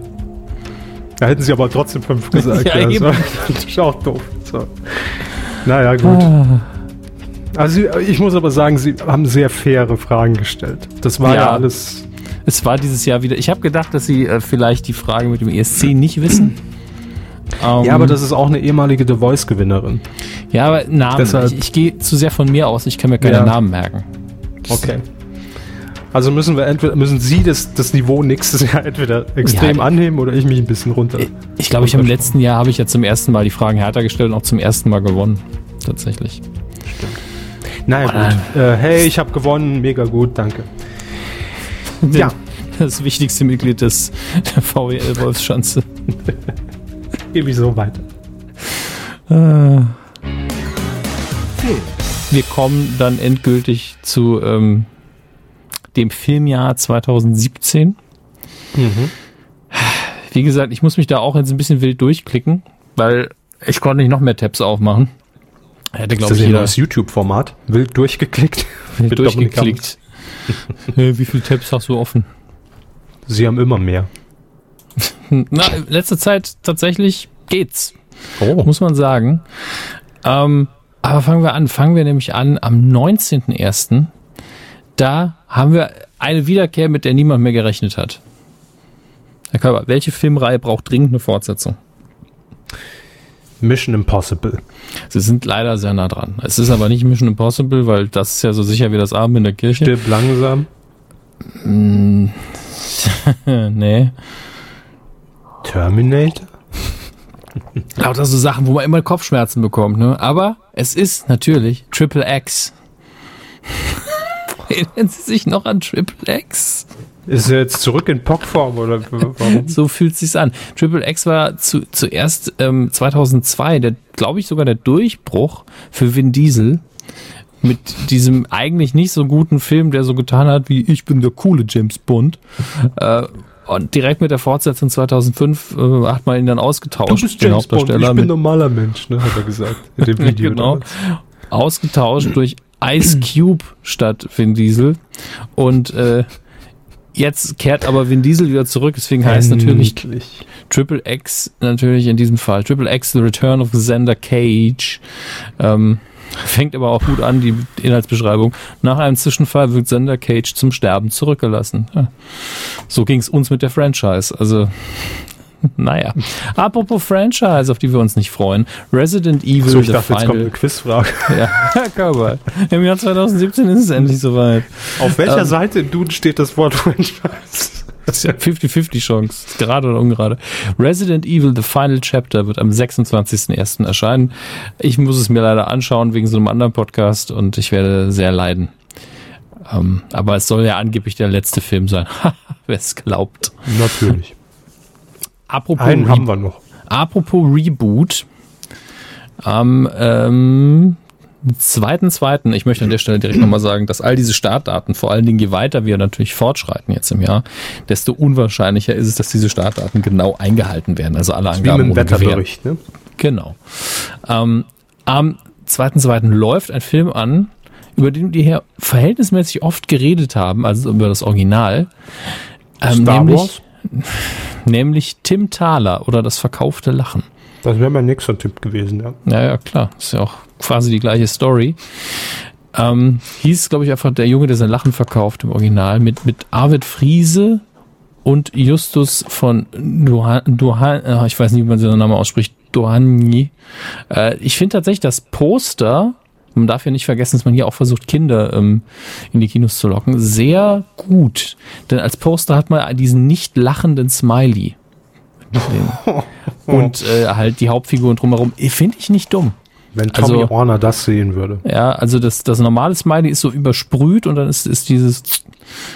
Da hätten Sie aber trotzdem 5 gesagt. Ja, das eben. war natürlich auch doof. So. Naja, gut. Ah. Also ich muss aber sagen, Sie haben sehr faire Fragen gestellt. Das war ja, Ja. alles. Es war dieses Jahr wieder. Ich habe gedacht, dass Sie äh, vielleicht die Frage mit dem ESC nicht wissen. Ähm, Ja, aber das ist auch eine ehemalige The Voice-Gewinnerin. Ja, aber Namen. Deshalb- ich ich gehe zu sehr von mir aus. Ich kann mir keine Ja. Namen merken. Okay. Also müssen wir entweder müssen Sie das, das Niveau nächstes Jahr entweder extrem Ja. annehmen oder ich mich ein bisschen runter. Ich glaube, ich im letzten Jahr habe ich ja zum ersten Mal die Fragen härter gestellt und auch zum ersten Mal gewonnen. Tatsächlich. Naja, gut. Äh, hey, ich habe gewonnen, mega gut, danke. Ja. Das wichtigste Mitglied des der VWL Wolfschanze. Gebe ich so weiter. Wir kommen dann endgültig zu ähm, dem Filmjahr 2017. Wie gesagt, ich muss mich da auch jetzt ein bisschen wild durchklicken, weil ich konnte nicht noch mehr Tabs aufmachen. Hätte, Ist glaube das ich, jeder neues YouTube-Format? Wild durchgeklickt? wild durchgeklickt. Äh, Wie viele Tabs hast du offen? Sie haben immer mehr. Na, letzte Zeit tatsächlich geht's. Oh. muss man sagen. Ähm, Aber fangen wir an. Fangen wir nämlich an am 19.01. Da haben wir eine Wiederkehr, mit der niemand mehr gerechnet hat. Herr Körber, welche Filmreihe braucht dringend eine Fortsetzung? Mission Impossible. Sie sind leider sehr nah dran. Es ist aber nicht Mission Impossible, weil das ist ja so sicher wie das Abend in der Kirche. Stirb langsam. nee. Terminator? Lauter so Sachen, wo man immer Kopfschmerzen bekommt, ne? Aber es ist natürlich Triple X. Erinnern Sie sich noch an Triple X? Ist er jetzt zurück in Pockform oder warum? So fühlt sich's an. Triple X war zu, zuerst ähm, 2002, der glaube ich sogar der Durchbruch für Vin Diesel mit diesem eigentlich nicht so guten Film, der so getan hat wie ich bin der coole James Bond. Äh, und direkt mit der Fortsetzung 2005 äh, hat man ihn dann ausgetauscht, den Hauptdarsteller, ich bin mit normaler Mensch, ne, hat er gesagt. In dem Video. genau, damals. ausgetauscht durch Ice Cube statt Vin Diesel. Und äh, jetzt kehrt aber Vin Diesel wieder zurück, deswegen heißt natürlich. Triple X natürlich in diesem Fall. Triple X, The Return of Xander Cage. Ähm, fängt aber auch gut an, die Inhaltsbeschreibung. Nach einem Zwischenfall wird Xander Cage zum Sterben zurückgelassen. Ja. So ging es uns mit der Franchise. Also, naja. Apropos Franchise, auf die wir uns nicht freuen. Resident Evil, So, ich The dachte, jetzt kommt Final. eine Quizfrage. Ja, Herr Körber. Im Jahr 2017 ist es endlich soweit. Auf welcher Ähm. Seite im Duden steht das Wort Franchise? Das ist ja 50-50 Chance. Gerade oder ungerade. Resident Evil The Final Chapter wird am 26.01. erscheinen. Ich muss es mir leider anschauen wegen so einem anderen Podcast und ich werde sehr leiden. Ähm, aber es soll ja angeblich der letzte Film sein. Wer es glaubt. Natürlich. Apropos, Einen haben wir noch. apropos Reboot. Am ähm, zweiten, zweiten, ich möchte an der Stelle direkt nochmal sagen, dass all diese Startdaten, vor allen Dingen je weiter wir natürlich fortschreiten jetzt im Jahr, desto unwahrscheinlicher ist es, dass diese Startdaten genau eingehalten werden. Also alle Wie Angaben mit dem. Wetterbericht, ne? Genau. Ähm, am 2.2. läuft ein Film an, über den wir hier verhältnismäßig oft geredet haben, also über das Original. Ähm, Star nämlich, Wars? nämlich Tim Thaler oder das verkaufte Lachen. Das wäre mein nächster Tipp gewesen, ja. Ja, ja, klar. Ist ja auch quasi die gleiche Story. Ähm, hieß, glaube ich, einfach der Junge, der sein Lachen verkauft im Original mit, mit Arvid Friese und Justus von Duhan, Duhan äh, ich weiß nicht, wie man seinen Namen ausspricht, Dohany. Äh, ich finde tatsächlich das Poster, man darf ja nicht vergessen, dass man hier auch versucht, Kinder ähm, in die Kinos zu locken, sehr gut. Denn als Poster hat man diesen nicht lachenden Smiley. Den- und äh, halt die Hauptfiguren drumherum. Finde ich nicht dumm. Wenn Tommy Also- Warner das sehen würde. Ja, also das, das normale Smiley ist so übersprüht und dann ist, ist dieses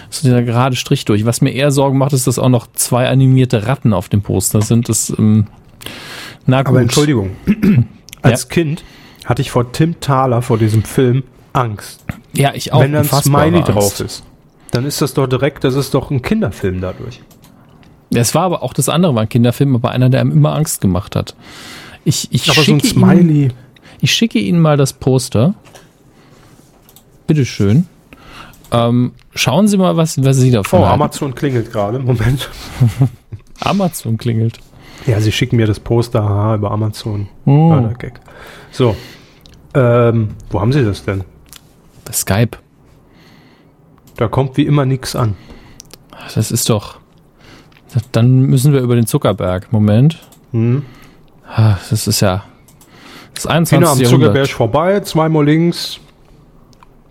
ist dieser gerade Strich durch. Was mir eher Sorgen macht, ist, dass auch noch zwei animierte Ratten auf dem Poster sind. Das, ähm, na gut. Aber Entschuldigung. Als Kind hatte ich vor Tim Thaler, vor diesem Film, Angst. Ja, ich auch. Wenn da ein unfassbare Smiley Angst. drauf ist, dann ist das doch direkt, das ist doch ein Kinderfilm dadurch. Es war aber auch das andere war ein Kinderfilm, aber einer, der einem immer Angst gemacht hat. Ich, ich, Aber so ein schicke, Ihnen, Smiley. ich schicke Ihnen mal das Poster. Bitteschön. Ähm, schauen Sie mal, was, was Sie davon Oh, halten. Amazon klingelt gerade. Moment. Amazon klingelt. Ja, sie schicken mir das Poster haha, über Amazon. Oh. Mördergag. So. Ähm, wo haben sie das denn? Skype. Da kommt wie immer nichts an. Das ist doch. Dann müssen wir über den Zuckerberg. Moment. Hm. Das ist ja. Das 21. Kinder am Jahrhundert. Zuckerberg vorbei, zweimal links.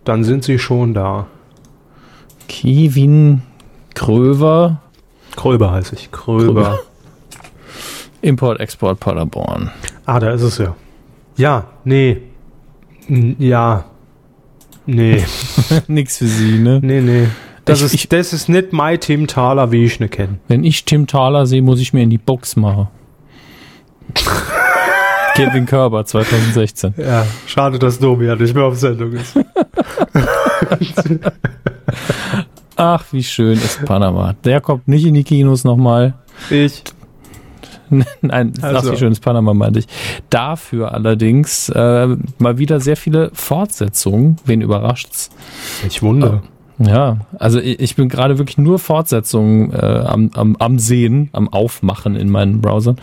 Dann sind sie schon da. Kevin Kröver. Kröber heiße ich. Kröber. Import, Export, Paderborn. Ah, da ist es ja. Ja, nee. N- Ja. Nee. Nix für Sie, ne? Nee, nee. Das, Ich- ist, ich- das ist nicht mein Tim Thaler, wie ich ne kenne. Wenn ich Tim Thaler sehe, muss ich mir in die Box machen. Kevin Körber 2016. Ja, schade, dass Domi ja nicht mehr auf Sendung ist. Ach, wie schön ist Panama. Der kommt nicht in die Kinos nochmal. Ich. Nein, ach, Also. wie schön ist Panama, meinte ich. Dafür allerdings äh, mal wieder sehr viele Fortsetzungen. Wen überrascht's? Ich wundere. Ja, also ich, bin gerade wirklich nur Fortsetzungen äh, am, am, am Sehen, am Aufmachen in meinen Browsern.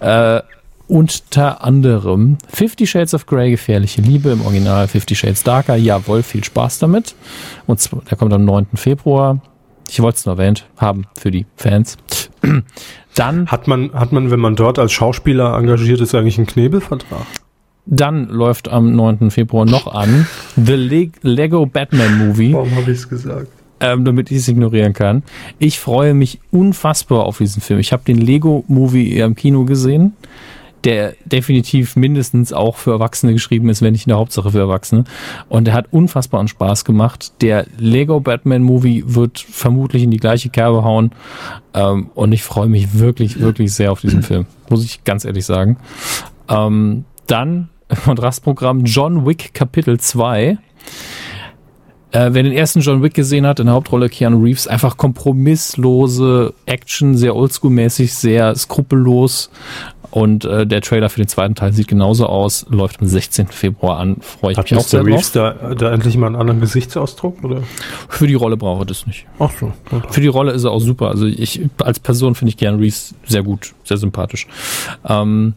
Äh, unter anderem Fifty Shades of Grey, Gefährliche Liebe im Original, Fifty Shades Darker, jawohl, viel Spaß damit. Und der kommt am 9. Februar. Ich wollte es nur erwähnt haben für die Fans. Dann Hat man, hat man, wenn man dort als Schauspieler engagiert ist, eigentlich einen Knebelvertrag? Dann läuft am 9. Februar noch an The Le Lego Batman Movie, Warum habe ich es gesagt? ähm, damit ich es ignorieren kann. Ich freue mich unfassbar auf diesen Film. Ich habe den Lego Movie im Kino gesehen, der definitiv mindestens auch für Erwachsene geschrieben ist, wenn nicht in der Hauptsache für Erwachsene. Und der hat unfassbaren Spaß gemacht. Der Lego Batman Movie wird vermutlich in die gleiche Kerbe hauen. Ähm, und ich freue mich wirklich, wirklich sehr auf diesen Film. Muss ich ganz ehrlich sagen. Ähm, dann Kontrastprogramm John Wick Kapitel 2. Äh, wer den ersten John Wick gesehen hat, in der Hauptrolle Keanu Reeves, einfach kompromisslose Action, sehr oldschool-mäßig, sehr skrupellos. Und äh, der Trailer für den zweiten Teil sieht genauso aus, läuft am 16. Februar an. Freue ich Hat mich auch sehr. Reeves drauf. da, da endlich mal einen anderen Gesichtsausdruck? Oder? Für die Rolle brauche ich das nicht. Ach so. Für die Rolle ist er auch super. Also ich als Person finde ich Keanu Reeves sehr gut, sehr sympathisch. Ähm,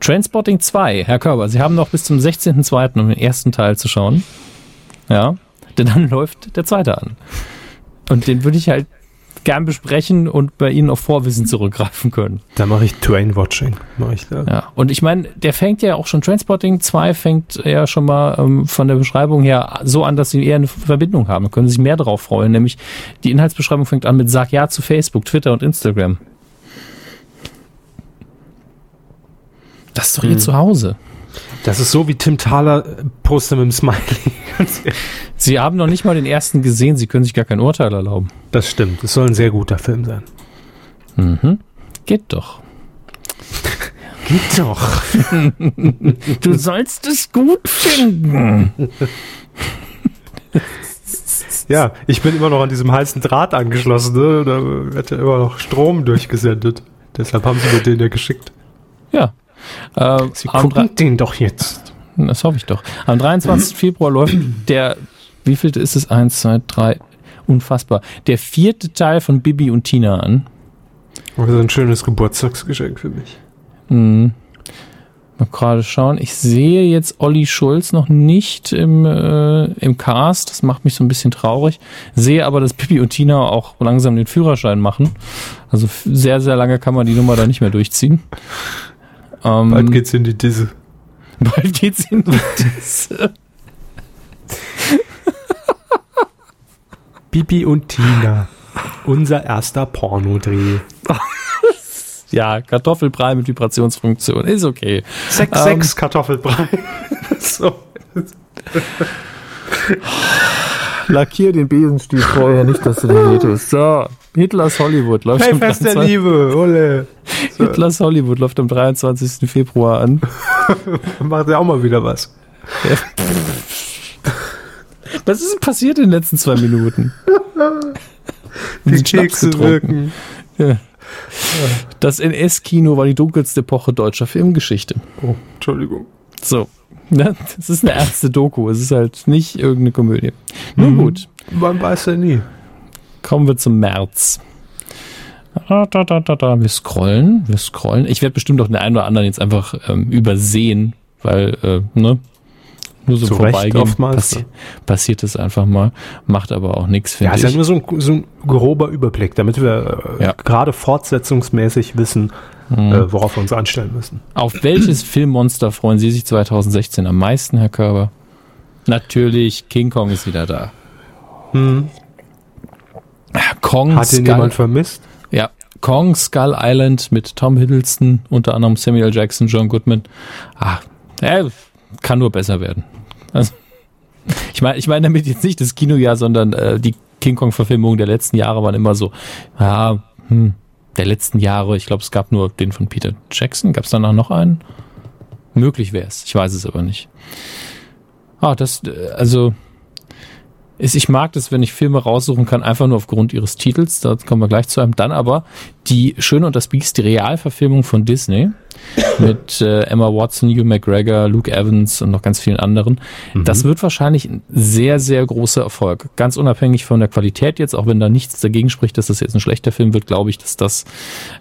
Transporting 2, Herr Körber, Sie haben noch bis zum 16.02. um den ersten Teil zu schauen. Ja, denn dann läuft der zweite an. Und den würde ich halt gern besprechen und bei Ihnen auf Vorwissen zurückgreifen können. Da mache ich Train-Watching. Mach ich da. Ja, und ich meine, der fängt ja auch schon, Transporting 2 fängt ja schon mal ähm, von der Beschreibung her so an, dass sie eher eine Verbindung haben. Da können sich mehr darauf freuen. Nämlich die Inhaltsbeschreibung fängt an mit Sag ja zu Facebook, Twitter und Instagram. Das ist doch ihr Zuhause. Das ist so wie Tim Thaler äh, Poster mit dem Smiley. Sie haben noch nicht mal den ersten gesehen, sie können sich gar kein Urteil erlauben. das stimmt. Es soll ein sehr guter Film sein. Mhm. Geht doch. Geht doch. Du sollst es gut finden. Ja, ich bin immer noch an diesem heißen Draht angeschlossen. Ne? Da wird ja immer noch Strom durchgesendet. Deshalb haben sie mir den ja geschickt. Ja. Äh, Sie am gucken den doch jetzt. Das hoffe ich doch. Am 23. Februar läuft der, wie viel ist es? Eins, zwei, drei, unfassbar. Der vierte Teil von Bibi und Tina an. Also ein schönes Geburtstagsgeschenk für mich. Hm. Mal gerade schauen. Ich sehe jetzt Olli Schulz noch nicht im, äh, im Cast. Das macht mich so ein bisschen traurig. Sehe aber, dass Bibi und Tina auch langsam den Führerschein machen. Also sehr, sehr lange kann man die Nummer da nicht mehr durchziehen. Ähm, Bald geht's in die Disse. bald geht's in das. Bibi und Tina. Unser erster Pornodreh. Ja, Kartoffelbrei mit Vibrationsfunktion. Ist okay. Sex, Ähm. Sex, Kartoffelbrei. so. Lackier den Besenstiel vorher nicht, dass du den wehtust. So, Hitlers Hollywood läuft Hey, am Fest der 23. Liebe, Ole. Hitlers Hollywood läuft am 23. Februar an. Macht ja auch mal wieder was. Was ist denn passiert in den letzten zwei Minuten? Die Kekse wirken. Das NS-Kino war die dunkelste Epoche deutscher Filmgeschichte. Oh, Entschuldigung. So. Ne? Das ist eine ernste Doku. Es ist halt nicht irgendeine Komödie. Nun gut. Man weiß ja nie. Kommen wir zum März. Da, da, da, da, da. Wir scrollen, wir scrollen. Ich werde bestimmt auch den einen oder anderen jetzt einfach ähm, übersehen, weil, äh, ne? Nur so Zu vorbeigehen. oftmals, passi? Passiert es einfach mal. Macht aber auch nichts, Ja, finde ist ja ich. nur so ein, so ein grober Überblick, damit wir äh, Ja. gerade fortsetzungsmäßig wissen, äh, worauf wir uns einstellen müssen. Auf welches Filmmonster freuen Sie sich 2016 am meisten, Herr Körber? Natürlich, King Kong ist wieder da. Kong Hat ihn Skull, jemand vermisst? ja, Kong Skull Island mit Tom Hiddleston, unter anderem Samuel Jackson, John Goodman. Ah, er kann nur besser werden. Also, ich meine, ich meine damit jetzt nicht das Kinojahr, sondern äh, die King Kong-Verfilmungen der letzten Jahre waren immer so, ja, hm, der letzten Jahre, ich glaube, es gab nur den von Peter Jackson. Gab es danach noch einen? Möglich wäre es. Ich weiß es aber nicht. Ah, das, äh, also, ich mag das, wenn ich Filme raussuchen kann, einfach nur aufgrund ihres Titels. Da kommen wir gleich zu einem. Dann aber die Schöne und das Biest, die Realverfilmung von Disney mit äh, Emma Watson, Hugh McGregor, Luke Evans und noch ganz vielen anderen. Das wird wahrscheinlich ein sehr, sehr großer Erfolg. Ganz unabhängig von der Qualität jetzt, auch wenn da nichts dagegen spricht, dass das jetzt ein schlechter Film wird, glaube ich, dass das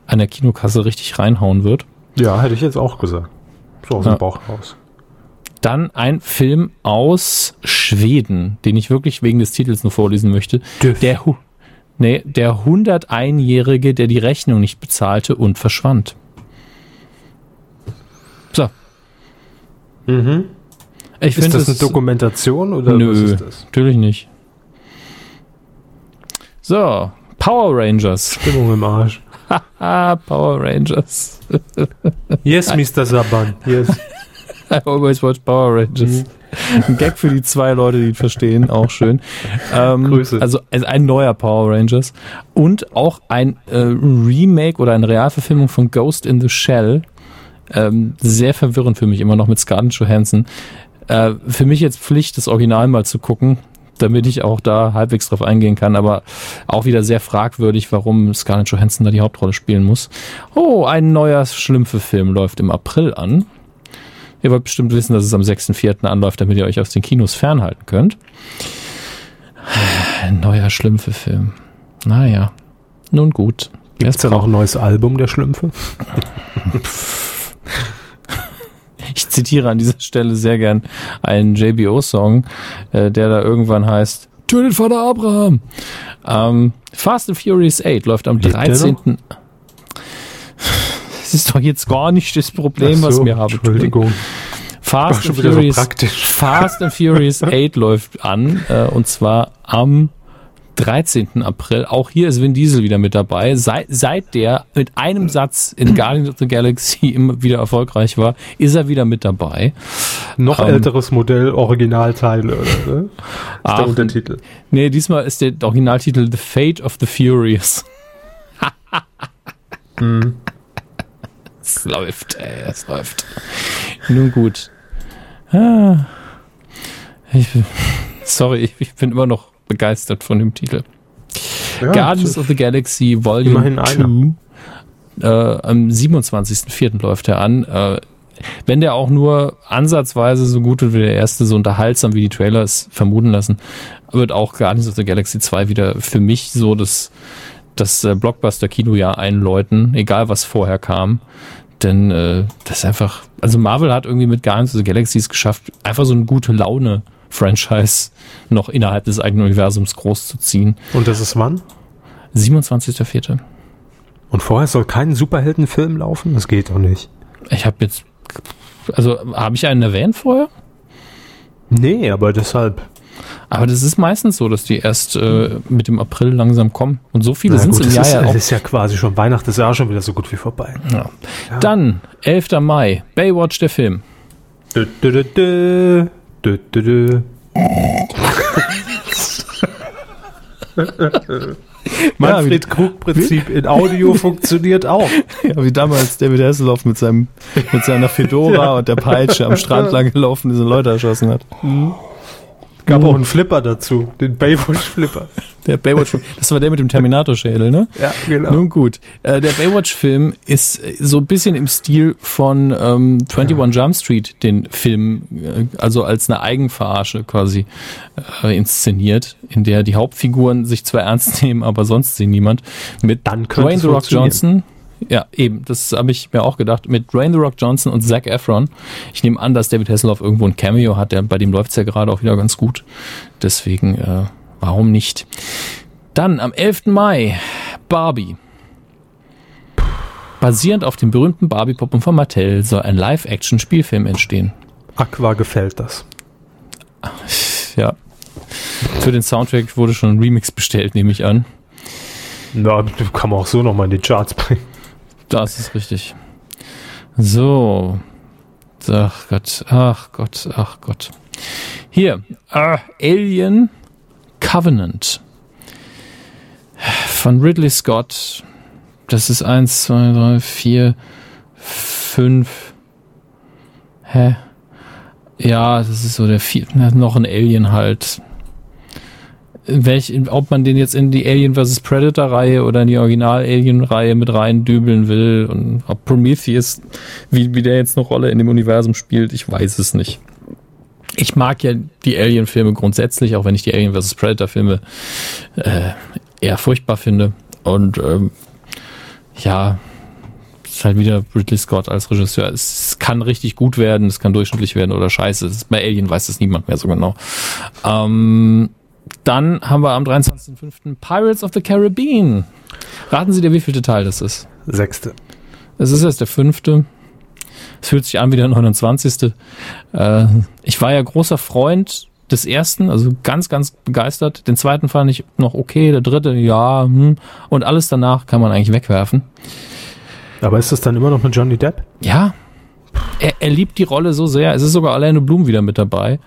an der Kinokasse richtig reinhauen wird. Ja, hätte ich jetzt auch gesagt. So aus Ja. dem Bauch raus. Dann ein Film aus Schweden, den ich wirklich wegen des Titels nur vorlesen möchte. Dürf. Der, nee, der 101-Jährige, der die Rechnung nicht bezahlte und verschwand. So. Mhm. Ich Ist das eine Dokumentation oder was Nö, ist das? natürlich nicht. So, Power Rangers. Stimmung im Arsch. Power Rangers. Yes, Mr. Saban. Yes. I always watch Power Rangers. Ein Gag für die zwei Leute, die ihn verstehen, auch schön. Ähm, Grüße. Also, also ein neuer Power Rangers und auch ein äh, Remake oder eine Realverfilmung von Ghost in the Shell. Ähm, sehr verwirrend für mich immer noch mit Scarlett Johansson. Äh, für mich jetzt Pflicht, das Original mal zu gucken, damit ich auch da halbwegs drauf eingehen kann, aber auch wieder sehr fragwürdig, warum Scarlett Johansson da die Hauptrolle spielen muss. Oh, ein neuer Schlümpfe-Film läuft im April an. Ihr wollt bestimmt wissen, dass es am 6.4. anläuft, damit ihr euch aus den Kinos fernhalten könnt. Ein neuer Schlümpfe-Film. Naja, nun gut. Gibt es es da noch braucht. ein neues Album der Schlümpfe? Ich zitiere an dieser Stelle sehr gern einen JBO-Song, äh, der da irgendwann heißt Tötet Vater Abraham. Ähm, Fast and Furious 8 läuft am Lebt der 13. Ist doch jetzt gar nicht das Problem, Ach was so, wir haben. Entschuldigung. Fast and so Furious praktisch. Fast and Furious 8 läuft an äh, und zwar am 13. April. Auch hier ist Vin Diesel wieder mit dabei. Seit, seit der mit einem Satz in Guardians of the Galaxy immer wieder erfolgreich war, ist er wieder mit dabei. Noch Ähm, älteres Modell, Originalteile, oder? Ne? Ist Ach, der Untertitel. Nee, diesmal ist der Originaltitel The Fate of the Furious. Es läuft, ey, es läuft. Nun gut. Ah. Ich, bin- sorry, ich, bin immer noch begeistert von dem Titel. Ja, Guardians of the Galaxy Volume Immerhin einer. 2. Äh, am 27.04. läuft er an. Äh, wenn der auch nur ansatzweise so gut wird wie der erste, so unterhaltsam wie die Trailer es vermuten lassen, wird auch Guardians of the Galaxy 2 wieder für mich so das, das äh, Blockbuster-Kinojahr einläuten, egal was vorher kam. Denn äh, das ist einfach, also Marvel hat irgendwie mit Guardians of the Galaxy es geschafft, einfach so eine gute Laune-Franchise noch innerhalb des eigenen Universums groß zu ziehen. Und das ist wann? 27.04. Und vorher soll kein Superheldenfilm laufen? Das geht doch nicht. Ich habe jetzt, also habe ich einen erwähnt vorher? Nee, aber deshalb. Aber das ist meistens so, dass die erst äh, mit dem April langsam kommen. Und so viele sind es im Jahr ist, ja das auch. ist ja quasi schon Weihnachten, ist ja auch schon wieder so gut wie vorbei. Ja. Dann, 11. Mai, Baywatch, der Film. Dö, dö, dö, dö. Dö, dö. Manfred Krug-Prinzip in Audio funktioniert auch. Ja, wie damals David Hasselhoff mit, seinem, mit seiner Fedora und der Peitsche am Strand lang gelaufen ist und Leute erschossen hat. Gab auch einen Flipper dazu, den Baywatch-Flipper. Der Baywatch, das war der mit dem Terminator-Schädel, ne? Ja, genau. Nun gut. Äh, der Baywatch-Film ist äh, so ein bisschen im Stil von ähm, 21 Jump Street, den Film, äh, also als eine Eigenverarsche quasi äh, inszeniert, in der die Hauptfiguren sich zwar ernst nehmen, aber sonst sie niemand. Mit Dann Dwayne The Rock. Johnson. Ja, eben, das habe ich mir auch gedacht. Mit Dwayne The Rock Johnson und Zac Efron. Ich nehme an, dass David Hasselhoff irgendwo ein Cameo hat, der, bei dem läuft's ja gerade auch wieder ganz gut. Deswegen, äh, warum nicht? Dann am 11. Mai Barbie. Basierend auf den berühmten Barbie-Puppen von Mattel soll ein Live-Action-Spielfilm entstehen. Aqua gefällt das. Ja. Für den Soundtrack wurde schon ein Remix bestellt, nehme ich an. Na, kann man auch so nochmal in die Charts bringen. Das ist richtig. So. Ach Gott, ach Gott, ach Gott. Hier, äh, Alien Covenant von Ridley Scott. Das ist eins, zwei, drei, vier, fünf. Hä? Ja, das ist so der vier, na, noch ein Alien halt. Welch, ob man den jetzt in die Alien vs. Predator Reihe oder in die Original Alien Reihe mit rein dübeln will und ob Prometheus, wie, wie der jetzt eine Rolle in dem Universum spielt, ich weiß es nicht. Ich mag ja die Alien-Filme grundsätzlich, auch wenn ich die Alien vs. Predator-Filme äh, eher furchtbar finde. Und ähm, ja, ist halt wieder Ridley Scott als Regisseur. Es kann richtig gut werden, es kann durchschnittlich werden oder scheiße. Bei Alien weiß das niemand mehr so genau. Ähm, dann haben wir am 23.05. Pirates of the Caribbean. Raten Sie dir, wie vielte Teil das ist? Sechste. Es ist erst der fünfte. Es fühlt sich an wie der 29. Äh, ich war ja großer Freund des ersten, also ganz, ganz begeistert. Den zweiten fand ich noch okay, der dritte, ja, hm. und alles danach kann man eigentlich wegwerfen. Aber ist das dann immer noch mit Johnny Depp? Ja. Er, er liebt die Rolle so sehr. Es ist sogar Orlando Bloom wieder mit dabei.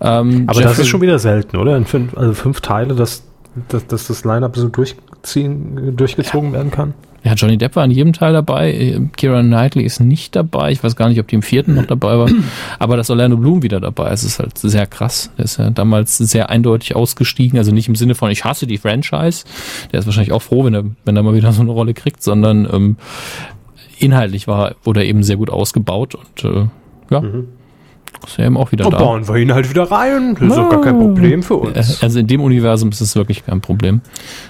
Ähm, Aber das Jeffrey- ist schon wieder selten, oder? In fünf, also fünf Teile, dass, dass, dass das Line-Up so durchziehen, durchgezogen werden kann. Ja, Johnny Depp war in jedem Teil dabei. Keira Knightley ist nicht dabei. Ich weiß gar nicht, ob die im vierten noch dabei war. Aber dass Orlando Bloom wieder dabei ist, ist halt sehr krass. Der ist ja damals sehr eindeutig ausgestiegen. Also nicht im Sinne von, ich hasse die Franchise. Der ist wahrscheinlich auch froh, wenn er, wenn er mal wieder so eine Rolle kriegt, sondern ähm, inhaltlich war, wurde er eben sehr gut ausgebaut und äh, ja, ist er eben auch wieder Und da. bauen wir ihn halt wieder rein. Das ist doch gar kein Problem für uns. Äh, Also in dem Universum ist es wirklich kein Problem,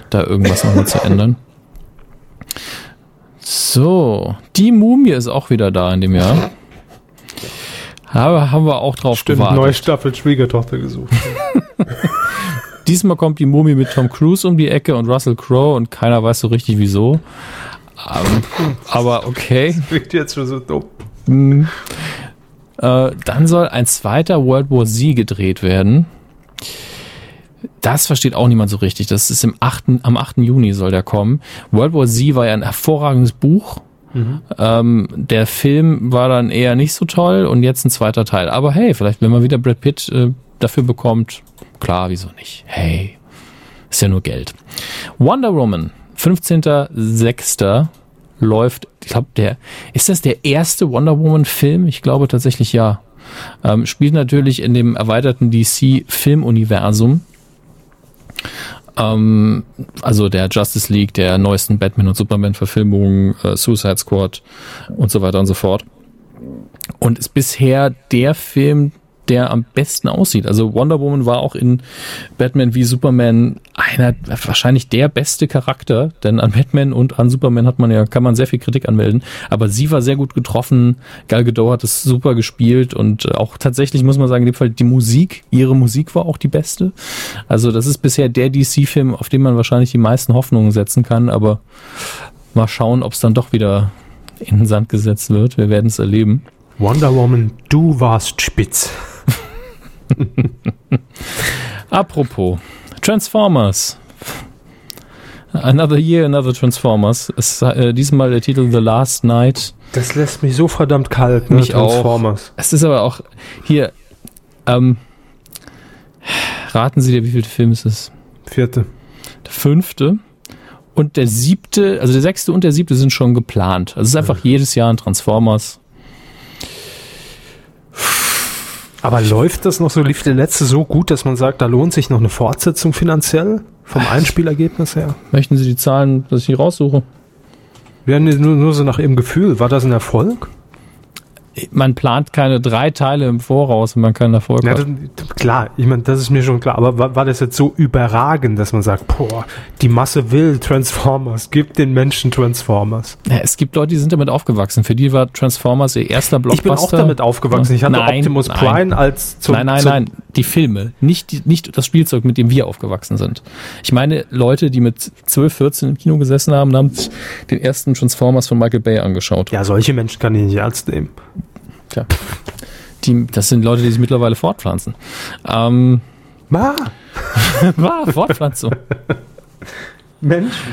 da irgendwas nochmal zu ändern. So, die Mumie ist auch wieder da in dem Jahr. Aber haben wir auch drauf Stimmt, gewartet. neue Staffel Schwiegertochter gesucht. Diesmal kommt die Mumie mit Tom Cruise um die Ecke und Russell Crowe und keiner weiß so richtig wieso. Ähm, aber okay. Klingt jetzt schon so dumm. Äh, dann soll ein zweiter World War Z gedreht werden. Das versteht auch niemand so richtig. Das ist im 8., am 8. Juni soll der kommen. World War Z war ja ein hervorragendes Buch. Ähm, der Film war dann eher nicht so toll und jetzt ein zweiter Teil. Aber hey, vielleicht, wenn man wieder Brad Pitt äh, dafür bekommt, klar, wieso nicht? Hey, ist ja nur Geld. Wonder Woman, 15.06. läuft, ich glaube, der, ist das der erste Wonder Woman Film? Ich glaube tatsächlich ja. Ähm, spielt natürlich in dem erweiterten DC Filmuniversum. Ähm, also der Justice League, der neuesten Batman und Superman Verfilmungen, äh, Suicide Squad und so weiter und so fort. Und ist bisher der Film, der am besten aussieht. Also Wonder Woman war auch in Batman wie Superman einer, wahrscheinlich der beste Charakter, denn an Batman und an Superman hat man ja, kann man sehr viel Kritik anmelden. Aber sie war sehr gut getroffen. Gal Gadot hat es super gespielt und auch tatsächlich muss man sagen, in dem Fall die Musik, ihre Musik war auch die beste. Also das ist bisher der DC-Film, auf den man wahrscheinlich die meisten Hoffnungen setzen kann, aber mal schauen, ob es dann doch wieder in den Sand gesetzt wird. Wir werden es erleben. Wonder Woman, du warst spitz. Apropos, Transformers. Another Year, Another Transformers. Ist, äh, diesmal der Titel The Last Night. Das lässt mich so verdammt kalt, ne? Mich auch. Transformers. Es ist aber auch hier. Ähm, raten Sie dir, wie viel Film ist es? Vierte. Der fünfte. Und der siebte, also der sechste und der siebte sind schon geplant. Also es ist einfach jedes Jahr ein Transformers. Aber läuft das noch so? Lief der letzte so gut, dass man sagt, da lohnt sich noch eine Fortsetzung finanziell? Vom Einspielergebnis her? Möchten Sie die Zahlen, dass ich die raussuche? Ja, nee, nur, nur so nach Ihrem Gefühl. War das ein Erfolg? Man plant keine drei Teile im Voraus, wenn man keinen Erfolg Ja, das, klar, ich meine, das ist mir schon klar. Aber war, war das jetzt so überragend, dass man sagt, boah, die Masse will Transformers, gibt den Menschen Transformers. Ja, es gibt Leute, die sind damit aufgewachsen. Für die war Transformers ihr erster Ich bin Blockbuster. auch damit aufgewachsen. Ich hatte Nein, Optimus nein. Prime als zum, nein, nein, zum nein. Die Filme. Nicht, die, nicht das Spielzeug, mit dem wir aufgewachsen sind. Ich meine, Leute, die mit 12, 14 im Kino gesessen haben, haben den ersten Transformers von Michael Bay angeschaut. Ja, solche Menschen kann ich nicht ernst nehmen. Tja. Die, das sind Leute, die sich mittlerweile fortpflanzen. Ähm, Ma, war Fortpflanzung. Menschen.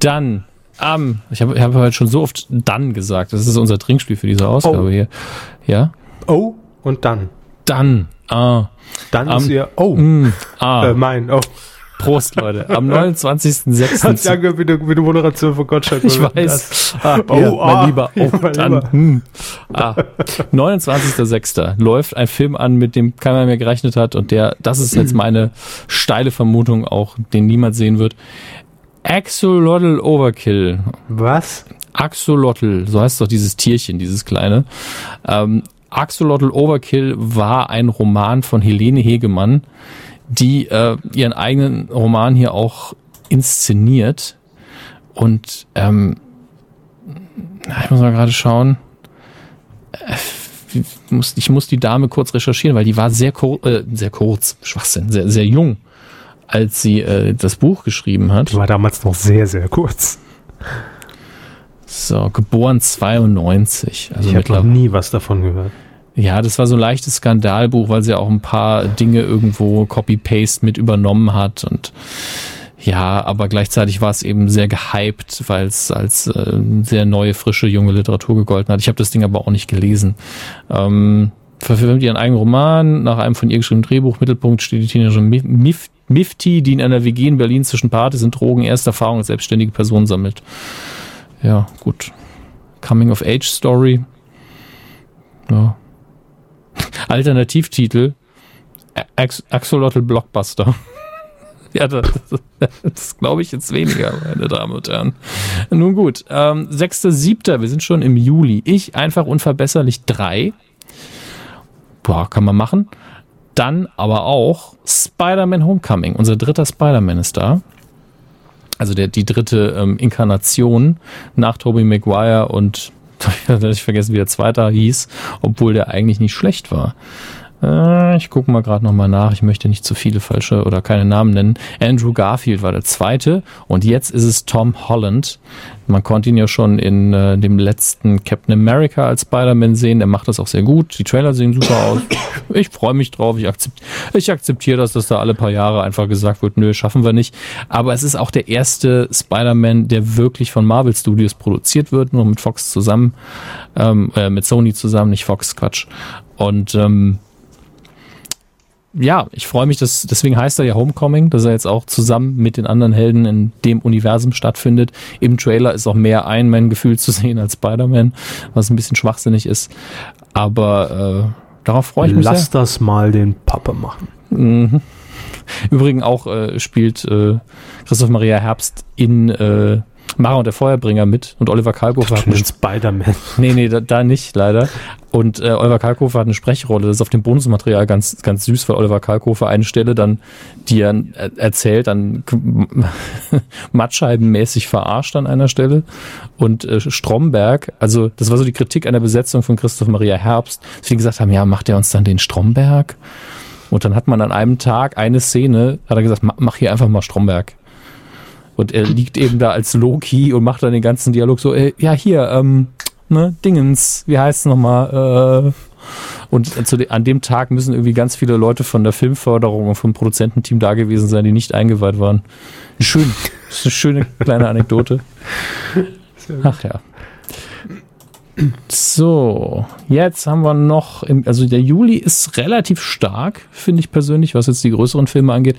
Dann am, ich habe ich hab heute schon so oft dann gesagt. Das ist unser Trinkspiel für diese Ausgabe Oh. hier. Ja? Oh, und dann. Dann. Ah. Dann Am- ist ihr, oh, Mm, ah. äh, mein, oh. Prost, Leute. Am Hat's 29.06. angehört wie eine, wie eine Moderation von Gottschalk. Ich weiß. Ah, Oh, ja, ah. mein Lieber. Oh, Mein dann. Lieber. Hm. Ah. 29.06. läuft ein Film an, mit dem keiner mehr gerechnet hat und der, das ist jetzt meine steile Vermutung auch, den niemand sehen wird. Axolotl Overkill. Was? Axolotl, so heißt doch dieses Tierchen, dieses kleine. Ähm, Axolotl Overkill war ein Roman von Helene Hegemann, die äh, ihren eigenen Roman hier auch inszeniert. Und ähm, ich muss mal gerade schauen. Äh, ich muss, ich muss die Dame kurz recherchieren, weil die war sehr, kur äh, sehr kurz, Schwachsinn, sehr, sehr jung, als sie äh, das Buch geschrieben hat. Die war damals noch sehr, sehr kurz. So, geboren 92. Also ich habe noch nie was davon gehört. Ja, das war so ein leichtes Skandalbuch, weil sie auch ein paar Dinge irgendwo Copy-Paste mit übernommen hat und ja, aber gleichzeitig war es eben sehr gehypt, weil es als äh, sehr neue, frische, junge Literatur gegolten hat. Ich habe das Ding aber auch nicht gelesen. Ähm, verfilmt ihren eigenen Roman nach einem von ihr geschriebenen Drehbuch. Mittelpunkt steht die Teenager Mif Mif Mifti, die in einer WG in Berlin zwischen Partys und Drogen erste Erfahrungen als selbstständige Person sammelt. Ja, gut. Coming-of-Age-Story. Ja. Alternativtitel Ax Axolotl Blockbuster. ja, das, das, das glaube ich jetzt weniger, meine Damen und Herren. Nun gut, ähm, 6.7., wir sind schon im Juli. Ich einfach unverbesserlich 3. Boah, kann man machen. Dann aber auch Spider-Man Homecoming. Unser dritter Spider-Man ist da. Also der, die dritte ähm, Inkarnation nach Tobey Maguire und ich vergessen, wie der zweite hieß, obwohl der eigentlich nicht schlecht war. Äh, ich gucke mal gerade nochmal nach. Ich möchte nicht zu viele falsche oder keine Namen nennen. Andrew Garfield war der zweite und jetzt ist es Tom Holland. Man konnte ihn ja schon in äh, dem letzten Captain America als Spider-Man sehen. Er macht das auch sehr gut. Die Trailer sehen super aus. Ich freue mich drauf. Ich, akzept, ich akzeptiere das, dass da alle paar Jahre einfach gesagt wird, nö, schaffen wir nicht. Aber es ist auch der erste Spider-Man, der wirklich von Marvel Studios produziert wird, nur mit Fox zusammen, ähm, äh, mit Sony zusammen, nicht Fox, Quatsch. Und ähm, ja, ich freue mich, dass, deswegen heißt er ja Homecoming, dass er jetzt auch zusammen mit den anderen Helden in dem Universum stattfindet. Im Trailer ist auch mehr Iron Man gefühlt zu sehen als Spider-Man, was ein bisschen schwachsinnig ist. Aber äh, darauf freue ich mich Lass das mal den Pappe machen. Mhm. Übrigens auch äh, spielt äh, Christoph Maria Herbst in äh, Mara und der Feuerbringer mit und Oliver Kalkofer hat eine Den Spider-Man. Nee, nee, da, da nicht, leider. Und äh, Oliver Kalkofer hat eine Sprechrolle. Das ist auf dem Bonusmaterial ganz, ganz süß, weil Oliver Kalkofer eine Stelle dann, die er äh, erzählt, dann mattscheibenmäßig verarscht an einer Stelle. Und äh, Stromberg, also das war so die Kritik an der Besetzung von Christoph Maria Herbst, dass wir gesagt haben, ja, macht er uns dann den Stromberg? Und dann hat man an einem Tag eine Szene, hat er gesagt, "Ma- mach hier einfach mal Stromberg. Und er liegt eben da als Loki und macht dann den ganzen Dialog so, äh, ja, hier, ähm, ne, Dingens, wie heißt es nochmal? Äh, und zu de an dem Tag müssen irgendwie ganz viele Leute von der Filmförderung und vom Produzententeam da gewesen sein, die nicht eingeweiht waren. Schön. Das ist eine schöne kleine Anekdote. Ach ja. So, jetzt haben wir noch, im, also der Juli ist relativ stark, finde ich persönlich, was jetzt die größeren Filme angeht.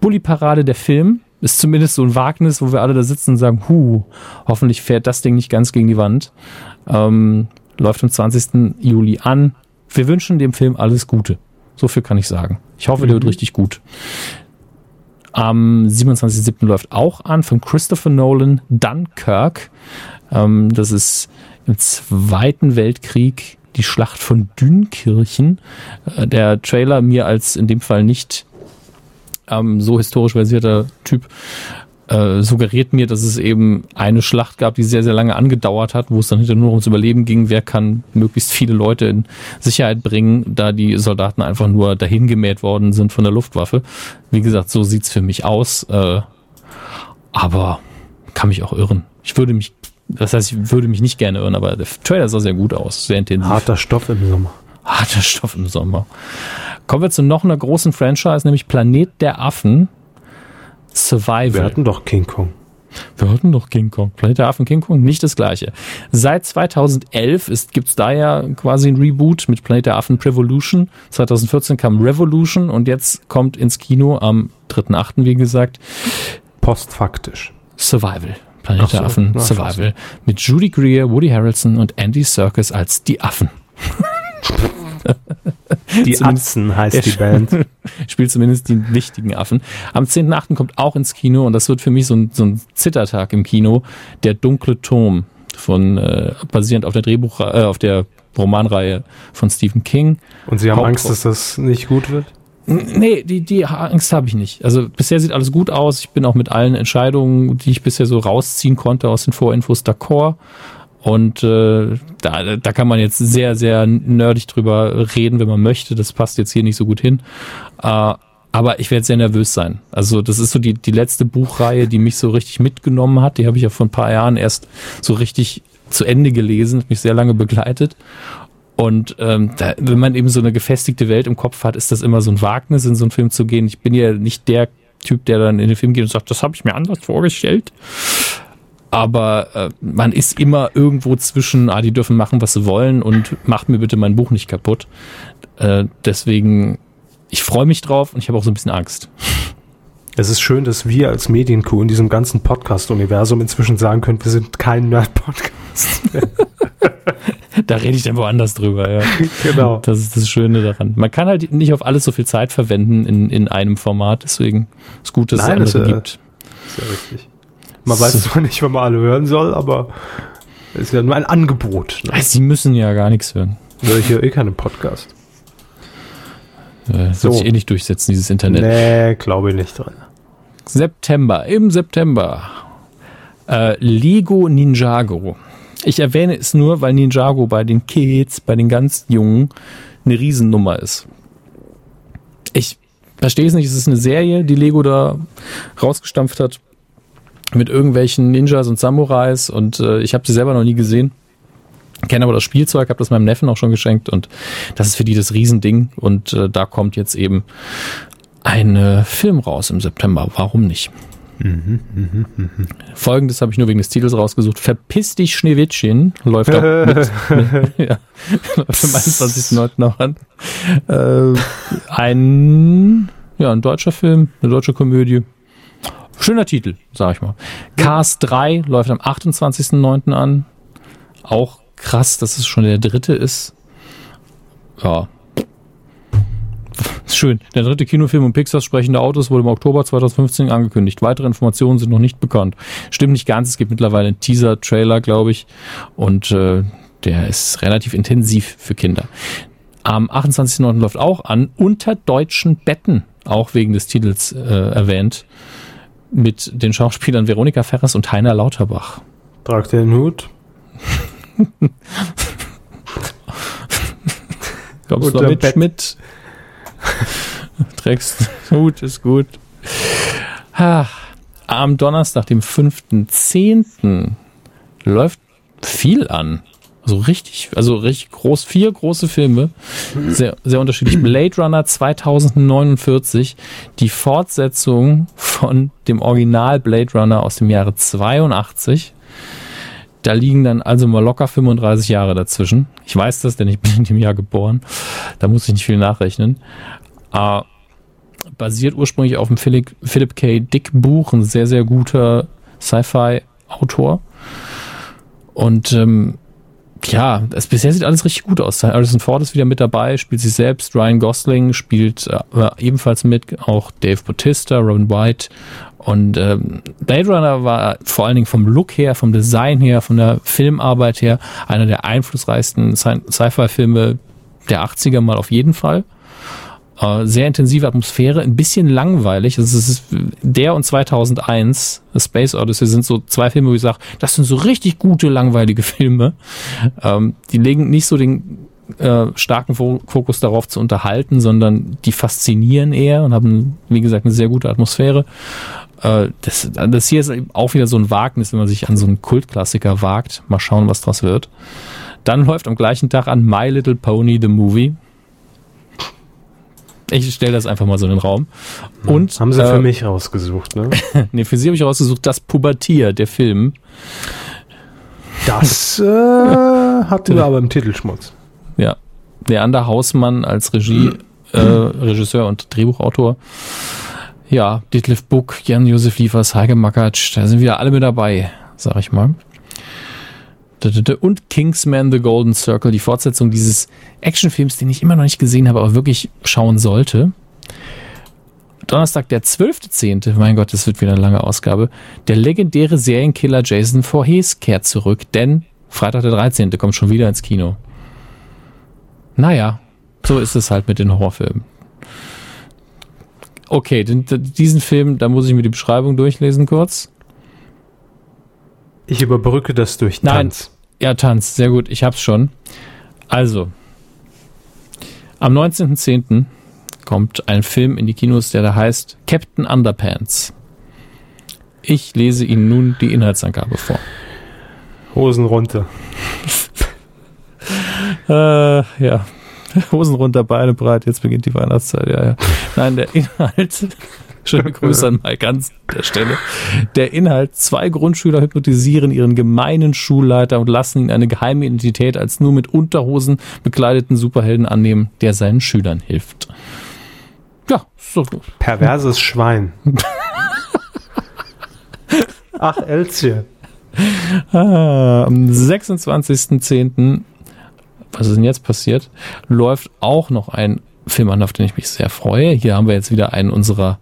Bully-Parade der Film ist zumindest so ein Wagnis, wo wir alle da sitzen und sagen, hu, hoffentlich fährt das Ding nicht ganz gegen die Wand. Ähm, läuft am 20. Juli an. Wir wünschen dem Film alles Gute. So viel kann ich sagen. Ich hoffe, der wird richtig gut. Am 27.07. läuft auch an von Christopher Nolan Dunkirk. Ähm, das ist im Zweiten Weltkrieg die Schlacht von Dünkirchen. Äh, der Trailer mir als in dem Fall nicht ähm, so historisch versierter Typ äh, suggeriert mir, dass es eben eine Schlacht gab, die sehr, sehr lange angedauert hat, wo es dann hinterher nur ums Überleben ging, wer kann möglichst viele Leute in Sicherheit bringen, da die Soldaten einfach nur dahin gemäht worden sind von der Luftwaffe. Wie gesagt, so sieht's für mich aus. Äh, aber kann mich auch irren. Ich würde mich, das heißt, ich würde mich nicht gerne irren, aber der Trailer sah sehr gut aus, sehr intensiv. Harter Stoff im Sommer. Harter Stoff im Sommer. Kommen wir zu noch einer großen Franchise, nämlich Planet der Affen. Survival. Wir hatten doch King Kong. Wir hatten doch King Kong. Planet der Affen, King Kong, nicht das gleiche. Seit 2011 ist, gibt's da ja quasi ein Reboot mit Planet der Affen Prevolution. 2014 kam Revolution und jetzt kommt ins Kino am 3.8., wie gesagt, Postfaktisch. Survival. Planet so, der Affen, Survival. Mit Judy Greer, Woody Harrelson und Andy Serkis als die Affen. Die Atzen heißt die Band. spielt zumindest die wichtigen Affen. Am 10.8. kommt auch ins Kino und das wird für mich so ein, so ein Zittertag im Kino. Der dunkle Turm von äh, basierend auf der Drehbuch äh, auf der Romanreihe von Stephen King. Und Sie haben Haupt- Angst, dass das nicht gut wird? Nee, die, die Angst habe ich nicht. Also bisher sieht alles gut aus. Ich bin auch mit allen Entscheidungen, die ich bisher so rausziehen konnte aus den Vorinfos d'accord. Und äh, da, da kann man jetzt sehr, sehr nerdig drüber reden, wenn man möchte. Das passt jetzt hier nicht so gut hin. Äh, aber ich werde sehr nervös sein. Also das ist so die, die letzte Buchreihe, die mich so richtig mitgenommen hat. Die habe ich ja vor ein paar Jahren erst so richtig zu Ende gelesen, mich sehr lange begleitet. Und ähm, da, wenn man eben so eine gefestigte Welt im Kopf hat, ist das immer so ein Wagnis, in so einen Film zu gehen. Ich bin ja nicht der Typ, der dann in den Film geht und sagt, das habe ich mir anders vorgestellt aber äh, man ist immer irgendwo zwischen, ah, die dürfen machen, was sie wollen und macht mir bitte mein Buch nicht kaputt. Äh, deswegen, ich freue mich drauf und ich habe auch so ein bisschen Angst. Es ist schön, dass wir als Medienkuh in diesem ganzen Podcast-Universum inzwischen sagen können, wir sind kein Nerd-Podcast. da rede ich dann woanders drüber, ja. Genau. Das ist das Schöne daran. Man kann halt nicht auf alles so viel Zeit verwenden in, in einem Format, deswegen ist gut, dass Nein, es andere das, äh, gibt. Ist ja richtig. Man weiß zwar nicht, wann man alle hören soll, aber es ist ja nur ein Angebot. Ne? Sie müssen ja gar nichts hören. Ich höre eh keinen Podcast. Äh, So. wird sich eh nicht durchsetzen, dieses Internet. Nee, glaube ich nicht dran. September, im September. Äh, Lego Ninjago. Ich erwähne es nur, weil Ninjago bei den Kids, bei den ganz Jungen, eine Riesennummer ist. Ich verstehe es nicht, es ist eine Serie, die Lego da rausgestampft hat mit irgendwelchen Ninjas und Samurais und äh, ich habe sie selber noch nie gesehen. Kenne aber das Spielzeug, habe das meinem Neffen auch schon geschenkt und das ist für die das Riesending und äh, da kommt jetzt eben ein äh, Film raus im September. Warum nicht? Folgendes habe ich nur wegen des Titels rausgesucht. Verpiss dich, Schneewittchen. Läuft auch mit, mit, ja, läuft am 21.09. noch an. Äh, ein, ja, ein deutscher Film, eine deutsche Komödie. Schöner Titel, sag ich mal. Cars 3 läuft am 28.09. an. Auch krass, dass es schon der dritte ist. Ja. Ist Schön. Der dritte Kinofilm um Pixars sprechende Autos wurde im Oktober 2015 angekündigt. Weitere Informationen sind noch nicht bekannt. Stimmt nicht ganz. Es gibt mittlerweile einen Teaser-Trailer, glaube ich. Und äh, der ist relativ intensiv für Kinder. Am 28.09. läuft auch an Unter deutschen Betten, auch wegen des Titels äh, erwähnt, mit den Schauspielern Veronika Ferres und Heiner Lauterbach. Trag den Hut. Kommst du mit. Schmidt? Trägst Hut, ist gut. Am Donnerstag, dem 5.10. läuft viel an. Also richtig, also richtig groß, vier große Filme, sehr, sehr unterschiedlich. Blade Runner 2049, die Fortsetzung von dem Original Blade Runner aus dem Jahre 82. Da liegen dann also mal locker 35 Jahre dazwischen. Ich weiß das, denn ich bin in dem Jahr geboren. Da muss ich nicht viel nachrechnen. Äh, basiert ursprünglich auf dem Philip, Philip K. Dick Buch, ein sehr, sehr guter Sci-Fi-Autor. Und ähm, ja, es, bisher sieht alles richtig gut aus. Harrison Ford ist wieder mit dabei, spielt sich selbst. Ryan Gosling spielt äh, ebenfalls mit, auch Dave Bautista, Robin White. Und ähm, Blade Runner war vor allen Dingen vom Look her, vom Design her, von der Filmarbeit her einer der einflussreichsten Sci- Sci-Fi-Filme der 80er mal auf jeden Fall. Äh, sehr intensive Atmosphäre, ein bisschen langweilig. Also es ist der und 2001, A Space Odyssey, sind so zwei Filme, wo ich sage, das sind so richtig gute, langweilige Filme. Ähm, die legen nicht so den äh, starken Fo- Fokus darauf zu unterhalten, sondern die faszinieren eher und haben, wie gesagt, eine sehr gute Atmosphäre. Äh, das, das hier ist auch wieder so ein Wagnis, wenn man sich an so einen Kultklassiker wagt. Mal schauen, was draus wird. Dann läuft am gleichen Tag an My Little Pony, the Movie. Ich stelle das einfach mal so in den Raum. Und Haben sie äh, für mich rausgesucht, ne? Nee, für sie habe ich rausgesucht, das Pubertier, der Film. Das äh, hatten wir aber im Titelschmutz. Ja. Leander Hausmann als Regie, äh, Regisseur und Drehbuchautor. Ja, Detlef Buck, Jan-Josef Liefers, Heike Makatsch, da sind wieder alle mit dabei, sag ich mal. Und Kingsman The Golden Circle, die Fortsetzung dieses Actionfilms, den ich immer noch nicht gesehen habe, aber wirklich schauen sollte. Donnerstag, der 12.10., mein Gott, das wird wieder eine lange Ausgabe. Der legendäre Serienkiller Jason Voorhees kehrt zurück, denn Freitag der 13. kommt schon wieder ins Kino. Naja, so ist es halt mit den Horrorfilmen. Okay, den, diesen Film, da muss ich mir die Beschreibung durchlesen kurz. Ich überbrücke das durch Nein. Tanz. Ja, Tanz, sehr gut. Ich hab's schon. Also, am 19.10. kommt ein Film in die Kinos, der da heißt Captain Underpants. Ich lese Ihnen nun die Inhaltsangabe vor. Hosen runter. Äh, ja. Hosen runter, Beine breit, jetzt beginnt die Weihnachtszeit, ja, ja. Nein, der Inhalt, schöne Grüße an Mike ganz an der Stelle. Der Inhalt, zwei Grundschüler hypnotisieren ihren gemeinen Schulleiter und lassen ihn eine geheime Identität als nur mit Unterhosen bekleideten Superhelden annehmen, der seinen Schülern hilft. Ja, so. Perverses Schwein. Ach, Elzje. Ah, am 26.10., was ist denn jetzt passiert, läuft auch noch ein Film an, auf den ich mich sehr freue. Hier haben wir jetzt wieder einen unserer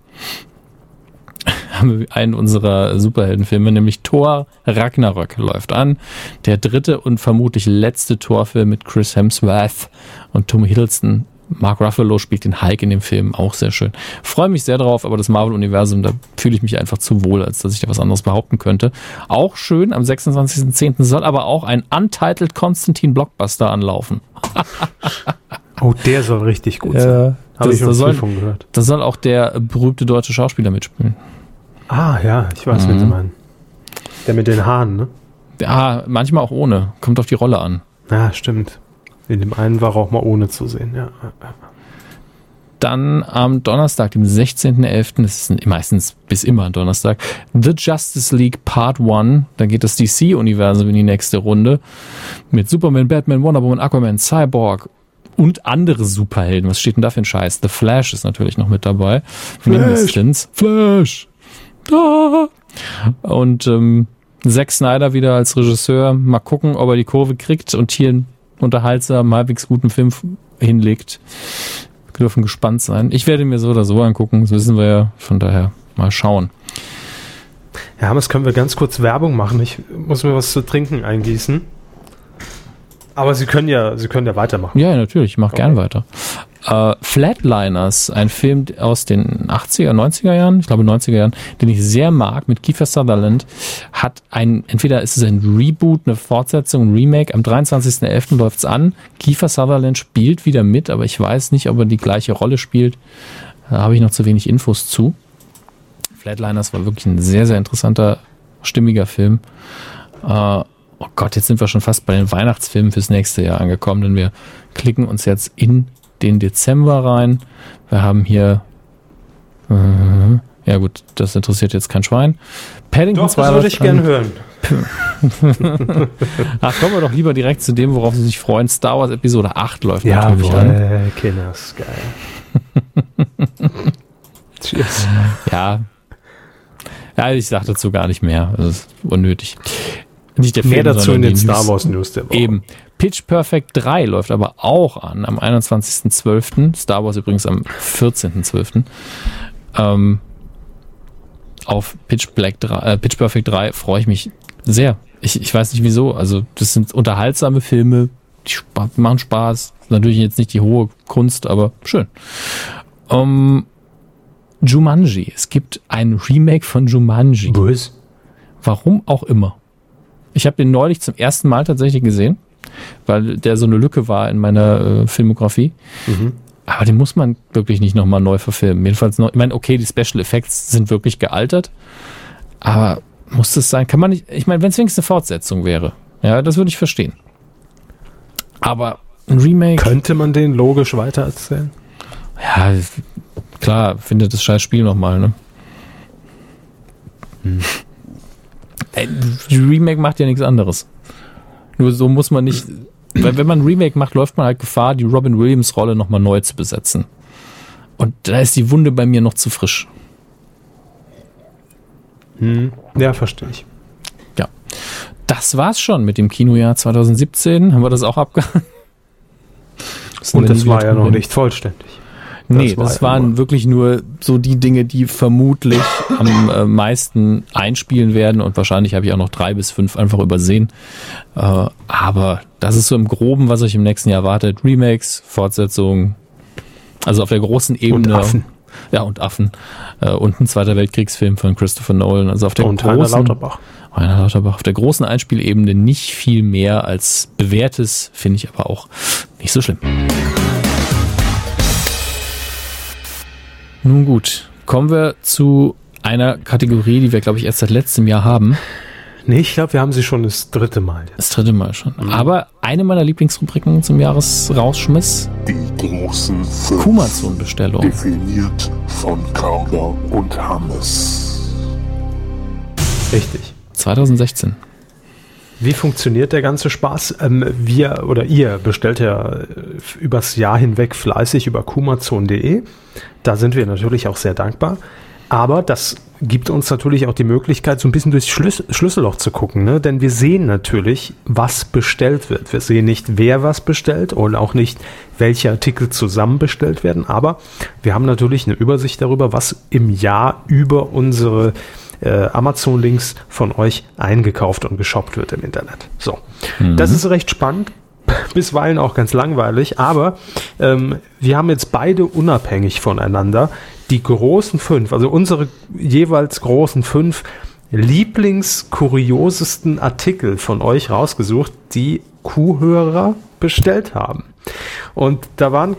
haben wir einen unserer Superheldenfilme, nämlich Thor Ragnarök läuft an. Der dritte und vermutlich letzte Torfilm mit Chris Hemsworth und Tom Hiddleston. Mark Ruffalo spielt den Hulk in dem Film, auch sehr schön. Freue mich sehr drauf, aber das Marvel-Universum, da fühle ich mich einfach zu wohl, als dass ich da was anderes behaupten könnte. Auch schön, am 26.10. soll aber auch ein Untitled Konstantin Blockbuster anlaufen. Oh, der soll richtig gut sein. Ja, Habe ich noch soll- von gehört. Da soll auch der berühmte deutsche Schauspieler mitspielen. Ah, ja, ich weiß, Mhm. wen du meinst. Der mit den Haaren, ne? Ja, manchmal auch ohne. Kommt auf die Rolle an. Ja, stimmt. In dem einen war er auch mal ohne zu sehen, ja. Dann am Donnerstag, dem 16.11., das ist meistens bis immer ein Donnerstag, The Justice League Part 1. Da geht das DC-Universum in die nächste Runde. Mit Superman, Batman, Wonder Woman, Aquaman, Cyborg und andere Superhelden. Was steht denn da für ein Scheiß? The Flash ist natürlich noch mit dabei. Mindestens. Flash! Da! Und ähm, Zack Snyder wieder als Regisseur. Mal gucken, ob er die Kurve kriegt und hier einen unterhaltsamen, halbwegs guten Film hinlegt. Wir dürfen gespannt sein. Ich werde mir so oder so angucken, das wissen wir ja. Von daher mal schauen. Ja, Hammes, können wir ganz kurz Werbung machen? Ich muss mir was zu trinken eingießen. Aber Sie können ja, Sie können ja weitermachen. Ja, natürlich, ich mache gern weiter. Äh, Flatliners, ein Film aus den 80er, 90er Jahren, ich glaube 90er Jahren, den ich sehr mag, mit Kiefer Sutherland, hat ein, entweder ist es ein Reboot, eine Fortsetzung, ein Remake, am 23.11. läuft's an. Kiefer Sutherland spielt wieder mit, aber ich weiß nicht, ob er die gleiche Rolle spielt. Da habe ich noch zu wenig Infos zu. Flatliners war wirklich ein sehr, sehr interessanter, stimmiger Film. Äh, oh Gott, jetzt sind wir schon fast bei den Weihnachtsfilmen fürs nächste Jahr angekommen, denn wir klicken uns jetzt in den Dezember rein. Wir haben hier, äh, ja gut, das interessiert jetzt kein Schwein. Paddington Doch, 2 das würde ich gern hören. Ach, kommen wir doch lieber direkt zu dem, worauf Sie sich freuen. Star Wars Episode 8 läuft natürlich an. Jawohl, Kinders, geil. Cheers. Ja. Ja, ich sage dazu gar nicht mehr. Das ist unnötig. Nicht der Film, Mehr dazu in den Star. Wars News der Woche. Eben. Pitch Perfect 3 läuft aber auch an am 21.12. Star Wars übrigens am 14.12. Ähm, auf Pitch, Black 3, äh, Pitch Perfect 3 freue ich mich sehr. Ich, ich weiß nicht wieso. Also, das sind unterhaltsame Filme, die machen Spaß. Natürlich jetzt nicht die hohe Kunst, aber schön. Ähm, Jumanji. Es gibt ein Remake von Jumanji. Bös. Warum auch immer. Ich habe den neulich zum ersten Mal tatsächlich gesehen, weil der so eine Lücke war in meiner äh, Filmografie. Aber den muss man wirklich nicht nochmal neu verfilmen. Jedenfalls noch, ich meine, okay, die Special Effects sind wirklich gealtert, aber muss das sein? Kann man nicht, ich meine, wenn es wenigstens eine Fortsetzung wäre, ja, das würde ich verstehen. Aber ein Remake, Könnte man den logisch weitererzählen? ja, klar, findet das scheiß Spiel nochmal, ne? Ey, Remake macht ja nichts anderes. Nur so muss man nicht, weil wenn man ein Remake macht, läuft man halt Gefahr, die Robin Williams Rolle nochmal neu zu besetzen. Und da ist die Wunde bei mir noch zu frisch. Ja, verstehe ich. Ja. Das war's schon mit dem Kinojahr 2017. Haben wir das auch abgehandelt? Und das war ja noch nicht vollständig. Nee, Das war das waren nur- wirklich nur so die Dinge, die vermutlich am äh, meisten einspielen werden und wahrscheinlich habe ich auch noch drei bis fünf einfach übersehen. Äh, aber das ist so im Groben, was euch im nächsten Jahr erwartet. Remakes, Fortsetzungen, also auf der großen Ebene. Affen. Ja, und Affen. Äh, und ein Zweiter Weltkriegsfilm von Christopher Nolan. Also auf der Und Heiner großen, Lauterbach. Rainer Lauterbach auf der großen Einspielebene nicht viel mehr als bewährtes, finde ich aber auch nicht so schlimm. Nun gut, kommen wir zu einer Kategorie, die wir, glaube ich, erst seit letztem Jahr haben. Nee, ich glaube, wir haben sie schon das dritte Mal. Das dritte Mal schon. Aber eine meiner Lieblingsrubriken zum Jahresrausschmiss, Die großen fünf. Kumazon-Bestellung. Definiert von Carla und Hannes. Richtig. 2016. Wie funktioniert der ganze Spaß? Ähm, wir oder ihr bestellt ja äh, übers Jahr hinweg fleißig über kumazon.de. Da sind wir natürlich auch sehr dankbar. Aber das gibt uns natürlich auch die Möglichkeit, so ein bisschen durchs Schlüs Schlüsselloch zu gucken. Ne? Denn wir sehen natürlich, was bestellt wird. Wir sehen nicht, wer was bestellt und auch nicht, welche Artikel zusammen bestellt werden. Aber wir haben natürlich eine Übersicht darüber, was im Jahr über unsere äh, Amazon-Links von euch eingekauft und geshoppt wird im Internet. So, das ist recht spannend, bisweilen auch ganz langweilig, aber ähm, wir haben jetzt beide unabhängig voneinander die großen fünf, also unsere jeweils großen fünf lieblingskuriosesten Artikel von euch rausgesucht, die Kuhhörer bestellt haben. Und da waren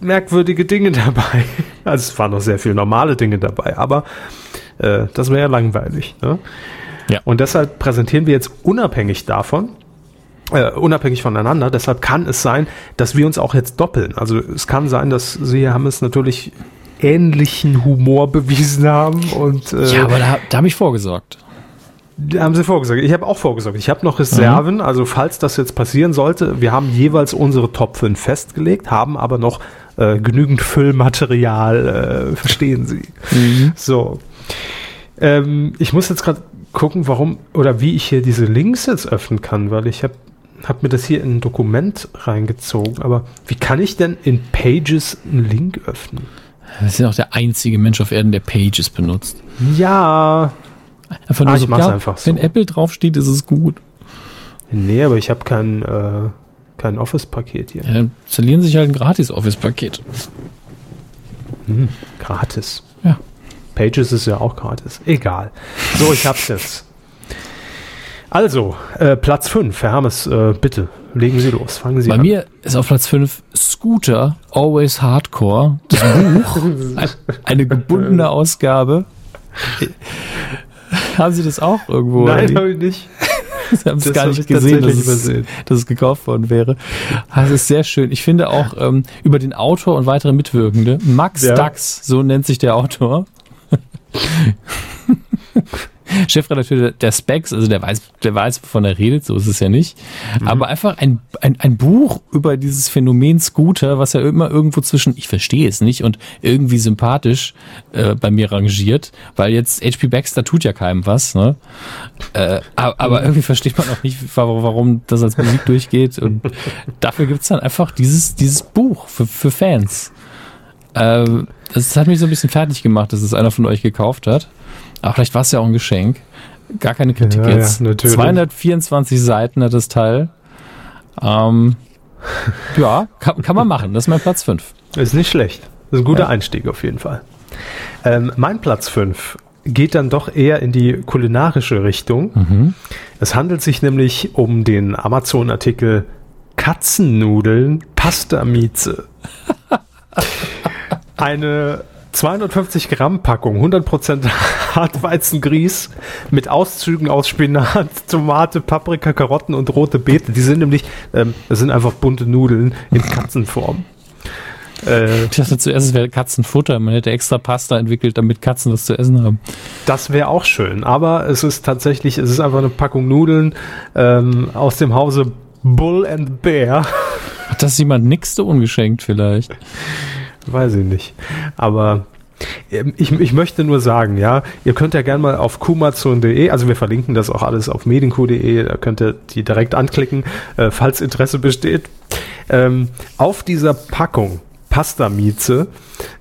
merkwürdige Dinge dabei. Also es waren noch sehr viele normale Dinge dabei, aber äh, das wäre ja langweilig. Ne? Ja. Und deshalb präsentieren wir jetzt unabhängig davon, äh, unabhängig voneinander, deshalb kann es sein, dass wir uns auch jetzt doppeln. Also es kann sein, dass Sie, Herr Hammes, natürlich ähnlichen Humor bewiesen haben und äh, Ja, aber da, da habe ich vorgesorgt. da haben sie vorgesorgt. Ich habe auch vorgesorgt. Ich habe noch Reserven, also falls das jetzt passieren sollte, wir haben jeweils unsere Top 5 festgelegt, haben aber noch äh, genügend Füllmaterial, äh, verstehen Sie. So. Ähm, ich muss jetzt gerade gucken, warum oder wie ich hier diese Links jetzt öffnen kann, weil ich habe hab mir das hier in ein Dokument reingezogen. Aber wie kann ich denn in Pages einen Link öffnen? Wir sind auch der einzige Mensch auf Erden, der Pages benutzt. Ja, Einfach Ah, ich mach's einfach so. Wenn Apple draufsteht, ist es gut. nee, aber ich habe kein, äh, kein Office-Paket hier. Ja, installieren sich halt ein gratis Office-Paket. Gratis. Pages ist ja auch gratis. Egal. So, ich hab's jetzt. Also, äh, Platz 5, Herr Hermes, äh, bitte, legen Sie los, fangen Sie Bei an. mir ist auf Platz 5 Scooter Always Hardcore, das Buch, ein- eine gebundene Ausgabe. Haben Sie das auch irgendwo? Nein, habe ich nicht. Sie haben es gar nicht ich gesehen, dass es, dass es gekauft worden wäre. Das ist sehr schön. Ich finde auch ähm, über den Autor und weitere Mitwirkende, Max Ja. Dax, so nennt sich der Autor. Chefredakteur der- Specs, also der weiß, der weiß, wovon er redet, so ist es ja nicht. Mhm. Aber einfach ein, ein, ein Buch über dieses Phänomen Scooter, was ja immer irgendwo zwischen, ich verstehe es nicht und irgendwie sympathisch äh, bei mir rangiert, weil jetzt HP Baxter tut ja keinem was, ne? Äh, aber, aber irgendwie versteht man auch nicht, warum, warum das als Musik durchgeht. Und dafür gibt's dann einfach dieses, dieses Buch für, für Fans. Ähm, das hat mich so ein bisschen fertig gemacht, dass es einer von euch gekauft hat. Aber vielleicht war es ja auch ein Geschenk. Gar keine Kritik Ja, ja, jetzt. natürlich. 224 Seiten hat das Teil. Ähm, ja, kann, kann man machen. Das ist mein Platz 5. Ist nicht schlecht. Das ist ein guter Ja. Einstieg auf jeden Fall. Ähm, mein Platz 5 geht dann doch eher in die kulinarische Richtung. Mhm. Es handelt sich nämlich um den Amazon-Artikel Katzennudeln Pasta Mieze. Eine 250 Gramm Packung, 100% Hartweizengrieß mit Auszügen aus Spinat, Tomate, Paprika, Karotten und rote Beete. Die sind nämlich, ähm, das sind einfach bunte Nudeln in Katzenform. Äh, Ich dachte zuerst, es wäre Katzenfutter. Man hätte extra Pasta entwickelt, damit Katzen was zu essen haben. Das wäre auch schön, aber es ist tatsächlich, es ist einfach eine Packung Nudeln ähm, aus dem Hause Bull and Bear. Hat das jemand nixte ungeschenkt vielleicht? Weiß ich nicht. Aber ähm, ich, ich möchte nur sagen, ja, ihr könnt ja gerne mal auf kumazon.de, also wir verlinken das auch alles auf medienku.de, da könnt ihr die direkt anklicken, äh, falls Interesse besteht. Ähm, auf dieser Packung Pasta-Mieze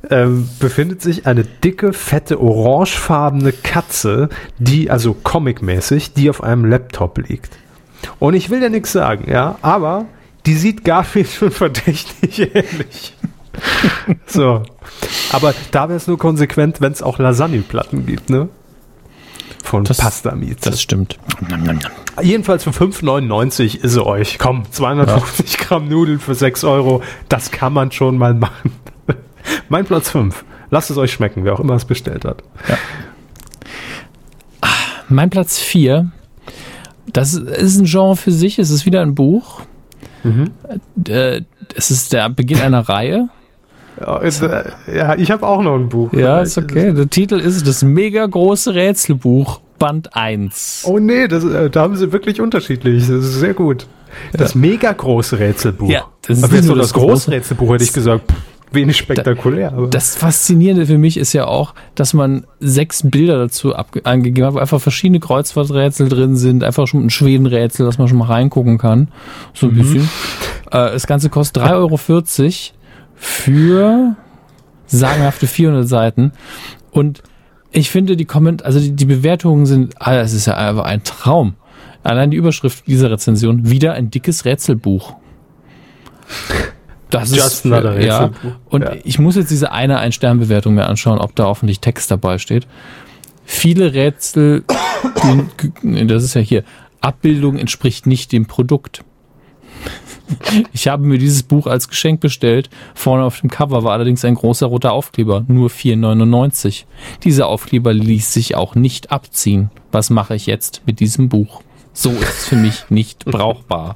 ähm, befindet sich eine dicke, fette, orangefarbene Katze, die, also comicmäßig, die auf einem Laptop liegt. Und ich will ja nichts sagen, ja, aber die sieht Garfield schon verdächtig ähnlich. so. Aber da wäre es nur konsequent, wenn es auch Lasagneplatten gibt, ne? von Das- Pasta Mieze. Das stimmt. Jedenfalls für 5,99 ist sie euch. Komm, 250 Gramm Nudeln für 6 Euro. Das kann man schon mal machen. mein Platz 5. Lasst es euch schmecken, wer auch immer es bestellt hat. Mein Platz 4, das ist ein Genre für sich, es ist wieder ein Buch. Äh, Es ist der Beginn einer Reihe. Ja, ist, äh, ja ich habe auch noch ein Buch. Ja, ist okay. Der Titel ist das mega große Rätselbuch, Band 1. Oh nee, das, äh, da haben sie wirklich unterschiedlich. Das ist sehr gut. Das mega große Rätselbuch. Ja, das ist aber so nur das das große Rätselbuch hätte ich gesagt, pff, wenig spektakulär. aber Das Faszinierende für mich ist ja auch, dass man sechs Bilder dazu angegeben hat, wo einfach verschiedene Kreuzworträtsel drin sind, einfach schon ein Schwedenrätsel, dass man schon mal reingucken kann. So ein bisschen. Äh, das Ganze kostet 3,40 Euro für sagenhafte 400 Seiten. Und ich finde, die Komment also die, die Bewertungen sind, ah, es ist ja einfach ein Traum. Allein die Überschrift dieser Rezension, wieder ein dickes Rätselbuch. Das Just another ja. Rätselbuch. Und Ja. ich muss jetzt diese eine Ein-Stern-Bewertung mir anschauen, ob da hoffentlich Text dabei steht. Viele Rätsel, das ist ja hier, Abbildung entspricht nicht dem Produkt. Ich habe mir dieses Buch als Geschenk bestellt. Vorne auf dem Cover war allerdings ein großer roter Aufkleber, nur 4,99. Dieser Aufkleber ließ sich auch nicht abziehen. Was mache ich jetzt mit diesem Buch? So ist es für mich nicht brauchbar.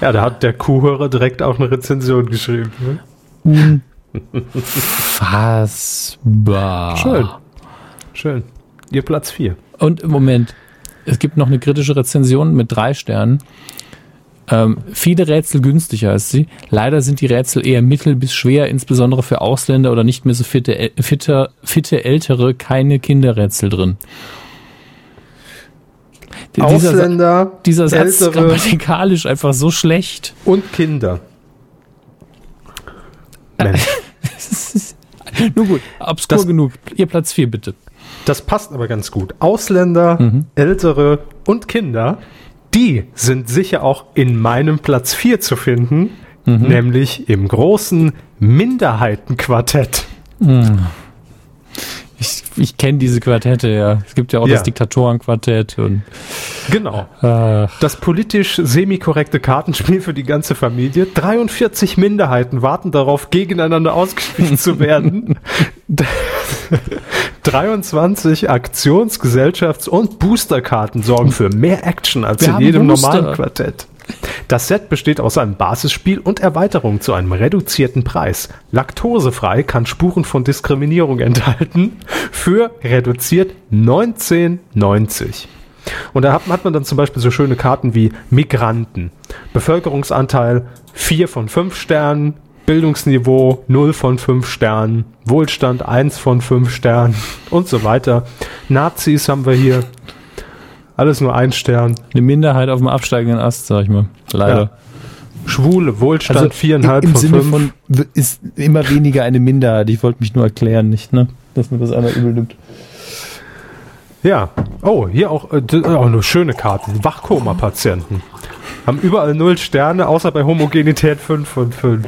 ja, da hat der Kuhhörer direkt auch eine Rezension geschrieben. ne? Fassbar. Schön. Schön. Ihr Platz 4. Und im Moment, es gibt noch eine kritische Rezension mit drei Sternen. Ähm, viele Rätsel günstiger als sie. Leider sind die Rätsel eher mittel bis schwer, insbesondere für Ausländer oder nicht mehr so fitte, äl- fitte, fitte Ältere, keine Kinderrätsel drin. Dieser, Ausländer, dieser Satz ist Ältere grammatikalisch einfach so schlecht. und Kinder. Mensch, Nun gut, obskur Das- genug. Ihr Platz 4 bitte. das passt aber ganz gut. Ausländer, Ältere und Kinder, die sind sicher auch in meinem Platz 4 zu finden, nämlich im großen Minderheitenquartett. Ich, ich kenne diese Quartette, ja. Es gibt ja auch Ja. das Diktatorenquartett und Genau. ach, Das politisch semi-korrekte Kartenspiel für die ganze Familie. 43 Minderheiten warten darauf, gegeneinander ausgespielt zu werden. 23 Aktions-, Gesellschafts- und Boosterkarten sorgen für mehr Action als Wir in jedem Booster. normalen Quartett. Das Set besteht aus einem Basisspiel und Erweiterung zu einem reduzierten Preis. Laktosefrei kann Spuren von Diskriminierung enthalten für reduziert 19,90. Und da hat, hat man dann zum Beispiel so schöne Karten wie Migranten, Bevölkerungsanteil 4 von 5 Sternen, Bildungsniveau 0 von 5 Sternen, Wohlstand 1 von 5 Sternen und so weiter. Nazis haben wir hier. Alles nur ein Stern. eine Minderheit auf dem absteigenden Ast, sag ich mal. Leider. Schwule, Wohlstand Also viereinhalb im von Sinne fünf. von ist immer weniger eine Minderheit. Ich wollte mich nur erklären, nicht, ne? Dass mir das einer übel nimmt. Ja. Oh, hier auch, äh, d- auch eine schöne Karten. Wachkoma-Patienten. Haben überall null Sterne, außer bei Homogenität 5 von 5.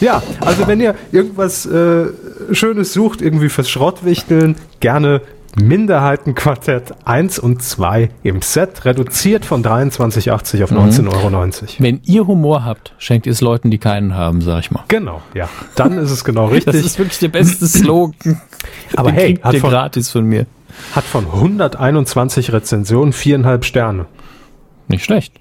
Ja, also wenn ihr irgendwas äh, Schönes sucht, irgendwie fürs Schrottwichteln, gerne Minderheitenquartett 1 und 2 im Set, reduziert von 23,80 auf 19,90 Euro. Wenn ihr Humor habt, schenkt ihr es Leuten, die keinen haben, sag ich mal. Genau, ja. Dann ist es genau Das richtig. ist wirklich der beste Slogan. Aber Den hey, hat von- gratis von mir. Hat von 121 Rezensionen viereinhalb Sterne. Nicht schlecht.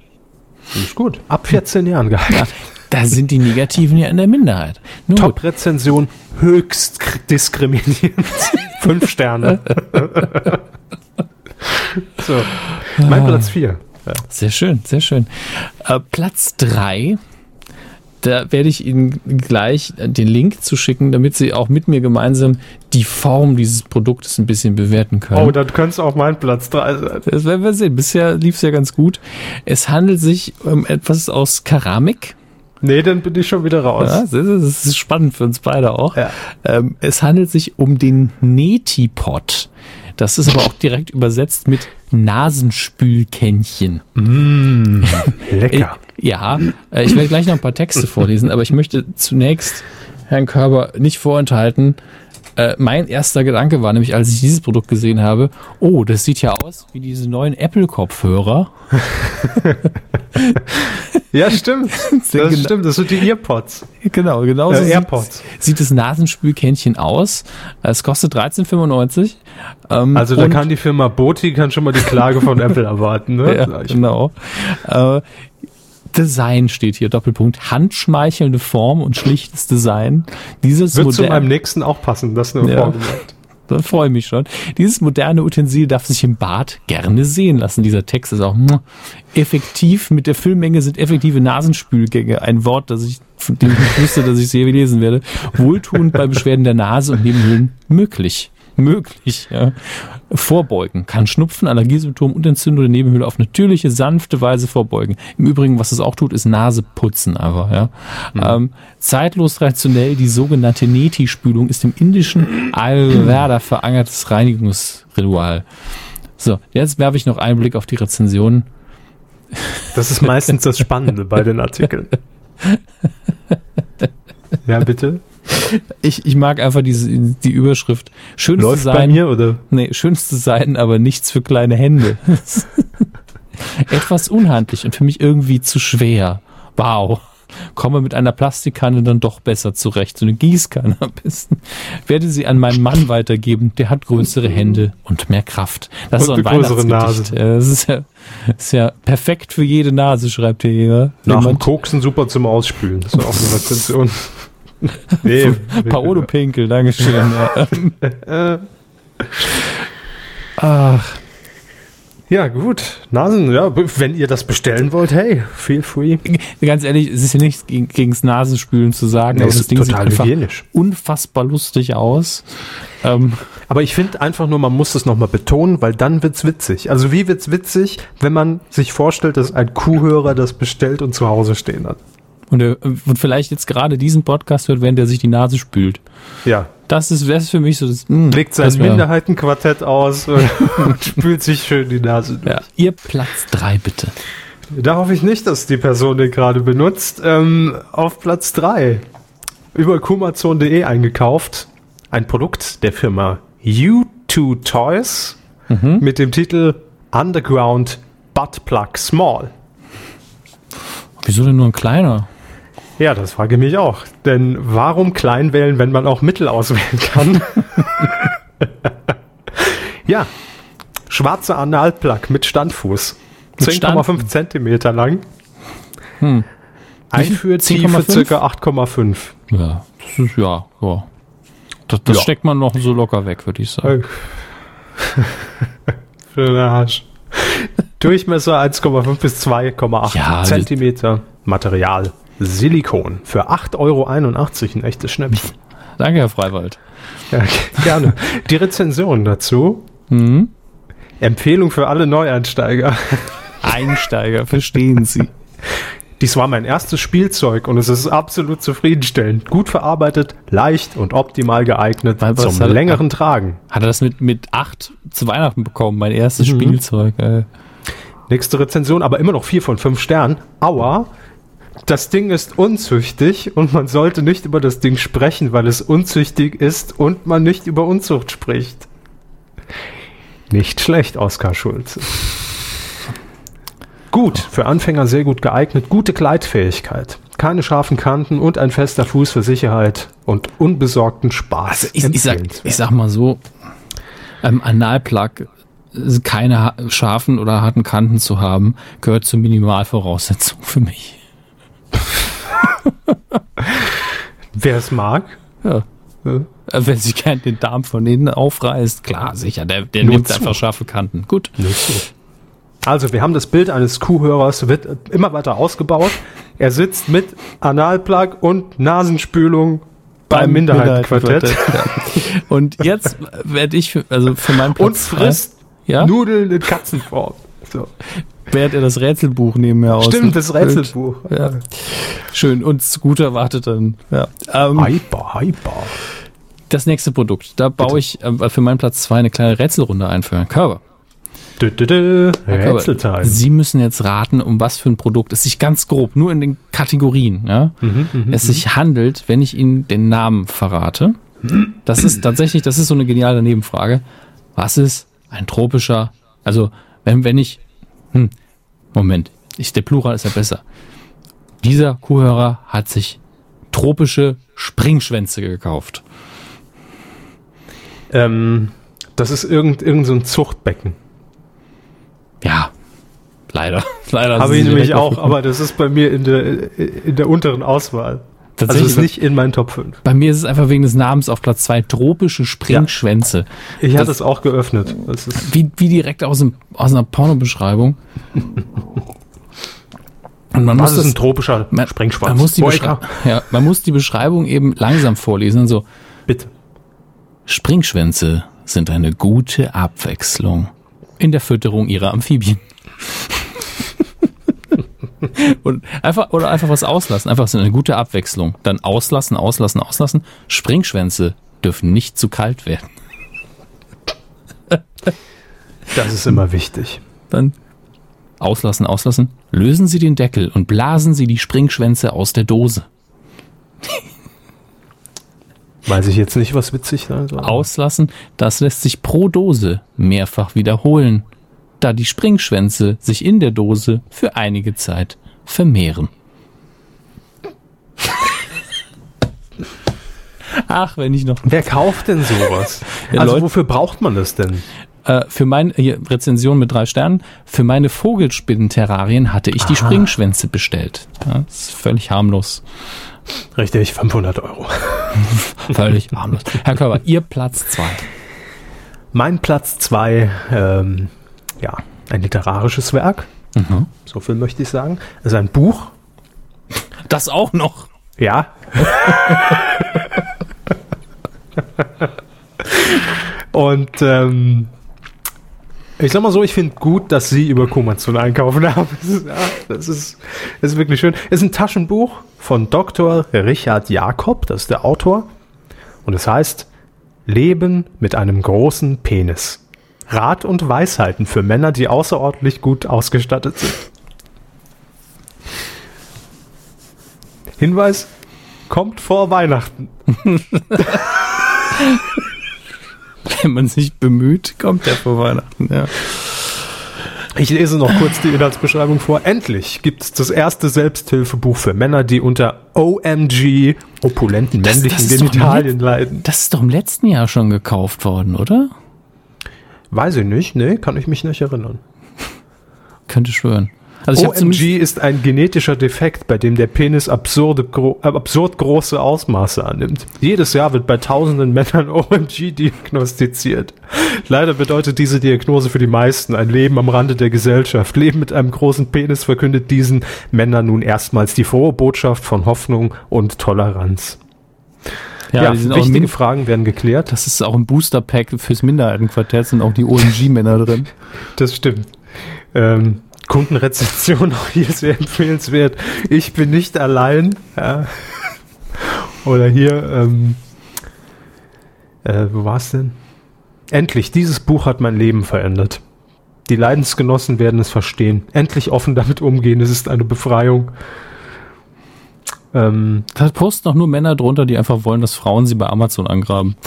Ist gut. Ab 14 Jahren gehalten. Da sind die Negativen ja in der Minderheit. Top-Rezension höchst diskriminierend. Fünf Sterne. so, mein Platz 4. Sehr schön, sehr schön. Äh, Platz drei. Da werde ich Ihnen gleich den Link zuschicken, damit Sie auch mit mir gemeinsam die Form dieses Produktes ein bisschen bewerten können. Oh, dann könnte es auch mein Platz 3 sein. Das werden wir sehen. Bisher lief es ja ganz gut. Es handelt sich um etwas aus Keramik. Nee, dann bin ich schon wieder raus. Ja, das ist das ist spannend für uns beide auch. Ja. Ähm, es handelt sich um den Netipot. Das ist aber auch direkt übersetzt mit Nasenspülkännchen. Lecker. Ja, äh, ich werde gleich noch ein paar Texte vorlesen, aber ich möchte zunächst Herrn Körber nicht vorenthalten, Äh, mein erster Gedanke war nämlich, als ich dieses Produkt gesehen habe, oh, das sieht ja aus wie diese neuen Apple-Kopfhörer. Ja, stimmt. Das stimmt, das sind die Earpods. Genau, genau Äh, so sieht, AirPods. sieht das Nasenspülkännchen aus. Es kostet 13,95. Ähm, Also da kann die Firma Boti kann schon mal die Klage von Apple erwarten. Ne? ja, genau. Äh, Design steht hier, Doppelpunkt. Handschmeichelnde Form und schlichtes Design. Dieses Wird zu meinem nächsten auch passen, das nur Ja. vorgemerkt. Da freue ich mich schon. Dieses moderne Utensil darf sich im Bad gerne sehen lassen. Dieser Text ist auch effektiv. Mit der Füllmenge sind effektive Nasenspülgänge. Ein Wort, das ich, von dem ich nicht wusste, dass ich sehr lesen werde. Wohltuend bei Beschwerden der Nase und Nebenhöhlen möglich. Möglich, ja. Vorbeugen. Kann Schnupfen, Allergiesymptomen und Entzündung der Nebenhöhle auf natürliche, sanfte Weise vorbeugen. Im Übrigen, was es auch tut, ist Nase putzen einfach, ja. Ähm, zeitlos traditionell, die sogenannte Neti-Spülung ist im indischen Ayurveda verankertes Reinigungsritual. So, jetzt werfe ich noch einen Blick auf die Rezensionen. Das ist meistens das Spannende bei den Artikeln. Ja, bitte. Ich, ich mag einfach diese, die Überschrift. Schönes Läuft bei Design. mir oder? Nee, schönes Design, aber nichts für kleine Hände. Etwas unhandlich und für mich irgendwie zu schwer. Wow. Komme mit einer Plastikkanne dann doch besser zurecht. So eine Gießkanne am besten. Werde sie an meinen Mann weitergeben. Der hat größere Hände und mehr Kraft. Das Und ist so ein größere Weihnachtsgedicht. Ja, Das ist ja, das ist ja perfekt für jede Nase, schreibt hier jeder. Nach dem Jemand- Koksen super zum Ausspülen. Das ist auch eine Rezension. Nee. Paolo Pinkel, Dankeschön. Ja. Ach, Ja, gut. Nasen, ja, wenn ihr das bestellen wollt, hey, feel free. ganz ehrlich, es ist ja nichts gegen, gegens Nasenspülen zu sagen, Nee, aber es das ist Ding sieht total einfach hygienisch. unfassbar lustig aus. Ähm, Aber ich finde einfach nur, man muss es nochmal betonen, weil dann wird's witzig. Also wie wird's witzig, wenn man sich vorstellt, dass ein Kuhhörer das bestellt und zu Hause stehen hat? Und, er, und vielleicht jetzt gerade diesen Podcast hört, während er sich die Nase spült. Ja. Das ist, das ist für mich so das. mh, Legt sein Minderheitenquartett aus und spült sich schön die Nase durch. Ja, ihr Platz drei bitte. Da hoffe ich nicht, dass die Person den gerade benutzt. Ähm, auf Platz 3 über kumazon.de eingekauft. Ein Produkt der Firma U2 Toys mit dem Titel Underground Butt Plug Small. Wieso denn nur ein kleiner? Ja, das frage ich mich auch. Denn warum klein wählen, wenn man auch Mittel auswählen kann? ja, schwarzer Analplug mit Standfuß. Mit 10,5 Zentimeter lang. Hm. Einführtiefe 10,5? circa 8,5. Ja, das ist ja, ja. Das, das Ja. steckt man noch so locker weg, würde ich sagen. Für den Arsch. Durchmesser 1,5 bis 2,8 Ja, Zentimeter. Material Silikon für 8,81 Euro. Ein echtes Schnäppchen. Danke, Herr Freiwald. Ja, gerne. Die Rezension dazu. Mhm. Empfehlung für alle Neueinsteiger. Einsteiger, verstehen Sie. Dies war mein erstes Spielzeug und es ist absolut zufriedenstellend. Gut verarbeitet, leicht und optimal geeignet Weil zum hat- längeren Tragen. Hat er das mit, mit acht zu Weihnachten bekommen, mein Mhm. erstes Spielzeug. Äh. Nächste Rezension, aber immer noch 4 von 5 Sternen. Aua, das Ding ist unzüchtig und man sollte nicht über das Ding sprechen, weil es unzüchtig ist und man nicht über Unzucht spricht. Nicht schlecht, Oskar Schulz. Gut, für Anfänger sehr gut geeignet, gute Gleitfähigkeit, keine scharfen Kanten und ein fester Fuß für Sicherheit und unbesorgten Spaß. Also ich, ich, sag, ich sag mal so, ähm, Analplug, keine ha- scharfen oder harten Kanten zu haben, gehört zur Minimalvoraussetzung für mich. Wer es mag, Ja. Ja. Äh, Wenn sich gern den Darm von innen aufreißt, klar, sicher, der, der Nur nimmt zu. einfach scharfe Kanten. Gut. Also, wir haben das Bild eines Kuhhörers, wird immer weiter ausgebaut. Er sitzt mit Analplug und Nasenspülung beim Minderheitenquartett Ja. Und jetzt werde ich, für, also für meinen und Platz frisst drei, ja, Nudeln in Katzenform. So. während er das Rätselbuch nebenher aus. Stimmt, das Rätselbuch. Ja. Schön. Und Scooter wartet dann. Ja. Ähm, Hyper, hyper. das nächste Produkt. Da baue ich äh, für meinen Platz zwei eine kleine Rätselrunde ein für Herrn Körber. Dö, dö, dö. Rätselteil. Sie müssen jetzt raten, um was für ein Produkt es sich ganz grob, nur in den Kategorien, ja, Mhm, es sich handelt, wenn ich Ihnen den Namen verrate. Das ist tatsächlich, das ist so eine geniale Nebenfrage. Was ist ein tropischer, also wenn, wenn ich, hm, Moment, ich, der Plural ist ja besser. Dieser Kuhhörer hat sich tropische Springschwänze gekauft. Ähm, das ist irgend, irgend so ein Zuchtbecken. Ja, leider. leider Habe ich nämlich auch, aber das ist bei mir in der, in der unteren Auswahl. Also Tatsächlich ist nicht in meinen Top 5. Bei mir ist es einfach wegen des Namens auf Platz zwei tropische Springschwänze. Ich Das- hatte es auch geöffnet. Wie, wie direkt aus, dem, aus einer Pornobeschreibung. Und man was muss ist das, ein tropischer man, Sprengschwanz? man, muss die Boika, Beschrei- ja, man muss die Beschreibung eben langsam vorlesen. So, bitte. Springschwänze sind eine gute Abwechslung in der Fütterung ihrer Amphibien. Und einfach, oder einfach was auslassen. Einfach so eine gute Abwechslung. Dann auslassen, auslassen, auslassen. Springschwänze dürfen nicht zu kalt werden. Das ist immer wichtig. Dann auslassen, auslassen. Lösen Sie den Deckel und blasen Sie die Springschwänze aus der Dose. Weiß ich jetzt nicht, was witzig sein soll. Auslassen, das lässt sich pro Dose mehrfach wiederholen, da die Springschwänze sich in der Dose für einige Zeit vermehren. Ach, wenn ich noch Wer kauft denn sowas? Ja, also Leute- wofür braucht man das denn? äh, für meine Rezension mit drei Sternen, für meine Vogelspinnen-Terrarien hatte ich die Springschwänze bestellt. Ja, das ist völlig harmlos. Richtig, 500 Euro. Völlig harmlos. Herr Körber, Ihr Platz zwei. Mein Platz 2, ähm, ja, ein literarisches Werk. Mhm. So viel möchte ich sagen. Es ist ein Buch. Das auch noch. Ja. Und ähm, ich sag mal so, ich finde gut, dass Sie über Komatsun einkaufen haben. Das ist, das ist, das ist wirklich schön. Es ist ein Taschenbuch von Dr. Richard Jakob, das ist der Autor. Und es heißt Leben mit einem großen Penis. Rat und Weisheiten für Männer, die außerordentlich gut ausgestattet sind. Hinweis, kommt vor Weihnachten. Wenn man sich bemüht, kommt der vor Weihnachten. Ja. Ich lese noch kurz die Inhaltsbeschreibung vor. Endlich gibt es das erste Selbsthilfebuch für Männer, die unter OMG, opulenten Das- männlichen das Genitalien leiden. Das ist doch im letzten Jahr schon gekauft worden, oder? Weiß ich nicht, nee, kann ich mich nicht erinnern. Könnte schwören. Also OMG ist ein genetischer Defekt, bei dem der Penis absurde, gro äh, absurd große Ausmaße annimmt. Jedes Jahr wird bei tausenden Männern OMG diagnostiziert. Leider bedeutet diese Diagnose für die meisten ein Leben am Rande der Gesellschaft. Leben mit einem großen Penis verkündet diesen Männern nun erstmals die frohe Botschaft von Hoffnung und Toleranz. Ja, Ja, wichtige Fragen werden geklärt. das ist auch ein Booster-Pack fürs Minderheitenquartett, sind auch die OMG-Männer drin. Das stimmt. Ähm, Kundenrezension auch hier sehr empfehlenswert. Ich bin nicht allein. Ja. Oder hier, ähm, äh, wo war's denn? Endlich, dieses Buch hat mein Leben verändert. Die Leidensgenossen werden es verstehen. Endlich offen damit umgehen. Es ist eine Befreiung. Ähm, Da posten auch nur Männer drunter, die einfach wollen, dass Frauen sie bei Amazon angraben.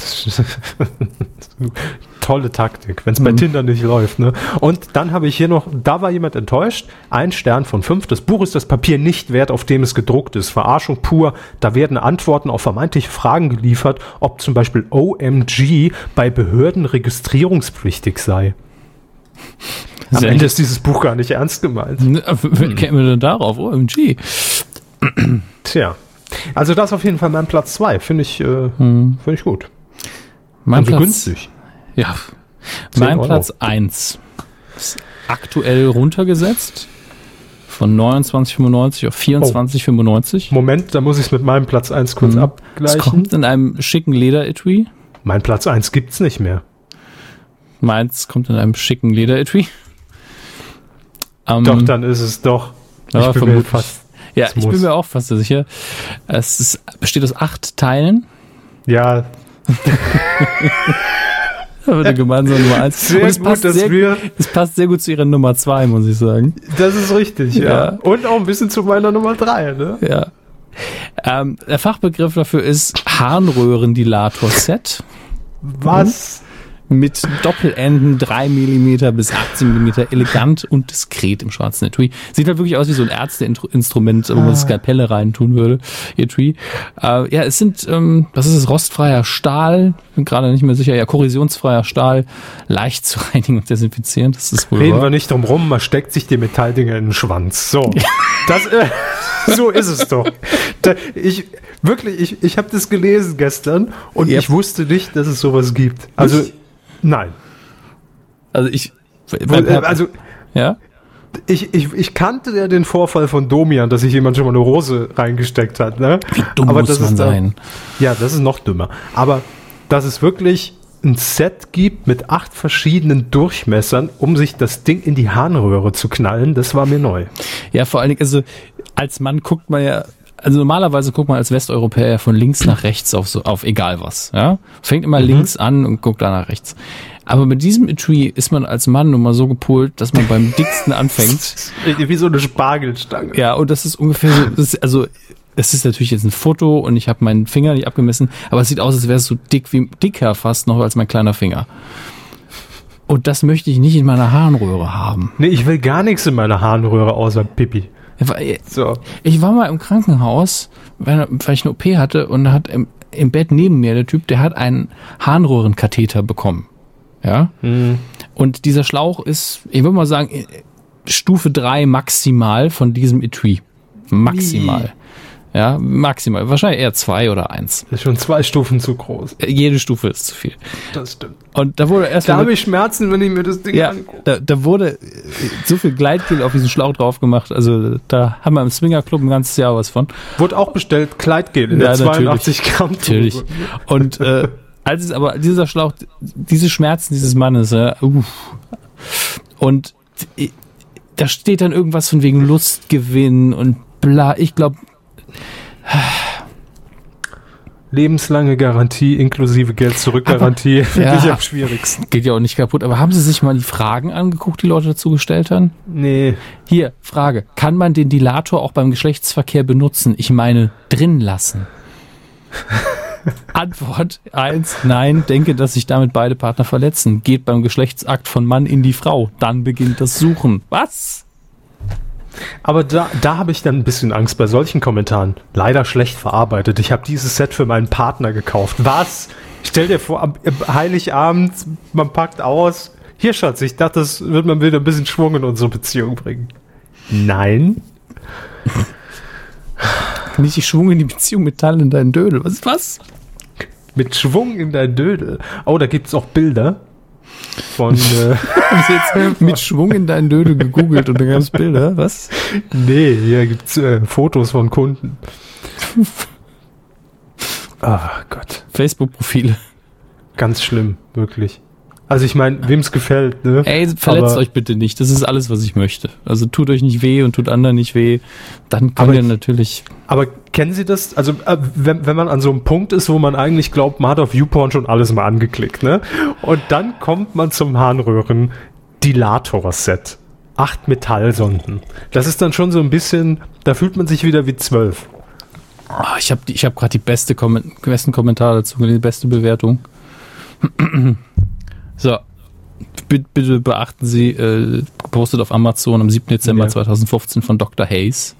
tolle Taktik, wenn es bei Mhm. Tinder nicht läuft. Ne? Und dann habe ich hier noch, da war jemand enttäuscht, ein Stern von fünf. Das Buch ist das Papier nicht wert, auf dem es gedruckt ist. Verarschung pur. Da werden Antworten auf vermeintliche Fragen geliefert, ob zum Beispiel OMG bei Behörden registrierungspflichtig sei. Am Ende ist dieses Buch gar nicht ernst gemeint. Ne, Wer käme denn darauf? OMG. Tja. Also das auf jeden Fall mein Platz zwei. Finde ich, äh, Hm. finde ich gut. Mein also Platz, günstig. Ja. 10 Mein Euro. Platz 1 ist aktuell runtergesetzt von 29,95 auf 24,95. Moment, da muss ich es mit meinem Platz eins kurz Mhm. Es abgleichen. kommt in einem schicken Lederetui. Mein Platz eins gibt's nicht mehr. Meins kommt in einem schicken Lederetui. Ähm, Doch, dann ist es doch. Ja, ich bin mir fast. Ja, ich bin mir auch fast sicher. Es ist, besteht aus acht Teilen. Ja, wird eine gemeinsame Nummer 1. sehr es gut, passt dass sehr, wir. es passt sehr gut zu ihrer Nummer 2, muss ich sagen. Das ist richtig, ja. Ja. Und auch ein bisschen zu meiner Nummer drei, ne? Ja. Ähm, der Fachbegriff dafür ist Harnröhrendilator-Set Was? Mit Doppelenden 3 mm bis 18 mm elegant und diskret im schwarzen Etui. Sieht halt wirklich aus wie so ein Ärzteinstrument, wo man Skalpelle reintun würde, Etui. Äh, ja, es sind, ähm, was ist es, rostfreier Stahl, bin gerade nicht mehr sicher, ja, korrosionsfreier Stahl, leicht zu reinigen und desinfizieren, das ist wohl Reden wahr. wir nicht drum rum, man steckt sich die Metalldinger in den Schwanz. So. Das, äh, so ist es doch. Da, ich, wirklich, ich, ich habe das gelesen gestern und Yep. ich wusste nicht, dass es sowas gibt. Also, nein. Also ich, also, ja, ich, ich, ich kannte ja den Vorfall von Domian, dass sich jemand schon mal eine Rose reingesteckt hat. Ne? wie dumm Aber muss das man sein. Ja, das ist noch dümmer. Aber dass es wirklich ein Set gibt mit acht verschiedenen Durchmessern, um sich das Ding in die Harnröhre zu knallen, das war mir neu. Ja, vor allen Dingen, also als Mann guckt man ja, also normalerweise guckt man als Westeuropäer von links nach rechts auf so, auf egal was, ja. Fängt immer links an und guckt dann nach rechts. Aber mit diesem Etui ist man als Mann nun mal so gepolt, dass man beim dicksten anfängt. Wie so eine Spargelstange. Ja, und das ist ungefähr so, ist, also es ist natürlich jetzt ein Foto und ich habe meinen Finger nicht abgemessen, aber es sieht aus, als wäre es so dick wie dicker fast noch als mein kleiner Finger. Und das möchte ich nicht in meiner Harnröhre haben. Nee, ich will gar nichts in meiner Harnröhre außer Pipi. So. Ich war mal im Krankenhaus, weil, weil ich eine OP hatte und da hat im, im Bett neben mir der Typ, der hat einen Harnröhrenkatheter bekommen. Ja. Und dieser Schlauch ist, ich würde mal sagen, Stufe 3 maximal von diesem Etui. Maximal. Ja, maximal. Wahrscheinlich eher zwei oder eins. Das ist schon zwei Stufen zu groß. Jede Stufe ist zu viel. Das stimmt. Und da wurde erst Da mal habe ich Schmerzen, wenn ich mir das Ding ja, angucke. da, da wurde äh, so viel Gleitgel auf diesen Schlauch drauf gemacht. Also da haben wir im Swingerclub ein ganzes Jahr was von. Wurde auch bestellt, Kleidgel in Ja, der natürlich. 82 Gramm. Tube. Natürlich. Und äh, als es aber dieser Schlauch, diese Schmerzen dieses Mannes, ja, uff. und äh, da steht dann irgendwas von wegen Lustgewinn und bla. Ich glaube, Lebenslange Garantie inklusive Geld-Zurück-Garantie finde Ja. ich am schwierigsten. geht ja auch nicht kaputt. Aber haben Sie sich mal die Fragen angeguckt, die Leute dazu gestellt haben? Nee. Hier, Frage. Kann man den Dilator auch beim Geschlechtsverkehr benutzen? Ich meine, drin lassen. Antwort eins: Nein, denke, dass sich damit beide Partner verletzen. Geht beim Geschlechtsakt von Mann in die Frau. Dann beginnt das Suchen. Was? Aber da, da habe ich dann ein bisschen Angst bei solchen Kommentaren. Leider schlecht verarbeitet. Ich habe dieses Set für meinen Partner gekauft. Was? Stell dir vor, am Heiligabend, man packt aus. Hier, Schatz, ich dachte, das wird man wieder ein bisschen Schwung in unsere Beziehung bringen. Nein. Nicht ich schwung in die Beziehung Metall in deinen Dödel. Was? Was? Mit Schwung in dein Dödel. Oh, da gibt's auch Bilder von. Äh, jetzt mit Schwung in deinen Dödel gegoogelt und da gab es Bilder? Was? nee, hier gibt's äh, Fotos von Kunden. Ah Gott. Facebook-Profile. Ganz schlimm, wirklich. Also ich meine, wem's gefällt, ne? Ey, verletzt Aber- euch bitte nicht. Das ist alles, was ich möchte. Also tut euch nicht weh und tut anderen nicht weh. Dann könnt ihr ich- natürlich. Aber kennen Sie das? Also, äh, wenn, wenn man an so einem Punkt ist, wo man eigentlich glaubt, man hat auf YouPorn schon alles mal angeklickt, ne? Und dann kommt man zum Harnröhren-Dilator-Set. Acht Metallsonden. Das ist dann schon so ein bisschen, da fühlt man sich wieder wie zwölf. Ah, ich habe ich hab gerade die beste Kommen besten Kommentare dazu, die beste Bewertung. So. Bitte, bitte beachten Sie, äh, gepostet auf Amazon am 7. Dezember Ja. 2015 von Dr. Hayes.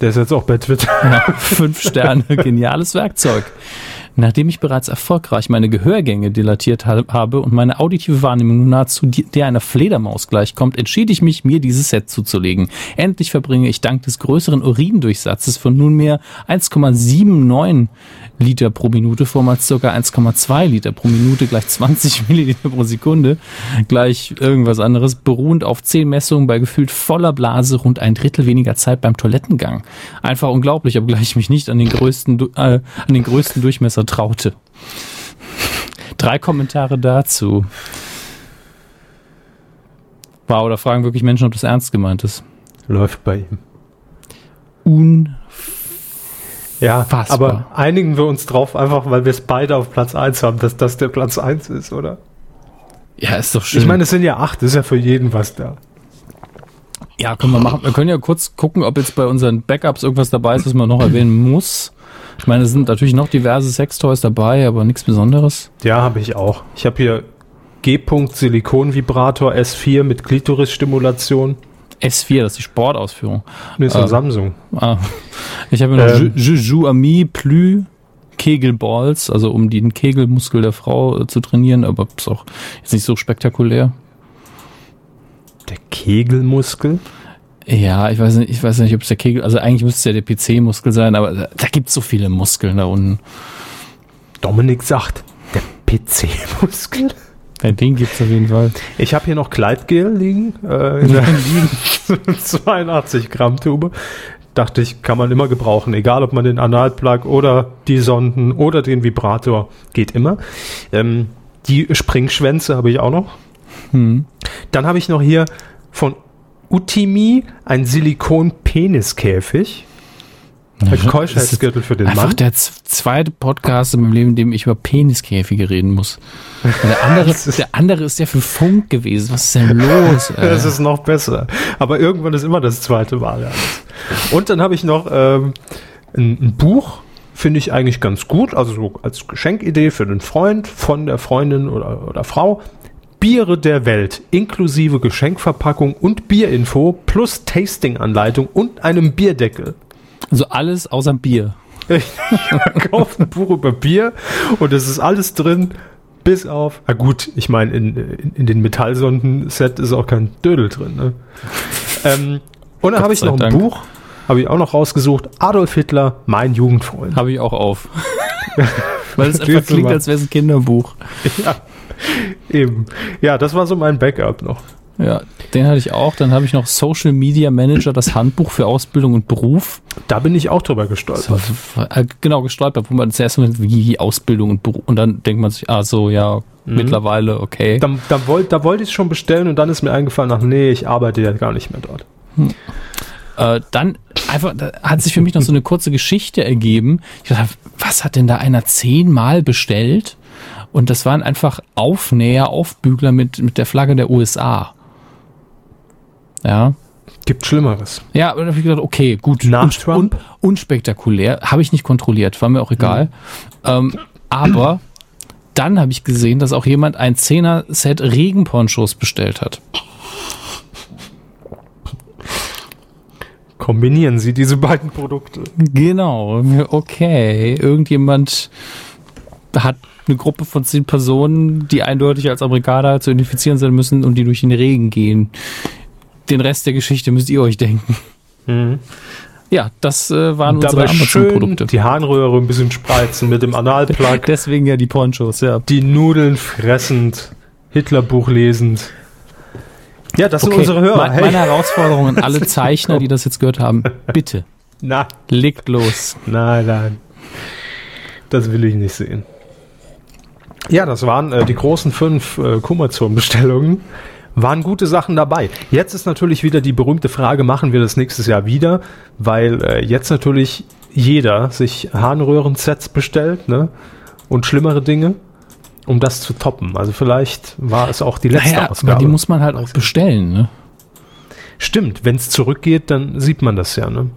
Der ist jetzt auch bei Twitter. Ja, fünf Sterne, geniales Werkzeug. Nachdem ich bereits erfolgreich meine Gehörgänge dilatiert ha- habe und meine auditive Wahrnehmung nun nahezu der einer Fledermaus gleichkommt, entschied ich mich, mir dieses Set zuzulegen. Endlich verbringe ich dank des größeren Urindurchsatzes von nunmehr 1,79 Liter pro Minute, vormals ca. 1,2 Liter pro Minute gleich 20 Milliliter pro Sekunde, gleich irgendwas anderes, beruhend auf 10 Messungen bei gefühlt voller Blase rund ein Drittel weniger Zeit beim Toilettengang. Einfach unglaublich, obgleich ich mich nicht an den größten, äh, an den größten Durchmesser traute. Drei Kommentare dazu. Wow, da fragen wirklich Menschen, ob das ernst gemeint ist. Läuft bei ihm. Un Ja, Fassbar. aber einigen wir uns drauf, einfach weil wir es beide auf Platz 1 haben, dass das der Platz 1 ist, oder? ja, ist doch schön. Ich meine, es sind ja acht, ist ja für jeden was da. Ja, können wir machen. Wir können ja kurz gucken, ob jetzt bei unseren Backups irgendwas dabei ist, was man noch erwähnen muss. Ich meine, es sind natürlich noch diverse Sextoys dabei, aber nichts Besonderes. Ja, habe ich auch. Ich habe hier G. Silikonvibrator S4 mit Klitorisstimulation. S4, das ist die Sportausführung. Nee, ist von Äh, Samsung. Ah, ich habe noch Ähm. Juju Ami Plü Kegelballs, also um den Kegelmuskel der Frau äh, zu trainieren, aber ist auch jetzt nicht so spektakulär. Der Kegelmuskel. Ja, ich weiß nicht, ich weiß nicht, ob es der Kegel, also eigentlich müsste es ja der PC-Muskel sein, aber da, da gibt es so viele Muskeln da unten. Dominik sagt, der PC-Muskel. Ja, den gibt's auf jeden Fall. Ich habe hier noch Kleidgel liegen. Äh, in der 82 Gramm Tube. Dachte ich, kann man immer gebrauchen. Egal, ob man den Analplug oder die Sonden oder den Vibrator. Geht immer. Ähm, die Springschwänze habe ich auch noch. Hm. Dann habe ich noch hier von Utimi ein Silikon-Peniskäfig. Ein Keuschheitsgürtel für den Einfach Mann. der z- zweite Podcast in meinem Leben, in dem ich über Peniskäfige reden muss. Der andere, der andere ist ja für Funk gewesen. Was ist denn los? Das ist noch besser. Aber irgendwann ist immer das zweite Mal. Alles. Und dann habe ich noch ähm, ein, ein Buch, finde ich eigentlich ganz gut. Also so als Geschenkidee für den Freund von der Freundin oder, oder Frau. Biere der Welt inklusive Geschenkverpackung und Bierinfo plus Tasting-Anleitung und einem Bierdeckel. Also alles außer Bier. Ich kaufe ein Buch über Bier und es ist alles drin, bis auf. Ah gut, ich meine, in, in, in den Metallsonden-Set ist auch kein Dödel drin. Ne? ähm, und dann habe ich noch ein Dank. Buch, habe ich auch noch rausgesucht. Adolf Hitler, mein Jugendfreund. Habe ich auch auf. Weil es einfach klingt, als wäre es ein Kinderbuch. ja, eben. Ja, das war so mein Backup noch. Ja, den hatte ich auch. Dann habe ich noch Social Media Manager, das Handbuch für Ausbildung und Beruf. Da bin ich auch drüber gestolpert. Äh, Genau, gestolpert, wo man zuerst mal wie Ausbildung und Beruf. Und dann denkt man sich, ah so, ja, mittlerweile, okay. Da, da, wollt, da wollte ich es schon bestellen und dann ist mir eingefallen, ach nee, ich arbeite ja gar nicht mehr dort. Äh, dann einfach, da hat sich für mich noch so eine kurze Geschichte ergeben. Ich dachte, was hat denn da einer zehnmal bestellt? Und das waren einfach Aufnäher, Aufbügler mit, mit der Flagge der USA. Ja. Gibt Schlimmeres. Ja, aber dann habe ich gedacht, okay, gut. Nach un, Trump? Un, unspektakulär. Habe ich nicht kontrolliert, war mir auch egal. Ähm, aber dann habe ich gesehen, dass auch jemand ein 10er-Set Regenponchos bestellt hat. Kombinieren Sie diese beiden Produkte. Genau, okay. Irgendjemand hat eine Gruppe von zehn Personen, die eindeutig als Amerikaner zu identifizieren sein müssen und die durch den Regen gehen. Den Rest der Geschichte müsst ihr euch denken. Ja, das äh, waren unsere Dabei schön Amazon-Produkte. die Harnröhre ein bisschen spreizen mit dem Analplug, Deswegen ja die Ponchos, ja. die Nudeln fressend, Hitlerbuch lesend. Ja, das sind unsere Hörer. Meine, meine Herausforderung an alle Zeichner, die das jetzt gehört haben, bitte, Na, legt los. nein, nein. Das will ich nicht sehen. Ja, das waren äh, die großen fünf äh, Kummerzone-Bestellungen. Waren gute Sachen dabei. Jetzt ist natürlich wieder die berühmte Frage, machen wir das nächstes Jahr wieder? Weil äh, jetzt natürlich jeder sich Harnröhren-Sets bestellt, ne? Und schlimmere Dinge, um das zu toppen. Also vielleicht war es auch die letzte Naja, Ausgabe. aber die muss man halt auch bestellen, ne? Stimmt, wenn es zurückgeht, dann sieht man das ja, ne?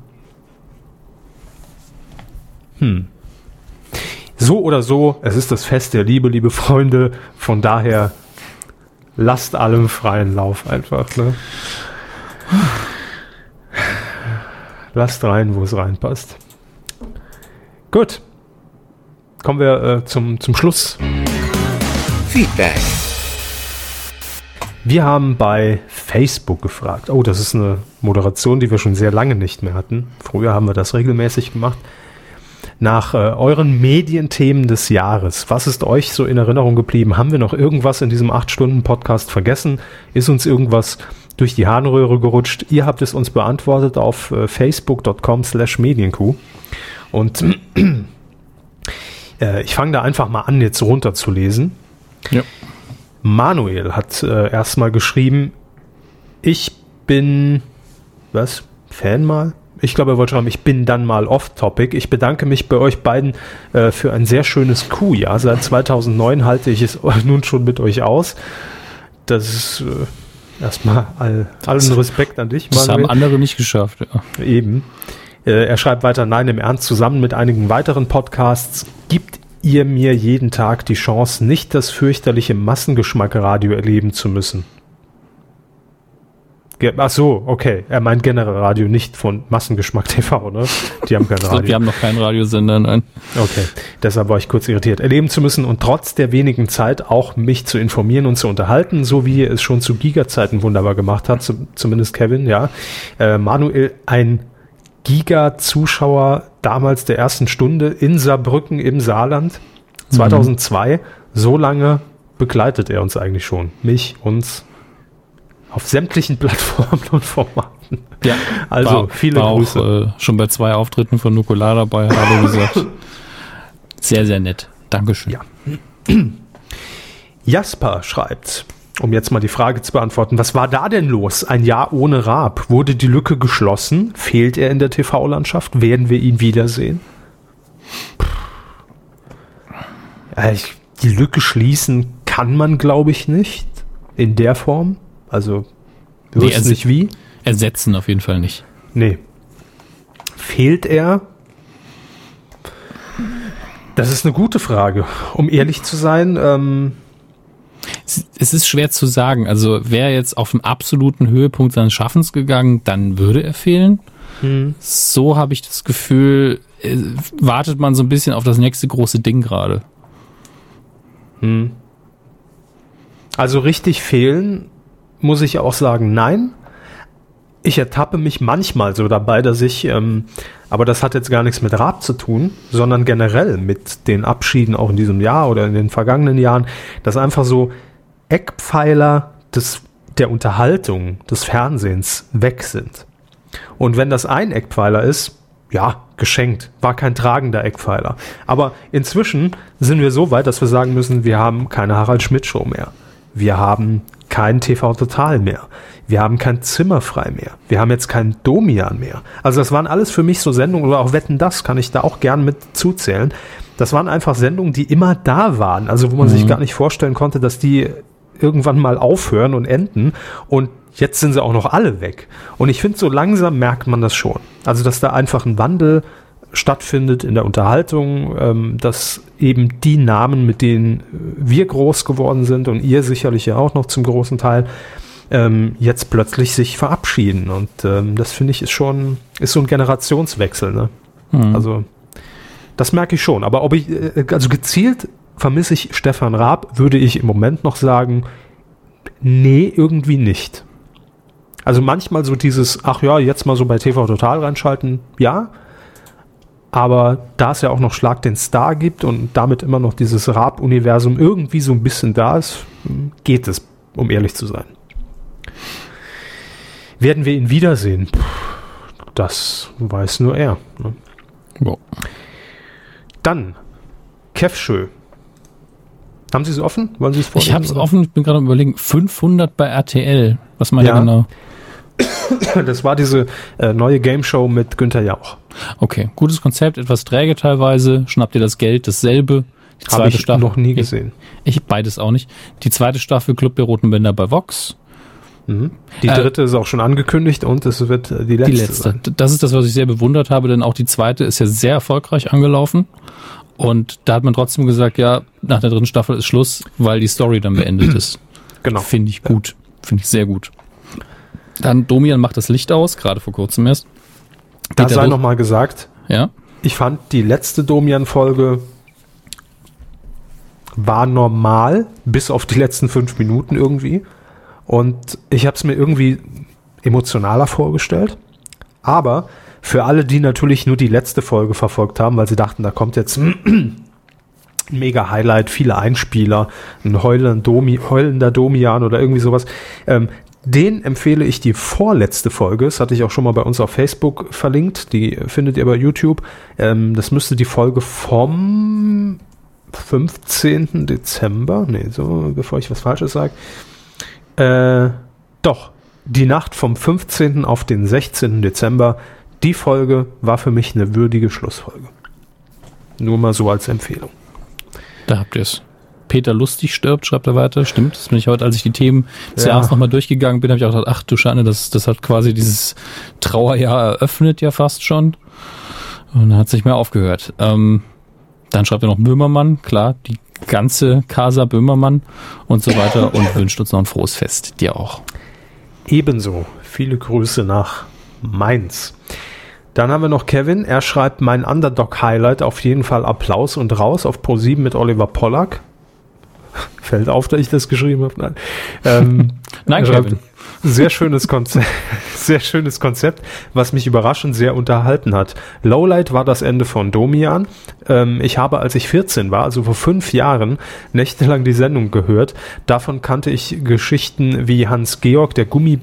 Hm. So oder so, es ist das Fest der Liebe, liebe Freunde. Von daher lasst allem freien Lauf einfach, ne? Lasst rein, wo es reinpasst. Gut. Kommen wir äh, zum, zum Schluss. Feedback. Wir haben bei Facebook gefragt. Oh, das ist eine Moderation, die wir schon sehr lange nicht mehr hatten. Früher haben wir das regelmäßig gemacht. Nach äh, euren Medienthemen des Jahres. Was ist euch so in Erinnerung geblieben? Haben wir noch irgendwas in diesem 8-Stunden-Podcast vergessen? Ist uns irgendwas durch die Harnröhre gerutscht? Ihr habt es uns beantwortet auf äh, facebook.com slash medienkuh. Und äh, ich fange da einfach mal an, jetzt runterzulesen. Ja. Manuel hat äh, erstmal geschrieben, ich bin, was, Fan mal? Ich glaube, er wollte schreiben, ich bin dann mal off-topic. Ich bedanke mich bei euch beiden äh, für ein sehr schönes Q-Jahr. Seit 2009 halte ich es nun schon mit euch aus. Das ist, äh, Erstmal all, allen Respekt an dich, Das haben andere nicht geschafft. Ja. Eben. Äh, er schreibt weiter, nein, im Ernst, zusammen mit einigen weiteren Podcasts gibt ihr mir jeden Tag die Chance, nicht das fürchterliche Massengeschmack-Radio erleben zu müssen. Ach so, okay. Er meint generell Radio, nicht von Massengeschmack TV, ne? Die haben kein Radio. wir haben noch keinen Radiosender, nein. Okay, deshalb war ich kurz irritiert. Erleben zu müssen und trotz der wenigen Zeit auch mich zu informieren und zu unterhalten, so wie er es schon zu Giga-Zeiten wunderbar gemacht hat, zu, zumindest Kevin, ja. Äh, Manuel, ein Giga-Zuschauer damals der ersten Stunde in Saarbrücken im Saarland, 2002. So lange begleitet er uns eigentlich schon. Mich, uns, auf sämtlichen Plattformen und Formaten. Ja, Also, war, viele war Grüße. Auch, äh, schon bei zwei Auftritten von Nukular dabei, habe gesagt. Sehr, sehr nett. Dankeschön. Ja. Jasper schreibt, um jetzt mal die Frage zu beantworten, was war da denn los? Ein Jahr ohne Raab. Wurde die Lücke geschlossen? Fehlt er in der TV-Landschaft? Werden wir ihn wiedersehen? Ich, die Lücke schließen kann man, glaube ich, nicht. In der Form. Also, wir Nee, wissen nicht wie. Ersetzen auf jeden Fall nicht. Nee. Fehlt er? Das ist eine gute Frage. Um ehrlich zu sein, ähm, Es- ist schwer zu sagen. Also wäre jetzt auf dem absoluten Höhepunkt seines Schaffens gegangen, dann würde er fehlen. So habe ich das Gefühl, äh, wartet man so ein bisschen auf das nächste große Ding gerade. Also richtig fehlen, muss ich auch sagen, nein. Ich ertappe mich manchmal so dabei, dass ich, ähm, aber das hat jetzt gar nichts mit Raab zu tun, sondern generell mit den Abschieden auch in diesem Jahr oder in den vergangenen Jahren, dass einfach so Eckpfeiler des, der Unterhaltung, des Fernsehens weg sind. Und wenn das ein Eckpfeiler ist, ja, geschenkt, war kein tragender Eckpfeiler. Aber inzwischen sind wir so weit, dass wir sagen müssen, wir haben keine Harald Schmidt Show mehr. Wir haben kein TV Total mehr. Wir haben kein Zimmer frei mehr. Wir haben jetzt kein Domian mehr. Also das waren alles für mich so Sendungen oder auch Wetten das kann ich da auch gern mit zuzählen. Das waren einfach Sendungen, die immer da waren. Also wo man sich gar nicht vorstellen konnte, dass die irgendwann mal aufhören und enden. Und jetzt sind sie auch noch alle weg. Und ich finde, so langsam merkt man das schon. Also, dass da einfach ein Wandel stattfindet in der Unterhaltung, ähm, dass eben die Namen, mit denen wir groß geworden sind und ihr sicherlich ja auch noch zum großen Teil, ähm, jetzt plötzlich sich verabschieden. Und ähm, das finde ich ist schon, ist so ein Generationswechsel. Ne? Also, das merke ich schon. Aber ob ich, äh, also gezielt vermisse ich Stefan Raab, würde ich im Moment noch sagen, nee, irgendwie nicht. Also manchmal so dieses, ach ja, jetzt mal so bei TV Total reinschalten, ja. Aber da es ja auch noch Schlag den Star gibt und damit immer noch dieses Raab-Universum irgendwie so ein bisschen da ist, geht es, um ehrlich zu sein. Werden wir ihn wiedersehen? Puh, das weiß nur er. Ne? Boah. Dann, Kevschö. Haben Sie es offen? Wollen Sie es Ich vorlesen, habe es offen, ich bin gerade am überlegen, 500 bei RTL. Was meint Ja. ihr genau? Das war diese äh, neue Game Show mit Günther Jauch. Okay, gutes Konzept, etwas träge teilweise. Schnappt ihr das Geld, dasselbe. Die Habe ich noch nie gesehen. Ich, ich beides auch nicht. Die zweite Staffel Club der Roten Bänder bei Vox. Die Äh, dritte ist auch schon angekündigt und es wird äh, die letzte. Die letzte. Sein. Das ist das, was ich sehr bewundert habe, denn auch die zweite ist ja sehr erfolgreich angelaufen. Und da hat man trotzdem gesagt, ja, nach der dritten Staffel ist Schluss, weil die Story dann beendet ist. Genau. Finde ich gut. Finde ich sehr gut. Dann Domian macht das Licht aus, gerade vor kurzem erst. Da sei nochmal gesagt, Ja. ich fand die letzte Domian-Folge war normal, bis auf die letzten fünf Minuten irgendwie. Und ich habe es mir irgendwie emotionaler vorgestellt. Aber für alle, die natürlich nur die letzte Folge verfolgt haben, weil sie dachten, da kommt jetzt ein mega Highlight, viele Einspieler, ein heulender, Domi, heulender Domian oder irgendwie sowas. Ähm, den empfehle ich die vorletzte Folge. Das hatte ich auch schon mal bei uns auf Facebook verlinkt. Die findet ihr bei YouTube. Ähm, das müsste die Folge vom 15. Dezember. Nee, so, bevor ich was Falsches sage. Äh, doch, die Nacht vom 15. auf den 16. Dezember. Die Folge war für mich eine würdige Schlussfolge. Nur mal so als Empfehlung. Da habt ihr es. Peter Lustig stirbt, schreibt er weiter. Stimmt, das bin ich heute, als ich die Themen des Ja. Jahres nochmal durchgegangen bin, habe ich auch gedacht, ach du Schande, das, das hat quasi dieses Trauerjahr eröffnet ja fast schon. Und dann hat sich mehr aufgehört. Ähm, dann schreibt er noch Böhmermann, klar, die ganze Casa Böhmermann und so weiter und wünscht uns noch ein frohes Fest. Dir auch. Ebenso. Viele Grüße nach Mainz. Dann haben wir noch Kevin. Er schreibt mein Underdog-Highlight. Auf jeden Fall Applaus und raus auf Pro7 mit Oliver Pollack. Fällt auf, dass ich das geschrieben habe. Nein. Ähm, Nein, Kevin. Sehr schönes Konzept, sehr schönes Konzept, was mich überraschend sehr unterhalten hat. Lowlight war das Ende von Domian. Ähm, ich habe, als ich 14 war, also vor fünf Jahren, nächtelang die Sendung gehört. Davon kannte ich Geschichten wie Hans Georg, der Gummi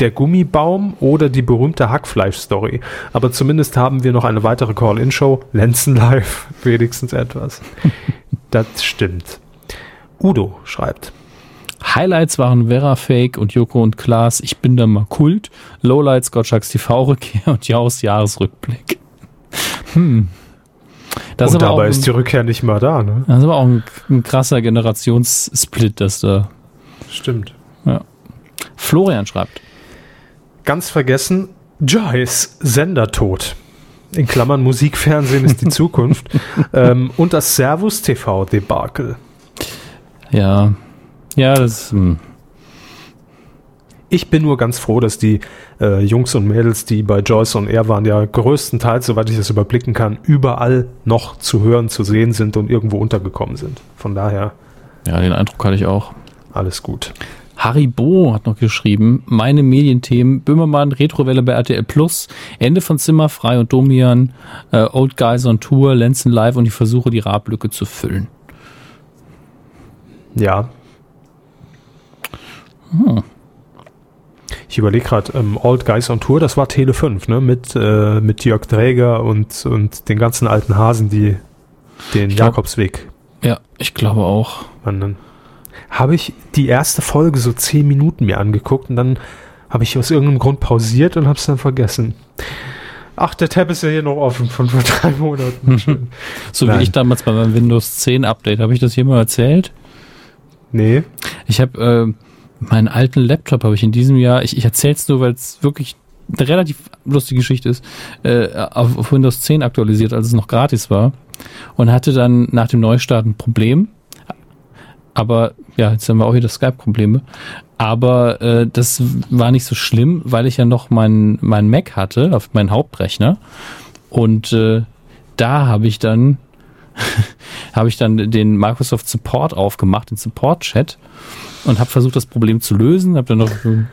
der Gummibaum oder die berühmte Hackfleisch-Story. Aber zumindest haben wir noch eine weitere Call-In-Show. Lenzen Live, wenigstens etwas. das stimmt. Udo schreibt. Highlights waren Vera Fake und Joko und Klaas, Ich bin da mal Kult, Lowlights Gottschalks TV-Rückkehr und Jaus Jahresrückblick. Hm. Das ist, Und auch dabei ein, ist die Rückkehr nicht mal da, ne? das ist aber auch ein, ein krasser Generationssplit, das da. Stimmt. Florian schreibt. Ganz vergessen, Joyce, Sendertod. In Klammern Musikfernsehen ist die Zukunft. ähm, und das Servus TV Debakel. Ja. Ja, das hm. Ich bin nur ganz froh, dass die äh, Jungs und Mädels, die bei Joyce und Air waren, ja größtenteils, soweit ich das überblicken kann, überall noch zu hören, zu sehen sind und irgendwo untergekommen sind. Von daher Ja, den Eindruck hatte ich auch. alles gut. Harry Bo hat noch geschrieben, meine Medienthemen, Böhmermann, Retrowelle bei RTL Plus, Ende von Zimmer frei und Domian, äh, Old Guys on Tour, Lenzen live und die Versuche, die Rablücke zu füllen. Ja. Ich überlege gerade, ähm, Old Guys on Tour, das war Tele 5, ne? Mit, äh, mit Jörg Träger und, und den ganzen alten Hasen, die den glaub- Jakobsweg Ja, ich glaube auch. wandern. Habe ich die erste Folge so zehn Minuten mir angeguckt und dann habe ich aus irgendeinem Grund pausiert und habe es dann vergessen. Ach, der Tab ist ja hier noch offen von vor drei Monaten. So Nein. wie ich damals bei meinem Windows 10 Update, habe ich das hier mal erzählt? Nee. Ich habe äh, meinen alten Laptop habe ich in diesem Jahr, ich, ich erzähle es nur, weil es wirklich eine relativ lustige Geschichte ist, äh, auf, auf Windows 10 aktualisiert, als es noch gratis war und hatte dann nach dem Neustart ein Problem. Aber ja, jetzt haben wir auch wieder Skype-Probleme. Aber äh, das war nicht so schlimm, weil ich ja noch meinen mein Mac hatte, auf meinen Hauptrechner. Und äh, da habe ich dann habe ich dann den Microsoft Support aufgemacht, den Support-Chat und habe versucht, das Problem zu lösen. Hab dann noch und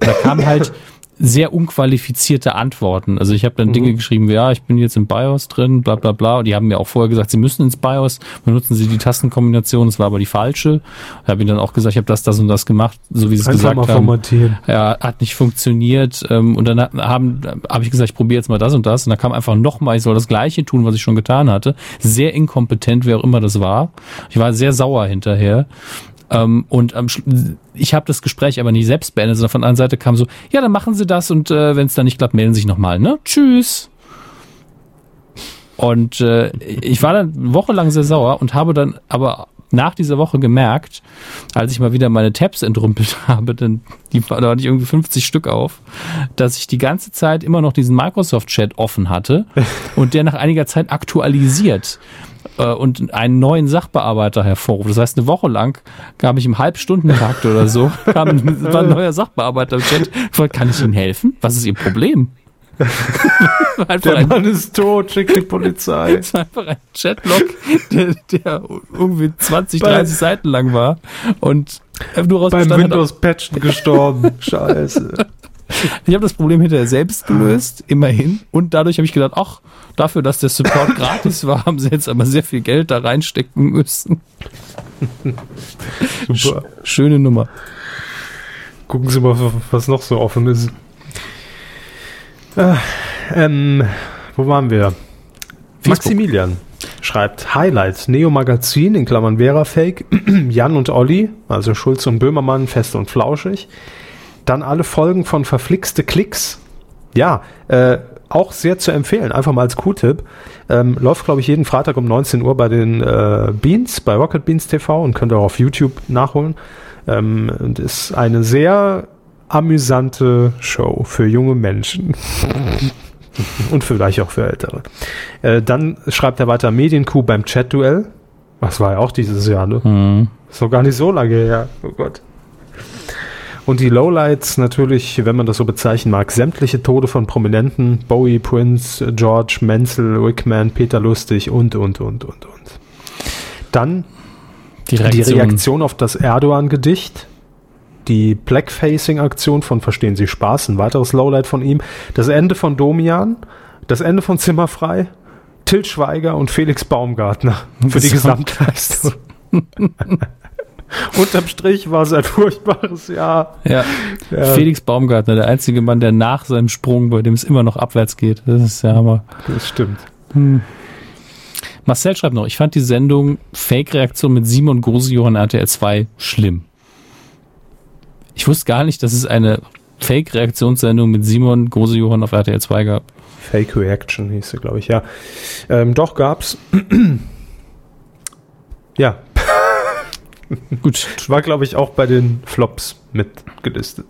da kamen halt sehr unqualifizierte Antworten. Also ich habe dann Dinge geschrieben wie, ja, ich bin jetzt im BIOS drin, bla bla bla. Und die haben mir auch vorher gesagt, sie müssen ins BIOS, benutzen sie die Tastenkombination, das war aber die falsche. Ich habe ihnen dann auch gesagt, ich habe das, das und das gemacht, so wie sie es gesagt mal haben ja, hat nicht funktioniert. Ähm, und dann haben, habe ich gesagt, ich probiere jetzt mal das und das. Und dann kam einfach nochmal, ich soll das Gleiche tun, was ich schon getan hatte. Sehr inkompetent, wer auch immer das war. Ich war sehr sauer hinterher. Ähm, und am ich habe das Gespräch aber nicht selbst beendet, sondern von der anderen Seite kam so, ja, dann machen Sie das und äh, wenn es dann nicht klappt, melden Sie sich nochmal, ne? Tschüss. Und äh, ich war dann wochenlang sehr sauer und habe dann aber nach dieser Woche gemerkt, als ich mal wieder meine Tabs entrümpelt habe, denn die, da hatte ich irgendwie 50 Stück auf, dass ich die ganze Zeit immer noch diesen Microsoft-Chat offen hatte und der nach einiger Zeit aktualisiert äh, und einen neuen Sachbearbeiter hervorruft. Das heißt, eine Woche lang kam ich im Halbstundentakt oder so, kam war ein neuer Sachbearbeiter im Chat, kann ich Ihnen helfen? Was ist Ihr Problem? Der ein Mann ist tot, schickt die Polizei. es war einfach ein Chatlog, der, der irgendwie 20, Bei- 30 Seiten lang war und nur raus Beim Windows-Patchen gestorben. Scheiße. Ich habe das Problem hinterher selbst gelöst, immerhin. Und dadurch habe ich gedacht, ach, dafür, dass der Support gratis war, haben sie jetzt aber sehr viel Geld da reinstecken müssen. Super. Schöne Nummer. Gucken Sie mal, was noch so offen ist. Äh, ähm, wo waren wir? Maximilian schreibt Highlight, Neo Magazin in Klammern Vera Fake, Jan und Olli, also Schulz und Böhmermann, fest und flauschig. Dann alle Folgen von Verflixte Klicks. Ja, äh, auch sehr zu empfehlen, einfach mal als Q-Tipp. Ähm, läuft, glaube ich, jeden Freitag um 19 Uhr bei den äh, Beans, bei Rocket Beans TV und könnt ihr auch auf YouTube nachholen. Ähm, und ist eine sehr amüsante Show für junge Menschen. und vielleicht auch für Ältere. Äh, dann schreibt er weiter Medienkuh beim Chat-Duell. Das war ja auch dieses Jahr, ne? Mhm. Ist noch gar nicht so lange her. Oh Gott. Und die Lowlights natürlich, wenn man das so bezeichnen mag, sämtliche Tode von Prominenten, Bowie, Prince, George, Menzel, Rickman, Peter Lustig und, und, und, und, und. Dann Die die Reaktion. Reaktion auf das Erdogan-Gedicht, die Blackfacing-Aktion von Verstehen Sie Spaß, ein weiteres Lowlight von ihm, das Ende von Domian, das Ende von Zimmerfrei, Till Schweiger und Felix Baumgartner für die Gesamtleistung. Unterm Strich war es ein furchtbares Jahr. Ja. Ja. Felix Baumgartner, der einzige Mann, der nach seinem Sprung, bei dem es immer noch abwärts geht. Das ist der Hammer. Das stimmt. Marcel schreibt noch, ich fand die Sendung Fake-Reaktion mit Simon Grosejohann RTL 2 schlimm. Ich wusste gar nicht, dass es eine Fake-Reaktionssendung mit Simon Grosejohann auf RTL 2 gab. Fake Reaction hieß sie, glaube ich, ja. Ähm, doch gab's. ja, Gut. war, glaube ich, auch bei den Flops mitgelistet.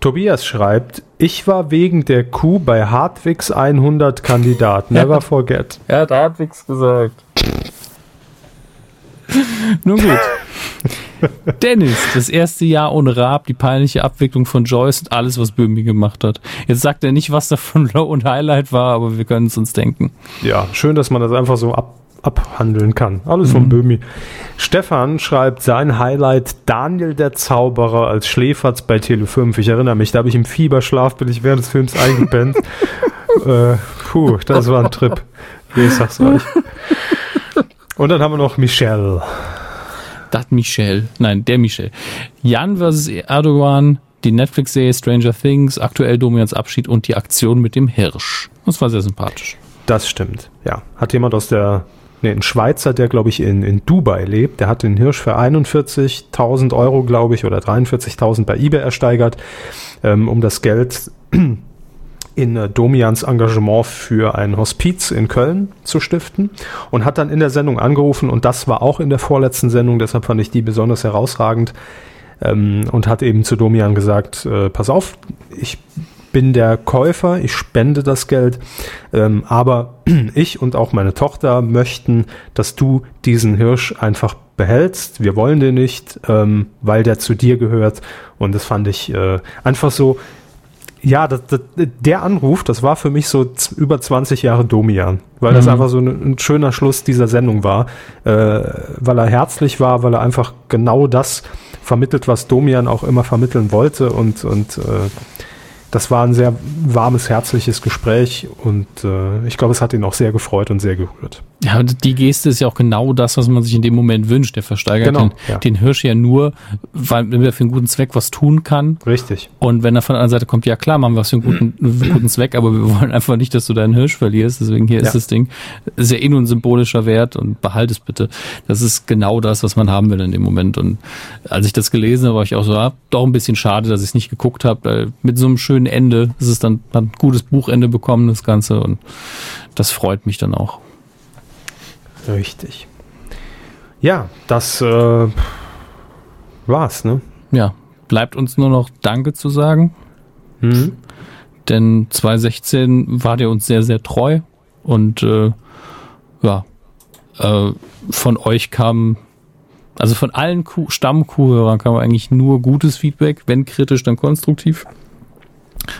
Tobias schreibt, ich war wegen der Kuh bei Hartwigs 100 Kandidat. Never forget. Da hat nichts gesagt. Nun gut. Dennis, das erste Jahr ohne Raab, die peinliche Abwicklung von Joyce und alles, was Böhmi gemacht hat. Jetzt sagt er nicht, was davon Low und Highlight war, aber wir können es uns denken. Ja, schön, dass man das einfach so ab, abhandeln kann. Alles von Böhmi. Stefan schreibt sein Highlight Daniel der Zauberer als Schläferz bei Tele5. Ich erinnere mich, da habe ich im Fieberschlaf, bin ich während des Films eingepennt. äh, puh, das war ein Trip. Ich sag's euch. Und dann haben wir noch Michelle. Das Michel. Nein, der Michel. Jan vs. Erdogan, die Netflix-Serie Stranger Things, aktuell Domians Abschied und die Aktion mit dem Hirsch. Das war sehr sympathisch. Das stimmt, ja. Hat jemand aus der, nee, ein Schweizer, der glaube ich in, in Dubai lebt, der hat den Hirsch für 41.000 Euro, glaube ich, oder 43.000 bei eBay ersteigert, ähm, um das Geld in äh, Domians Engagement für ein Hospiz in Köln zu stiften und hat dann in der Sendung angerufen und das war auch in der vorletzten Sendung, deshalb fand ich die besonders herausragend ähm, und hat eben zu Domian gesagt, äh, pass auf, ich bin der Käufer, ich spende das Geld, ähm, aber ich und auch meine Tochter möchten, dass du diesen Hirsch einfach behältst. Wir wollen den nicht, ähm, weil der zu dir gehört. Und das fand ich äh, einfach so, ja, das, das, der Anruf, das war für mich so über 20 Jahre Domian, weil das Mhm. einfach so ein, ein schöner Schluss dieser Sendung war, äh, weil er herzlich war, weil er einfach genau das vermittelt, was Domian auch immer vermitteln wollte und, und äh, das war ein sehr warmes, herzliches Gespräch und äh, ich glaube, es hat ihn auch sehr gefreut und sehr gerührt. Ja, und die Geste ist ja auch genau das, was man sich in dem Moment wünscht. Der versteigert Genau, den, ja. den Hirsch ja nur, weil er für einen guten Zweck was tun kann. Richtig. Und wenn er von der anderen Seite kommt, ja klar, machen wir was für einen guten, einen guten Zweck, aber wir wollen einfach nicht, dass du deinen Hirsch verlierst. Deswegen hier Ja. ist das Ding. Ist ja eh nur ein symbolischer Wert und behalt es bitte. Das ist genau das, was man haben will in dem Moment. Und als ich das gelesen habe, war ich auch so, ah, doch ein bisschen schade, dass ich es nicht geguckt habe. Weil mit so einem schönen Ende ist es dann hat ein gutes Buchende bekommen, das Ganze. Und das freut mich dann auch. Richtig. Ja, das äh, war's, ne? Ja, bleibt uns nur noch Danke zu sagen. Mhm. Denn 2016 war der uns sehr, sehr treu. Und äh, ja, äh, von euch kam, also von allen Kuh Stammkuhhörern kam eigentlich nur gutes Feedback, wenn kritisch, dann konstruktiv.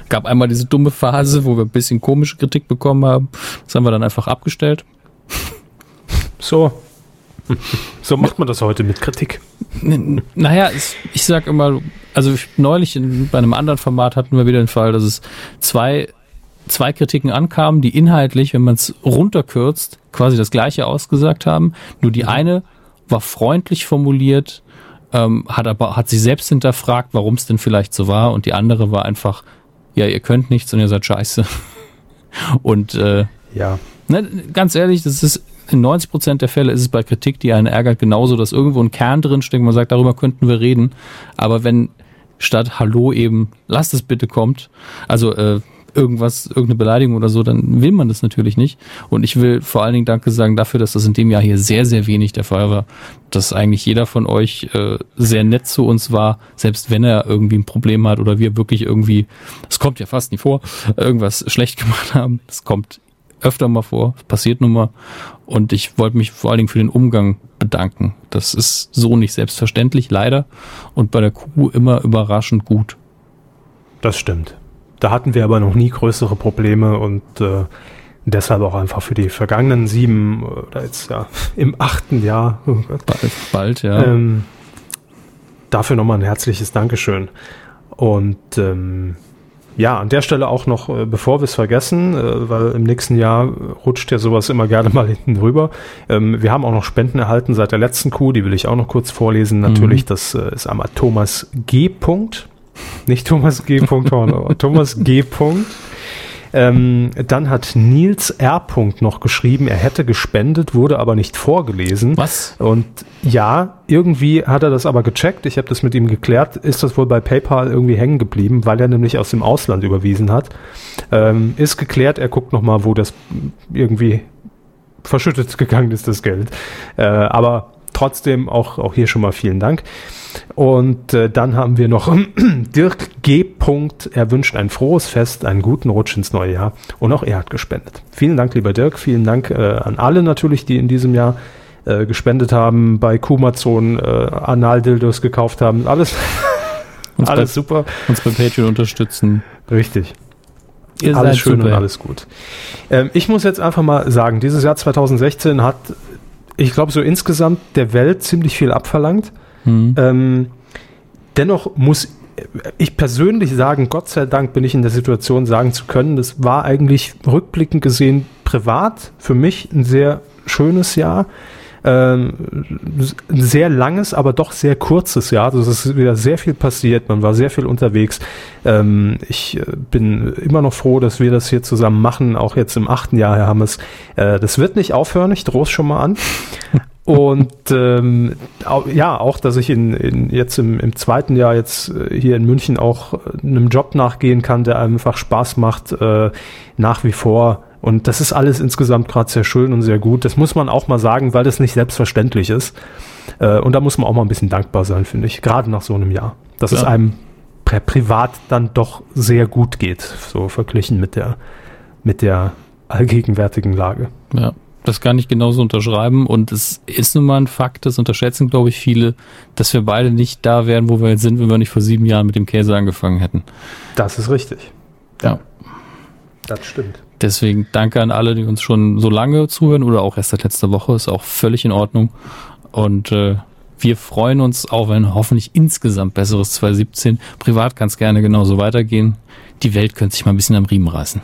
Gab einmal diese dumme Phase, wo wir ein bisschen komische Kritik bekommen haben. Das haben wir dann einfach abgestellt. So. So macht man das heute mit Kritik. Naja, es, ich sag immer, also ich, neulich in, bei einem anderen Format hatten wir wieder den Fall, dass es zwei, zwei Kritiken ankamen, die inhaltlich, wenn man es runterkürzt, quasi das gleiche ausgesagt haben. Nur die eine war freundlich formuliert, ähm, hat aber hat sich selbst hinterfragt, warum es denn vielleicht so war, und die andere war einfach, ja, ihr könnt nichts und ihr seid scheiße. Und äh, Ja. Ne, ganz ehrlich, das ist in 90 Prozent der Fälle ist es bei Kritik, die einen ärgert, genauso, dass irgendwo ein Kern drin steckt, man sagt, darüber könnten wir reden. Aber wenn statt Hallo eben, lasst es bitte kommt, also äh, irgendwas, irgendeine Beleidigung oder so, dann will man das natürlich nicht. Und ich will vor allen Dingen Danke sagen dafür, dass das in dem Jahr hier sehr, sehr wenig der Fall war. Dass eigentlich jeder von euch äh, sehr nett zu uns war, selbst wenn er irgendwie ein Problem hat oder wir wirklich irgendwie, es kommt ja fast nie vor, irgendwas schlecht gemacht haben. Das kommt öfter mal vor, passiert nun mal. Und ich wollte mich vor allen Dingen für den Umgang bedanken. Das ist so nicht selbstverständlich, leider. Und bei der Kuh immer überraschend gut. Das stimmt. Da hatten wir aber noch nie größere Probleme und äh, deshalb auch einfach für die vergangenen sieben oder jetzt ja im achten Jahr oh Bald, bald ja. ähm, dafür nochmal ein herzliches Dankeschön. Und ähm, ja, an der Stelle auch noch, äh, bevor wir es vergessen, äh, weil im nächsten Jahr rutscht ja sowas immer gerne mal hinten rüber. Ähm, wir haben auch noch Spenden erhalten seit der letzten Kuh, die will ich auch noch kurz vorlesen. Natürlich, das äh, ist einmal Thomas G. Punkt. Nicht Thomas G. Horn, aber Thomas G. Ähm, dann hat Nils R. Noch geschrieben, er hätte gespendet, wurde aber nicht vorgelesen. Was? Und ja, irgendwie hat er das aber gecheckt. Ich habe das mit ihm geklärt. Ist das wohl bei PayPal irgendwie hängen geblieben, weil er nämlich aus dem Ausland überwiesen hat. Ähm, ist geklärt. Er guckt noch mal, wo das irgendwie verschüttet gegangen ist, das Geld. Äh, aber trotzdem auch, auch hier schon mal vielen Dank. Und äh, dann haben wir noch Dirk G. Punkt. Er wünscht ein frohes Fest, einen guten Rutsch ins neue Jahr. Und auch er hat gespendet. Vielen Dank, lieber Dirk. Vielen Dank äh, an alle natürlich, die in diesem Jahr äh, gespendet haben, bei Kumazon äh, Analdildos gekauft haben. Alles, Uns alles bei, super. Uns bei Patreon unterstützen. Richtig. Ihr alles schön super. und alles gut. Ähm, ich muss jetzt einfach mal sagen, dieses Jahr 2016 hat, ich glaube, so insgesamt der Welt ziemlich viel abverlangt. Hm. Ähm, dennoch muss ich persönlich sagen, Gott sei Dank bin ich in der Situation, sagen zu können, das war eigentlich rückblickend gesehen privat für mich ein sehr schönes Jahr. Ähm, ein sehr langes, aber doch sehr kurzes Jahr. Also es ist wieder sehr viel passiert. Man war sehr viel unterwegs. Ähm, ich äh, bin immer noch froh, dass wir das hier zusammen machen, auch jetzt im achten Jahr, Herr Hammes. Äh, das wird nicht aufhören, ich drohe es schon mal an. Und ähm, au- ja, auch, dass ich in, in jetzt im, im zweiten Jahr jetzt äh, hier in München auch äh, einem Job nachgehen kann, der einem einfach Spaß macht, äh, nach wie vor. Und das ist alles insgesamt gerade sehr schön und sehr gut. Das muss man auch mal sagen, weil das nicht selbstverständlich ist. Äh, und da muss man auch mal ein bisschen dankbar sein, finde ich, gerade nach so einem Jahr. Dass es Ja. einem pri- privat dann doch sehr gut geht, so verglichen mit der, mit der allgegenwärtigen Lage. Ja, das kann ich genauso unterschreiben. Und es ist nun mal ein Fakt, das unterschätzen, glaube ich, viele, dass wir beide nicht da wären, wo wir jetzt sind, wenn wir nicht vor sieben Jahren mit dem Käse angefangen hätten. Das ist richtig. Ja. Das stimmt. Deswegen danke an alle, die uns schon so lange zuhören oder auch erst seit letzter Woche. Ist auch völlig in Ordnung. Und äh, wir freuen uns auf ein hoffentlich insgesamt besseres 2017. Privat kann es gerne genauso weitergehen. Die Welt könnte sich mal ein bisschen am Riemen reißen.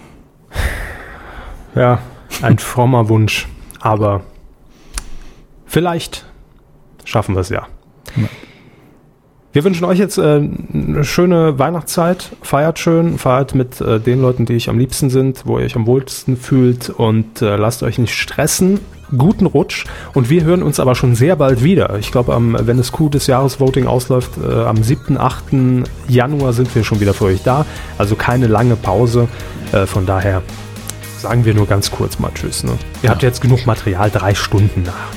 Ja, ein frommer Wunsch. Aber vielleicht schaffen wir es ja. Ja. Wir wünschen euch jetzt äh, eine schöne Weihnachtszeit. Feiert schön, feiert mit äh, den Leuten, die euch am liebsten sind, wo ihr euch am wohlsten fühlt und äh, lasst euch nicht stressen. Guten Rutsch und wir hören uns aber schon sehr bald wieder. Ich glaube, wenn das Q des Jahresvoting ausläuft, äh, am 7., 8. Januar sind wir schon wieder für euch da. Also keine lange Pause. Äh, von daher sagen wir nur ganz kurz mal Tschüss. Ne? Ihr habt jetzt genug Material, drei Stunden nach.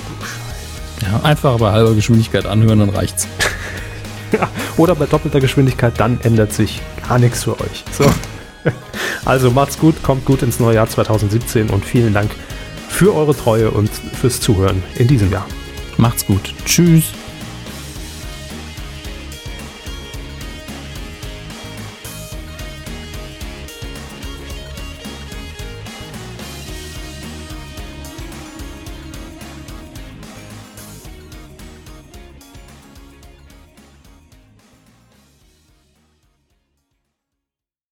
Ja, einfach bei halber Geschwindigkeit anhören, dann reicht's. Oder bei doppelter Geschwindigkeit, dann ändert sich gar nichts für euch. So. Also macht's gut, kommt gut ins neue Jahr 2017 und vielen Dank für eure Treue und fürs Zuhören in diesem Jahr. Macht's gut. Tschüss.